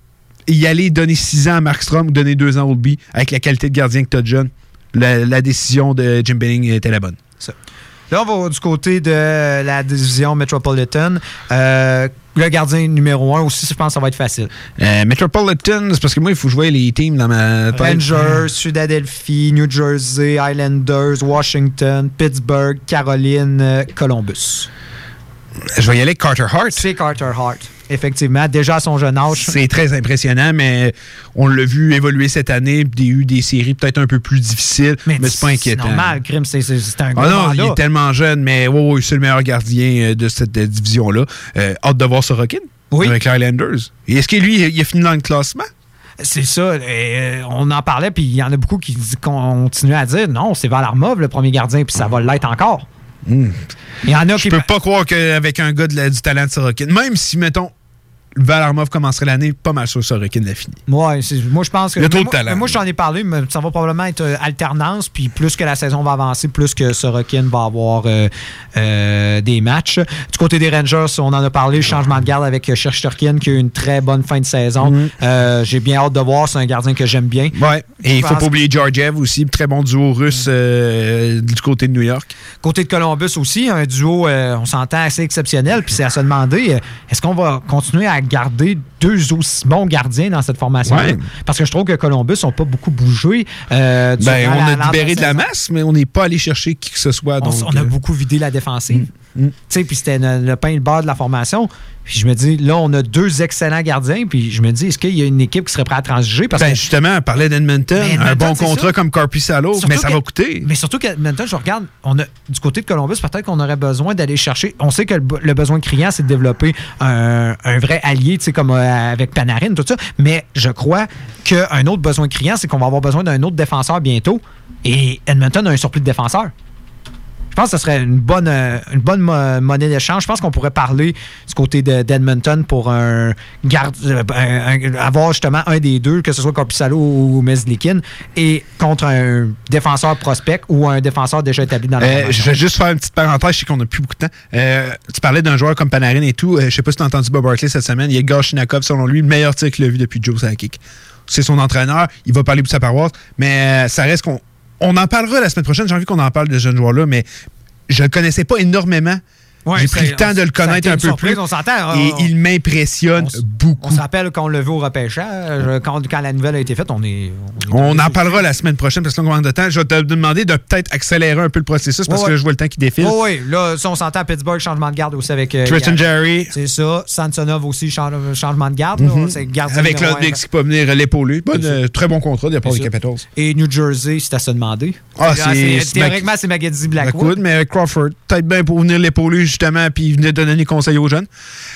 y aller donner 6 ans à Markstrom ou donner 2 ans à Oldby, avec la qualité de gardien que tu as, John, la, la décision de Jim Benning était la bonne. Là, on va du côté de la division Metropolitan. Euh, le gardien numéro un aussi, je pense que ça va être facile. Euh, Metropolitan, c'est parce que moi, il faut jouer les teams dans ma tête. Rangers, Philadelphie, New Jersey, Islanders, Washington, Pittsburgh, Caroline, euh, Columbus. Je vais y aller avec Carter Hart. C'est Carter Hart, effectivement. Déjà à son jeune âge. C'est très impressionnant, mais on l'a vu évoluer cette année. Il y a eu des séries peut-être un peu plus difficiles, mais, c'est pas C'est inquiétant. normal, Grim, c'est c'est- c'est un gros Ah non, il est tellement jeune, mais ouais, c'est le meilleur gardien euh, de cette euh, division-là. Euh, hâte de voir Sorokin avec les Highlanders. Et Est-ce que lui, il a fini dans le classement? C'est ça. et, euh, on en parlait, puis il y en a beaucoup qui continuent à dire non, c'est Valarmov, le premier gardien, puis ça va l'être encore. Il y en a Je qui. peux pas croire qu'avec un gars de la- du talent de Sorokin, même si, mettons, Valarmov commencerait l'année, pas mal sûr Sorokin l'a fini. Ouais, moi je pense que. Il y a trop de talent. Moi, j'en ai parlé, mais ça va probablement être euh, alternance, puis plus que la saison va avancer, plus que Sorokin va avoir euh, euh, des matchs. Du côté des Rangers, on en a parlé, le changement de garde avec Shesterkin qui a eu une très bonne fin de saison. Euh, J'ai bien hâte de voir, c'est un gardien que j'aime bien. Ouais. Et il faut pas oublier Georgiev aussi, très bon duo russe euh, du côté de New York. Côté de Columbus aussi, un duo, on s'entend, assez exceptionnel. Puis c'est à se demander, est-ce qu'on va continuer à garder deux aussi bons gardiens dans cette formation Ouais. Parce que je trouve que Columbus n'a pas beaucoup bougé. euh, Ben, on a libéré de la masse, mais on n'est pas allé chercher qui que ce soit. On, donc, s- on a euh, beaucoup vidé la défensive. Mm. Tu sais, Puis c'était le, le pain et le beurre de la formation. Puis je me dis, là, on a deux excellents gardiens. Puis je me dis, est-ce qu'il y a une équipe qui serait prête à transiger? Parce ben, que justement, on parlait d'Edmonton, un bon contrat ça. comme Carpissalo, Surtout mais ça que- va coûter. Mais surtout que maintenant, je regarde, on a du côté de Columbus, peut-être qu'on aurait besoin d'aller chercher. On sait que le, be- le besoin criant, c'est de développer un, un vrai allié, tu sais, comme euh, avec Panarin, tout ça. Mais je crois qu'un autre besoin criant, c'est qu'on va avoir besoin d'un autre défenseur bientôt. Et Edmonton a un surplus de défenseurs. Je pense que ce serait une bonne, euh, une bonne mo- monnaie d'échange. Je pense qu'on pourrait parler du côté de- d'Edmonton pour un garde, euh, un- un- avoir justement un des deux, que ce soit Corpusalo ou Meslikin, et contre un défenseur prospect ou un défenseur déjà établi dans la Euh, je vais juste faire une petite parenthèse, je sais qu'on n'a plus beaucoup de temps. Euh, tu parlais d'un joueur comme Panarin et tout. Euh, je sais pas si tu as entendu Bob Barkley cette semaine. Il y a Igor Shinakov, selon lui, le meilleur tir qu'il a vu depuis Joe Sakic. C'est son entraîneur, il va parler pour sa paroisse, mais ça reste qu'on. On en parlera la semaine prochaine, j'ai envie qu'on en parle de ce jeune joueur-là, mais je le connaissais pas énormément. Ouais, J'ai pris le temps de le connaître un peu surprise, plus. on s'entend, Et on- il m'impressionne beaucoup. On se rappelle qu'on l'a vu au repêchage, quand, quand la nouvelle a été faite, on est. On en parlera la semaine prochaine parce qu'on manque de temps. Je vais te demander de peut-être accélérer un peu le processus parce Ouais, que ouais. je vois le temps qui défile. Oh oui, là, ça, on s'entend à Pittsburgh, changement de garde aussi avec. euh, Tristan. Jerry. C'est ça. Samsonov aussi, chan- changement de garde. là. Mhm. Avec Ludwig un. qui peut venir l'épauler. Ça. euh, très bon contrat de la part des. Capitals. Et New Jersey, c'est à se demander. Ah, C'est- c'est- Théoriquement, c'est Magadi Blackwood. Mais Crawford. Peut-être bien pour venir l'épauler justement puis venir donner des conseils aux jeunes.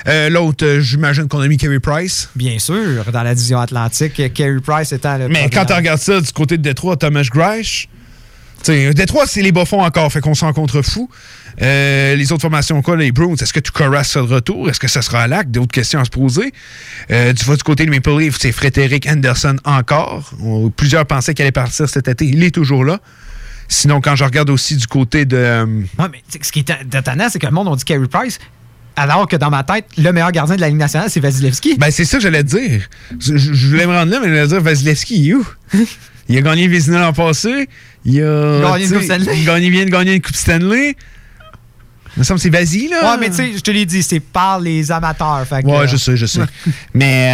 Euh, L'autre, euh, j'imagine qu'on a mis Kerry Price. Bien sûr, dans la division atlantique, Carey Price étant le. Mais quand tu regardes ça du côté de Détroit, Thomas Grish, sais, Détroit, c'est les bas-fonds encore, fait qu'on s'en contrefou. Euh, les autres formations, quoi, les Bruins, est-ce que tu sera de retour? Est-ce que ça sera à l'acte? D'autres questions à se poser. Euh, tu vas du côté de Maple Leaf, c'est Frédéric Anderson encore. On- plusieurs pensaient qu'il allait partir cet été. Il est toujours là. Sinon, quand je regarde aussi du côté de. euh, Non, mais tu sais, ce qui est étonnant, c'est que le monde on dit Carey Price, alors que dans ma tête, le meilleur gardien de la Ligue nationale, c'est Vasilevski. Ben, c'est ça que j'allais te dire. Je, je- je voulais me rendre là, mais j'allais dire Vasilevski, il est où? Il a gagné Vizina l'an passé. Il a. Gagné une Coupe Stanley. Il vient de gagner une Coupe Stanley. Il me semble que c'est Vasily, là. Ouais, mais tu sais, je te l'ai dit, c'est par les amateurs. fait que- Ouais, je sais, je sais. mais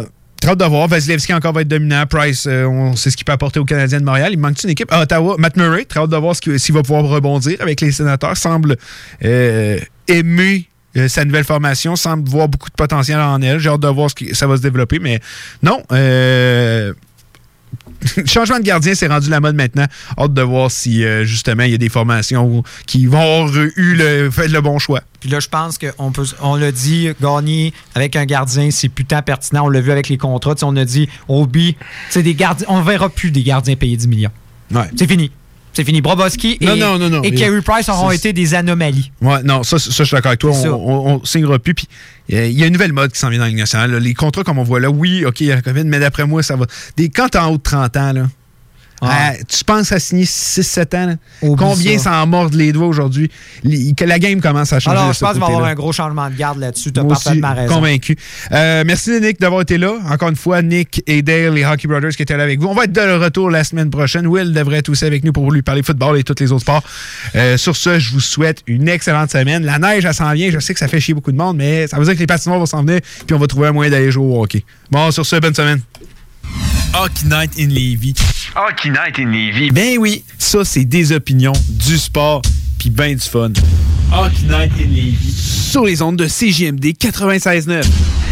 euh, hâte de voir. Vasilevski encore va être dominant. Price, euh, on sait ce qu'il peut apporter aux Canadiens de Montréal. Il manque une équipe? Ottawa, Matt Murray, très hâte de voir s'il va pouvoir rebondir avec les sénateurs. Semble euh, aimer euh, sa nouvelle formation, semble voir beaucoup de potentiel en elle. J'ai hâte de voir ce que ça va se développer. Mais non, euh, changement de gardien, c'est rendu la mode maintenant. Hâte de voir si euh, justement il y a des formations qui vont avoir eu le, fait le bon choix. Puis là, je pense qu'on peut, on l'a dit, gagner avec un gardien, c'est putain pertinent. On l'a vu avec les contrats. On a dit, Obi, c'est des gardiens, on verra plus des gardiens payés 10 millions. C'est fini. C'est fini. Broboski et, Non, non, non, non. et Carey Price auront été des anomalies. Ouais, non, ça, ça je suis d'accord avec toi. On, on signera plus. Puis il y a une nouvelle mode qui s'en vient dans la nationale. Les contrats, comme on voit là, oui, OK, il y a la COVID, mais d'après moi, ça va. Des, quand t'es en haut de 30 ans, là, Ah. euh, tu penses à signer 6-7 ans, là? Combien ça. s'en mordent les doigts aujourd'hui? Que la game commence à changer. Alors, je pense qu'il va y avoir un gros changement de garde là-dessus. Tu as parfaitement raison. convaincu. Euh, merci Nick d'avoir été là. Encore une fois, Nick et Dale, les Hockey Brothers qui étaient là avec vous. On va être de retour la semaine prochaine. Will devrait être aussi avec nous pour lui parler football et tous les autres sports. Euh, sur ce, je vous souhaite une excellente semaine. La neige, elle s'en vient. Je sais que ça fait chier beaucoup de monde, mais ça veut dire que les patinoires vont s'en venir puis on va trouver un moyen d'aller jouer au hockey. Bon, sur ce, bonne semaine. Hockey Night in Levy. Hockey Night in Levy. Ben oui, ça, c'est des opinions, du sport, puis ben du fun. Hockey Night in Levy. Sur les ondes de CJMD 96.9.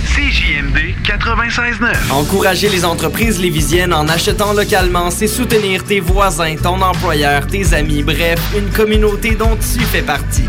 CJMD 96.9. Encourager les entreprises lévisiennes en achetant localement, c'est soutenir tes voisins, ton employeur, tes amis, bref, une communauté dont tu fais partie.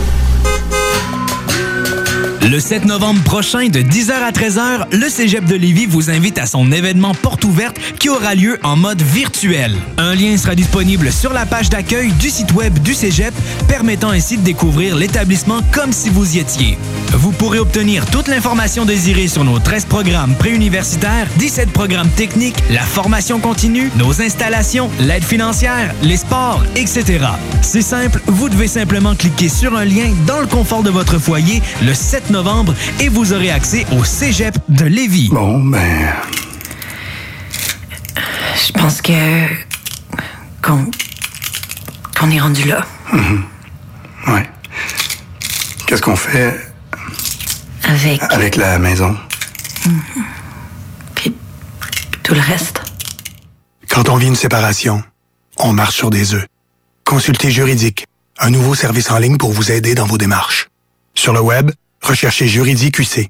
Le 7 novembre prochain, de 10h à 13h, le Cégep de Lévis vous invite à son événement porte ouverte qui aura lieu en mode virtuel. Un lien sera disponible sur la page d'accueil du site web du Cégep, permettant ainsi de découvrir l'établissement comme si vous y étiez. Vous pourrez obtenir toute l'information désirée sur nos 13 programmes préuniversitaires, 17 programmes techniques, la formation continue, nos installations, l'aide financière, les sports, etc. C'est simple, vous devez simplement cliquer sur un lien dans le confort de votre foyer le 7 novembre et vous aurez accès au Cégep de Lévis. Bon, ben... Je pense que. qu'on. qu'on est rendu là. Mhm. Ouais. Qu'est-ce qu'on fait? Avec avec la maison? tout le reste. Quand on vit une séparation, on marche sur des œufs. Consultez Juridique, un nouveau service en ligne pour vous aider dans vos démarches. Sur le web, recherchez Juridique UC.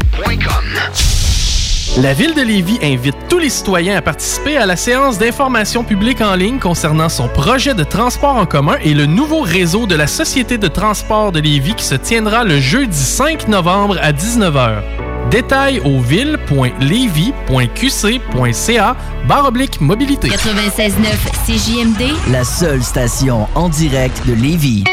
La Ville de Lévis invite tous les citoyens à participer à la séance d'information publique en ligne concernant son projet de transport en commun et le nouveau réseau de la Société de transport de Lévis qui se tiendra le jeudi 5 novembre à 19h. Détails au ville.levy.qc.ca barre oblique mobilité. 96.9 CJMD, La seule station en direct de Lévis.